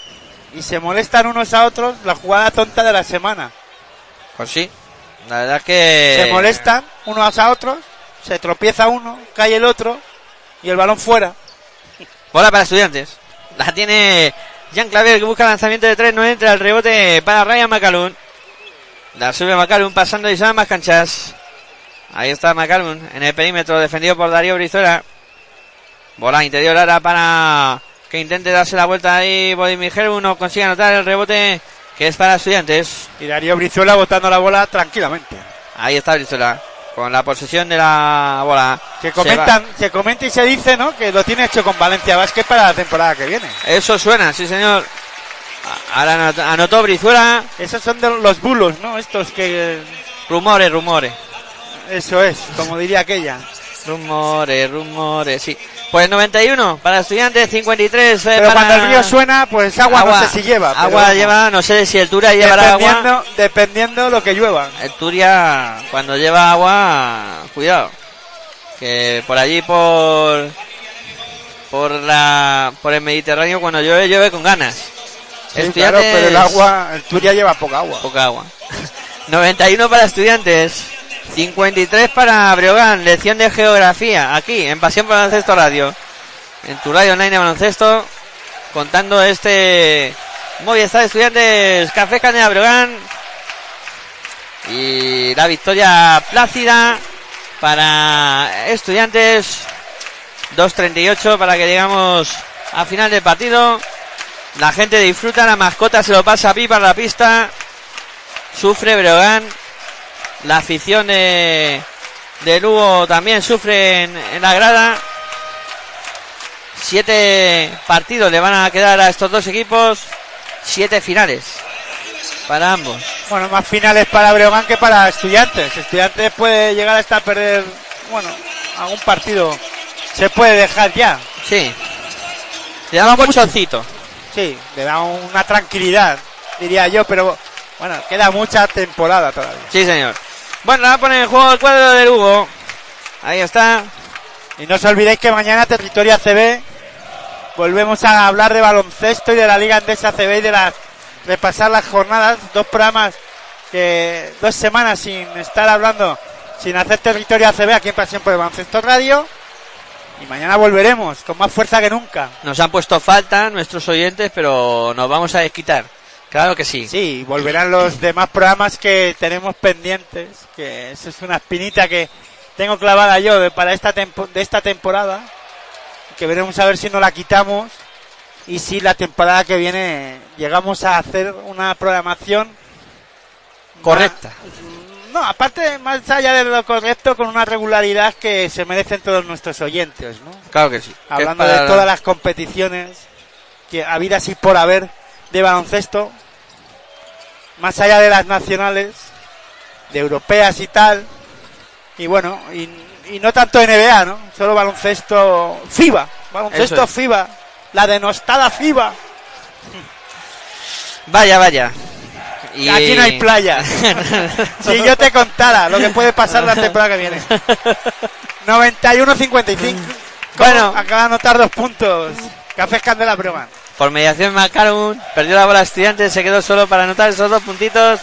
D: y se molestan unos a otros. La jugada tonta de la semana.
B: Pues sí. La verdad es que...
D: Se molestan unos a otros. Se tropieza uno, cae el otro y el balón fuera.
B: Bola para estudiantes. La tiene Jean Claver que busca lanzamiento de tres. No entra el rebote para Ryan McCallum. La sube McCallum pasando y se van más canchas. Ahí está McCallum en el perímetro defendido por Darío Brizuela. Bola interior ahora para que intente darse la vuelta ahí. Vladimir Gerbu no consigue anotar el rebote que es para estudiantes.
D: Y Darío Brizuela botando la bola tranquilamente.
B: Ahí está Brizuela con la posesión de la bola.
D: Se
B: Se
D: comentan, se comenta y se dice, ¿no? Que lo tiene hecho con Valencia Vázquez para la temporada que viene.
B: Eso suena, sí señor. Ahora anot- anotó Brizuela.
D: Esos son de los bulos, ¿no? Estos que
B: Rumores, rumores.
D: eso es, como diría aquella.
B: Rumores, rumores, sí. Pues 91 para estudiantes, 53 eh,
D: Pero
B: para...
D: cuando el río suena, pues agua, no sé si lleva.
B: Agua lleva, no sé si el Turia llevará agua.
D: dependiendo, lo que llueva.
B: El Turia, cuando lleva agua, cuidado. Que por allí, por... Por la... Por el Mediterráneo, cuando llueve, llueve con ganas.
D: Sí, claro, pero el agua, el Turia lleva poca agua.
B: Poca agua. 91 para estudiantes. 53 para Breogán. Lección de geografía. Aquí, en Pasión por Baloncesto Radio. En tu radio online de baloncesto. Contando este Movistar Estudiantes Café Canela Breogán. Y la victoria plácida para Estudiantes. 2.38 para que llegamos a final del partido. La gente disfruta, la mascota se lo pasa a pipa la pista. Sufre Breogán. La afición de, de Lugo también sufre en, en la grada. Siete partidos le van a quedar a estos dos equipos. Siete finales para ambos.
D: Bueno, más finales para Breogán que para Estudiantes. Estudiantes puede llegar hasta perder, bueno, algún partido. Se puede dejar ya.
B: Sí. Le daba un colchoncito.
D: Sí, le da una tranquilidad, diría yo, pero bueno, queda mucha temporada todavía.
B: Sí, señor. Bueno, la va a poner en juego el cuadro de Lugo. Ahí está.
D: Y no os olvidéis que mañana Territorio ACB volvemos a hablar de baloncesto y de la Liga Andesa ACB y de las repasar las jornadas, dos programas que dos semanas sin estar hablando, sin hacer Territorio ACB aquí en Pasión por el Baloncesto Radio. Y mañana volveremos con más fuerza que nunca.
B: Nos han puesto falta nuestros oyentes, pero nos vamos a desquitar. Claro que sí.
D: Sí, volverán los demás programas que tenemos pendientes, que eso es una espinita que tengo clavada yo de, para esta tempo- de esta temporada, que veremos a ver si no la quitamos y si la temporada que viene llegamos a hacer una programación
B: Correcta.
D: No, aparte, más allá de lo correcto, con una regularidad que se merecen todos nuestros oyentes, ¿no?
B: Claro que sí.
D: Hablando de todas las competiciones que habidas y por haber de baloncesto, más allá de las nacionales, de europeas y tal, y bueno, y, y no tanto NBA, ¿no? Solo baloncesto FIBA, baloncesto
B: es.
D: FIBA, la denostada FIBA.
B: Vaya, vaya. Y-
D: Aquí no hay playa. si yo te contara lo que puede pasar la temporada que viene. 91-55.
B: Bueno.
D: acaba de anotar dos puntos. Cafés Candela Brogan.
B: Por mediación Macaron perdió la bola estudiante, se quedó solo para anotar esos dos puntitos.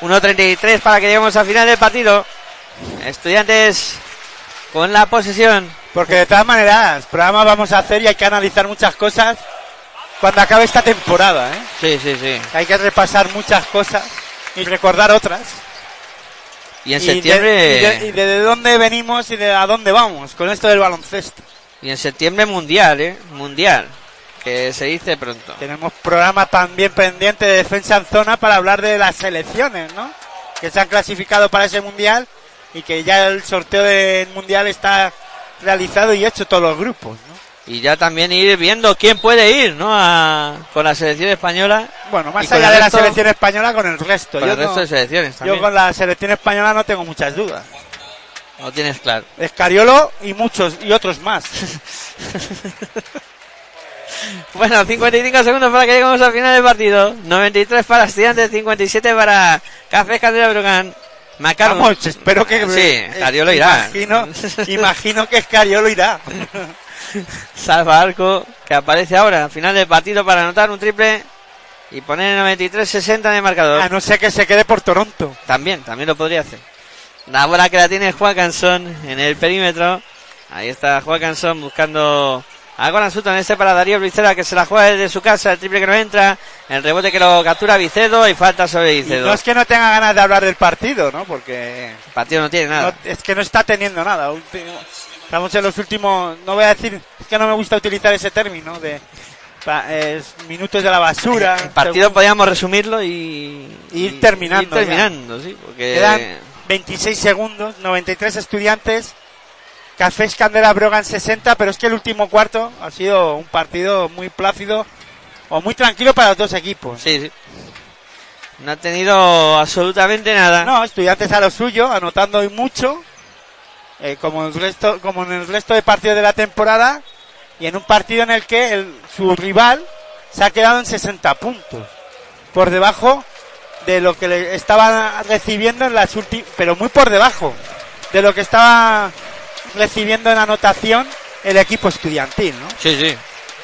B: 1.33 para que lleguemos al final del partido. Estudiantes con la posesión.
D: Porque de todas maneras, programa vamos a hacer y hay que analizar muchas cosas cuando acabe esta temporada. ¿eh?
B: Sí, sí, sí.
D: Hay que repasar muchas cosas y recordar otras.
B: Y en
D: Y de-
B: septiembre
D: y de, y de dónde venimos y de a dónde vamos con esto del baloncesto.
B: y en septiembre mundial, ¿eh? Mundial. Que se dice pronto.
D: Tenemos programa también pendiente de defensa en zona para hablar de las selecciones, ¿no? Que se han clasificado para ese mundial y que ya el sorteo del mundial está realizado y hecho todos los grupos, ¿no?
B: Y ya también ir viendo quién puede ir, ¿no? A- con la selección española.
D: Bueno, más allá de la
B: resto-
D: selección española con el resto.
B: Con
D: Yo,
B: el resto
D: no-
B: de selecciones también.
D: yo con la selección española no tengo muchas dudas.
B: Lo tienes claro.
D: Escariolo y muchos y otros más.
B: Bueno, 55 segundos para que lleguemos al final del partido. 93 para Estudiantes, 57 para Café Candela Brogan. Macaron.
D: Vamos, espero que
B: Sí,
D: eh,
B: Escariolo irá.
D: Imagino, imagino que Escariolo irá.
B: Salva Arco, que aparece ahora al final del partido para anotar un triple y poner el 93-60 en el marcador.
D: A no ser que se quede por Toronto.
B: También, también lo podría hacer. La bola que la tiene Juacanson en el perímetro. Ahí está Juacanson buscando a Goran Sutton. Este para Darío Bricera que se la juega desde su casa. El triple que no entra. El rebote que lo captura Vicedo y falta sobre
D: Y
B: Vicedo.
D: no es que no tenga ganas de hablar del partido, ¿no? Porque
B: El partido no tiene nada.
D: no- es que no está teniendo nada. Estamos en los últimos, no voy a decir, es que no me gusta utilizar ese término de pa- es minutos de la basura.
B: El partido podríamos resumirlo y,
D: Y ir terminando
B: ir terminando, sí, porque
D: Quedan 26 segundos, 93 estudiantes. Cafés Candela Brogan 60, pero es que el último cuarto ha sido un partido muy plácido o muy tranquilo para los dos equipos.
B: sí, sí. No ha tenido absolutamente nada.
D: No, estudiantes a lo suyo, anotando y mucho, eh, como, el resto, como en el resto de partidos de la temporada, y en un partido en el que el- su rival se ha quedado en 60 puntos, por debajo de lo que le estaba recibiendo en las últimas, pero muy por debajo de lo que estaba recibiendo en anotación el equipo estudiantil, ¿no?
B: Sí, sí.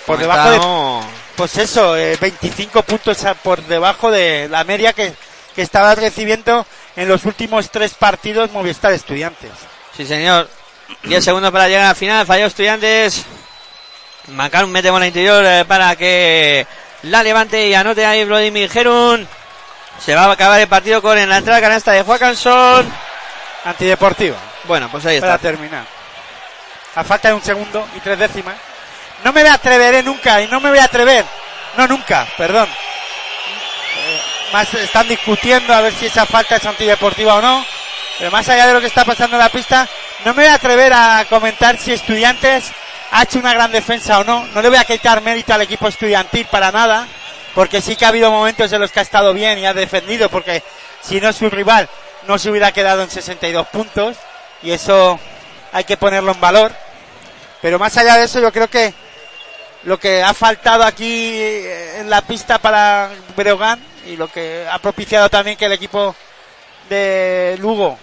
D: Por debajo de- Pues eso, eh, 25 puntos por debajo de la media que, que estaba recibiendo en los últimos tres partidos Movistar Estudiantes.
B: Sí, señor. 10 segundos para llegar al final. Falló Estudiantes. Macaron mete bola interior eh, para que la levante y anote ahí Vladimir Gerun. Se va a acabar el partido con en la entrada canasta de Joaquinson.
D: Antideportiva,
B: Bueno, pues ahí
D: para
B: está.
D: terminar. A falta de un segundo y tres décimas. No me atreveré nunca, y no me voy a atrever. No, nunca, perdón. Eh, más están discutiendo a ver si esa falta es antideportiva o no. Pero más allá de lo que está pasando en la pista, no me voy a atrever a comentar si Estudiantes ha hecho una gran defensa o no. No le voy a quitar mérito al equipo estudiantil para nada, porque sí que ha habido momentos en los que ha estado bien y ha defendido, porque si no su rival no se hubiera quedado en 62 puntos, y eso hay que ponerlo en valor. Pero más allá de eso, yo creo que lo que ha faltado aquí eh, en la pista para Breogán y lo que ha propiciado también que el equipo de Lugo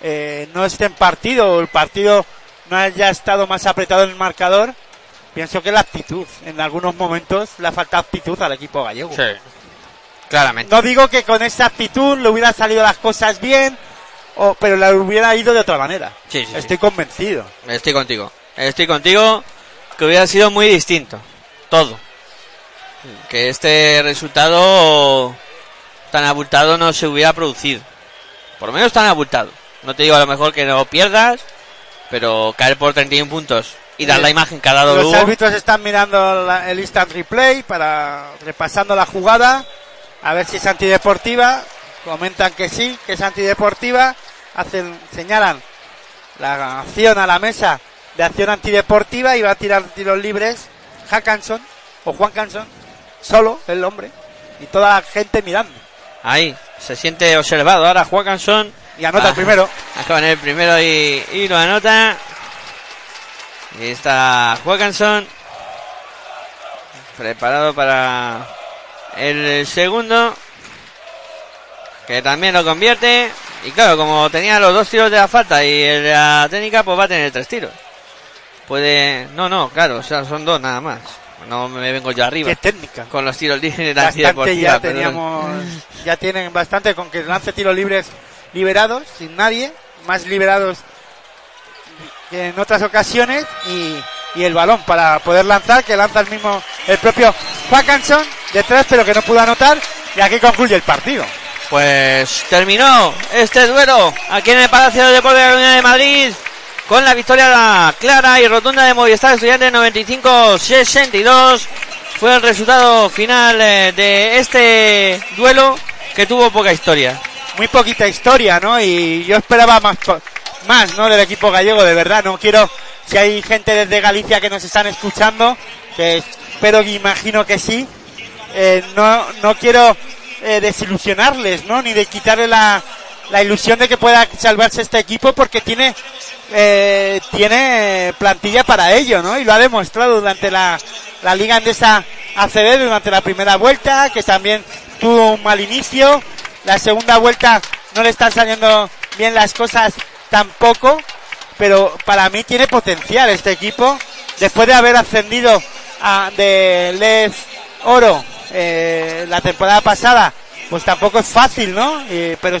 D: eh, no esté en partido o el partido no haya estado más apretado en el marcador, pienso que la actitud. En algunos momentos le ha faltado actitud al equipo gallego.
B: Sí. Claramente.
D: No digo que con esa actitud le hubieran salido las cosas bien, o, pero le hubiera ido de otra manera.
B: Sí, sí, sí.
D: Estoy convencido.
B: Estoy contigo. Estoy contigo. Que hubiera sido muy distinto. Todo. Que este resultado tan abultado no se hubiera producido. Por lo menos tan abultado. No te digo a lo mejor que no pierdas, pero caer por 31 puntos y dar
D: Eh,
B: la imagen que ha dado
D: Los
B: Lugo.
D: árbitros están mirando la- el instant replay para repasando la jugada, a ver si es antideportiva. Comentan que sí, que es antideportiva. Hacen, señalan la acción a la mesa de acción antideportiva y va a tirar tiros libres Hackanson o Juan Canson, solo el hombre y toda la gente mirando.
B: Ahí, se siente observado. Ahora Joaquinson.
D: Y anota
B: Ah,
D: el primero.
B: Acaba en el primero y, y lo anota. Y está Joaquinson. Preparado para el segundo. Que también lo convierte. Y claro, como tenía los dos tiros de la falta y el de la técnica, pues va a tener tres tiros. Puede. No, no, claro, o sea, son dos nada más. No me vengo yo arriba.
D: Qué técnica.
B: Con los tiros libres de la
D: Bastante ya
B: pero-
D: teníamos, ya tienen bastante con que lance tiros libres liberados, sin nadie, más liberados que en otras ocasiones y, y el balón para poder lanzar, que lanza el mismo, el propio Hackanson detrás, pero que no pudo anotar y aquí concluye el partido.
B: Pues terminó este duelo aquí en el Palacio de Deportes de la Comunidad de Madrid con la victoria clara y rotunda de Movistar Estudiantes 95-62. Fue el resultado final eh, de este duelo que tuvo poca historia.
D: Muy poquita historia, ¿no? Y yo esperaba más, más, ¿no? Del equipo gallego, de verdad. No quiero, si hay gente desde Galicia que nos están escuchando, que espero y imagino que sí, eh, no, no quiero eh, desilusionarles, ¿no? Ni de quitarle la, la ilusión de que pueda salvarse este equipo porque tiene, eh, tiene plantilla para ello, ¿no? Y lo ha demostrado durante la, la Liga Andesa ACB durante la primera vuelta, que también tuvo un mal inicio. La segunda vuelta no le están saliendo bien las cosas tampoco, pero para mí tiene potencial este equipo. Después de haber ascendido a, de Les Oro eh, la temporada pasada, pues tampoco es fácil, ¿no? Pero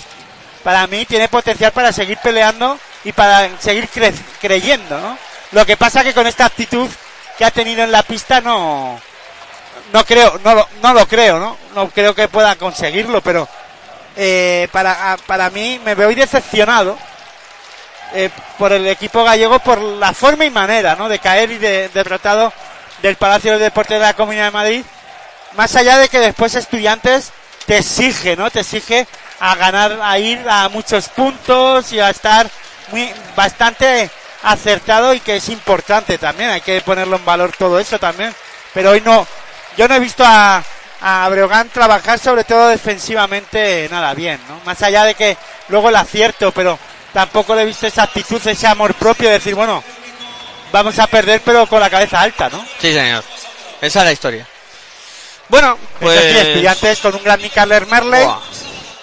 D: para mí tiene potencial para seguir peleando y para seguir cre- creyendo, ¿no? Lo que pasa que con esta actitud que ha tenido en la pista no no creo, no lo, creo, ¿no? No creo que pueda conseguirlo, pero eh, para, para mí me veo decepcionado eh, por el equipo gallego por la forma y manera, ¿no? De caer y de derrotado del Palacio de Deportes de la Comunidad de Madrid. Más allá de que después estudiantes te exige, ¿no? Te exige a ganar, a ir a muchos puntos y a estar muy, bastante acertado y que es importante también. Hay que ponerlo en valor todo eso también. Pero hoy no, yo no he visto a, a Breogán trabajar sobre todo defensivamente nada bien, ¿no? Más allá de que luego el acierto, pero tampoco le he visto esa actitud, ese amor propio de decir, bueno, vamos a perder pero con la cabeza alta, ¿no?
B: Sí, señor. Esa es la historia. Bueno, pues...
D: Eso sí, estudiantes con un gran Nicaler Merley,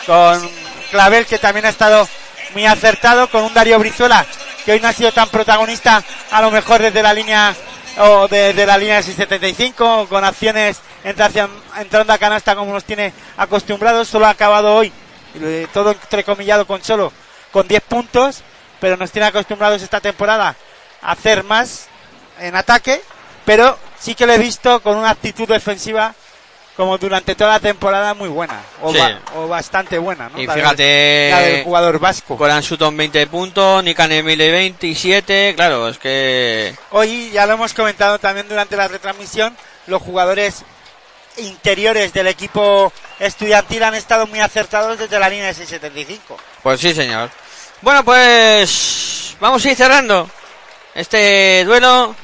D: con Clavel que también ha estado muy acertado, con un Darío Brizuela que hoy no ha sido tan protagonista, a lo mejor desde la línea o desde la línea de 675, con acciones entrando a canasta como nos tiene acostumbrados, solo ha acabado hoy, eh, todo entrecomillado con solo, con 10 puntos, pero nos tiene acostumbrados esta temporada a hacer más en ataque, pero sí que lo he visto con una actitud defensiva como durante toda la temporada muy buena o,
B: Sí.
D: ba- o bastante buena ¿no?
B: Y
D: La del-
B: fíjate,
D: la del jugador vasco
B: Coran Sutton 20 puntos, Nikan Emile 27, claro, es que...
D: hoy ya lo hemos comentado también durante la retransmisión los jugadores interiores del equipo estudiantil han estado muy acertados desde la línea de 675
B: Pues sí, señor. Bueno, pues vamos a ir cerrando este duelo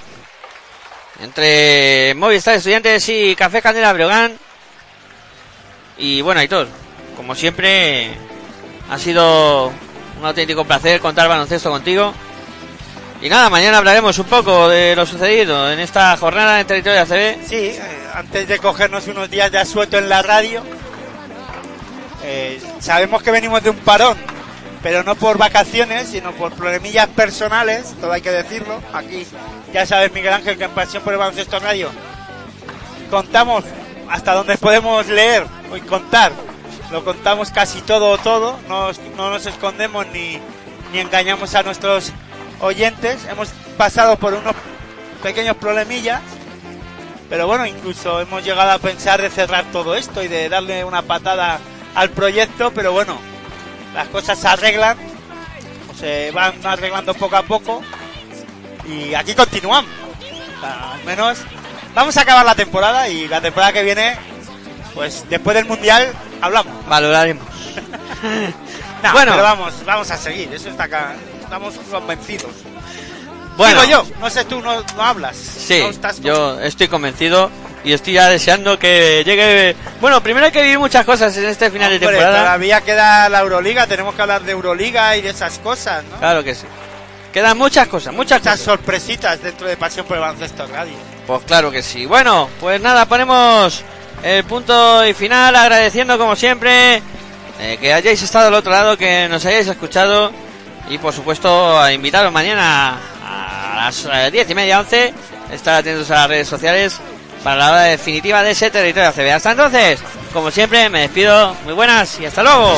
B: entre Movistar Estudiantes y Café Candela Breogán. Y bueno, Aitor, como siempre, ha sido un auténtico placer contar baloncesto contigo. Y nada, mañana hablaremos un poco de lo sucedido en esta jornada en territorio de ACB.
D: Sí, eh, antes de cogernos unos días de asueto en la radio, eh, sabemos que venimos de un parón, pero no por vacaciones, sino por problemillas personales, todo hay que decirlo. Aquí, ya sabes, Miguel Ángel, que en Pasión por el Baloncesto Radio contamos hasta donde podemos leer y contar. Lo contamos casi todo, todo. No, no nos escondemos ni, ni engañamos a nuestros oyentes. Hemos pasado por unos pequeños problemillas. Pero bueno, incluso hemos llegado a pensar de cerrar todo esto y de darle una patada al proyecto. Pero bueno, las cosas se arreglan. o se van arreglando poco a poco. Y aquí continuamos. Al menos vamos a acabar la temporada y la temporada que viene, pues después del Mundial, hablamos.
B: Valoraremos.
D: No,
B: Bueno.
D: pero vamos, vamos a seguir, eso está acá. Estamos convencidos.
B: Bueno,
D: Digo yo, no sé tú, no, no hablas.
B: Sí,
D: No estás
B: yo estoy convencido y estoy ya deseando que llegue. Bueno, primero hay que vivir muchas cosas en este final de
D: Hombre,
B: temporada.
D: todavía queda la Euroliga, tenemos que hablar de Euroliga y de esas cosas, ¿no?
B: Claro que sí. Quedan muchas cosas, muchas
D: Muchas
B: cosas.
D: sorpresitas dentro de Pasión por el Baloncesto Radio.
B: Pues claro que sí. Bueno, pues nada, ponemos el punto y final agradeciendo como siempre eh, que hayáis estado al otro lado, que nos hayáis escuchado y por supuesto a invitaros mañana a las eh, diez y media, once, estar atentos a las redes sociales para la hora definitiva de ese territorio CB. Hasta entonces, como siempre, me despido, muy buenas y hasta luego.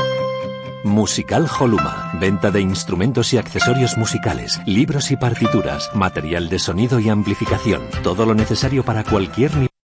A: Musical Holuma. Venta de instrumentos y accesorios musicales, libros y partituras, material de sonido y amplificación. Todo lo necesario para cualquier nivel.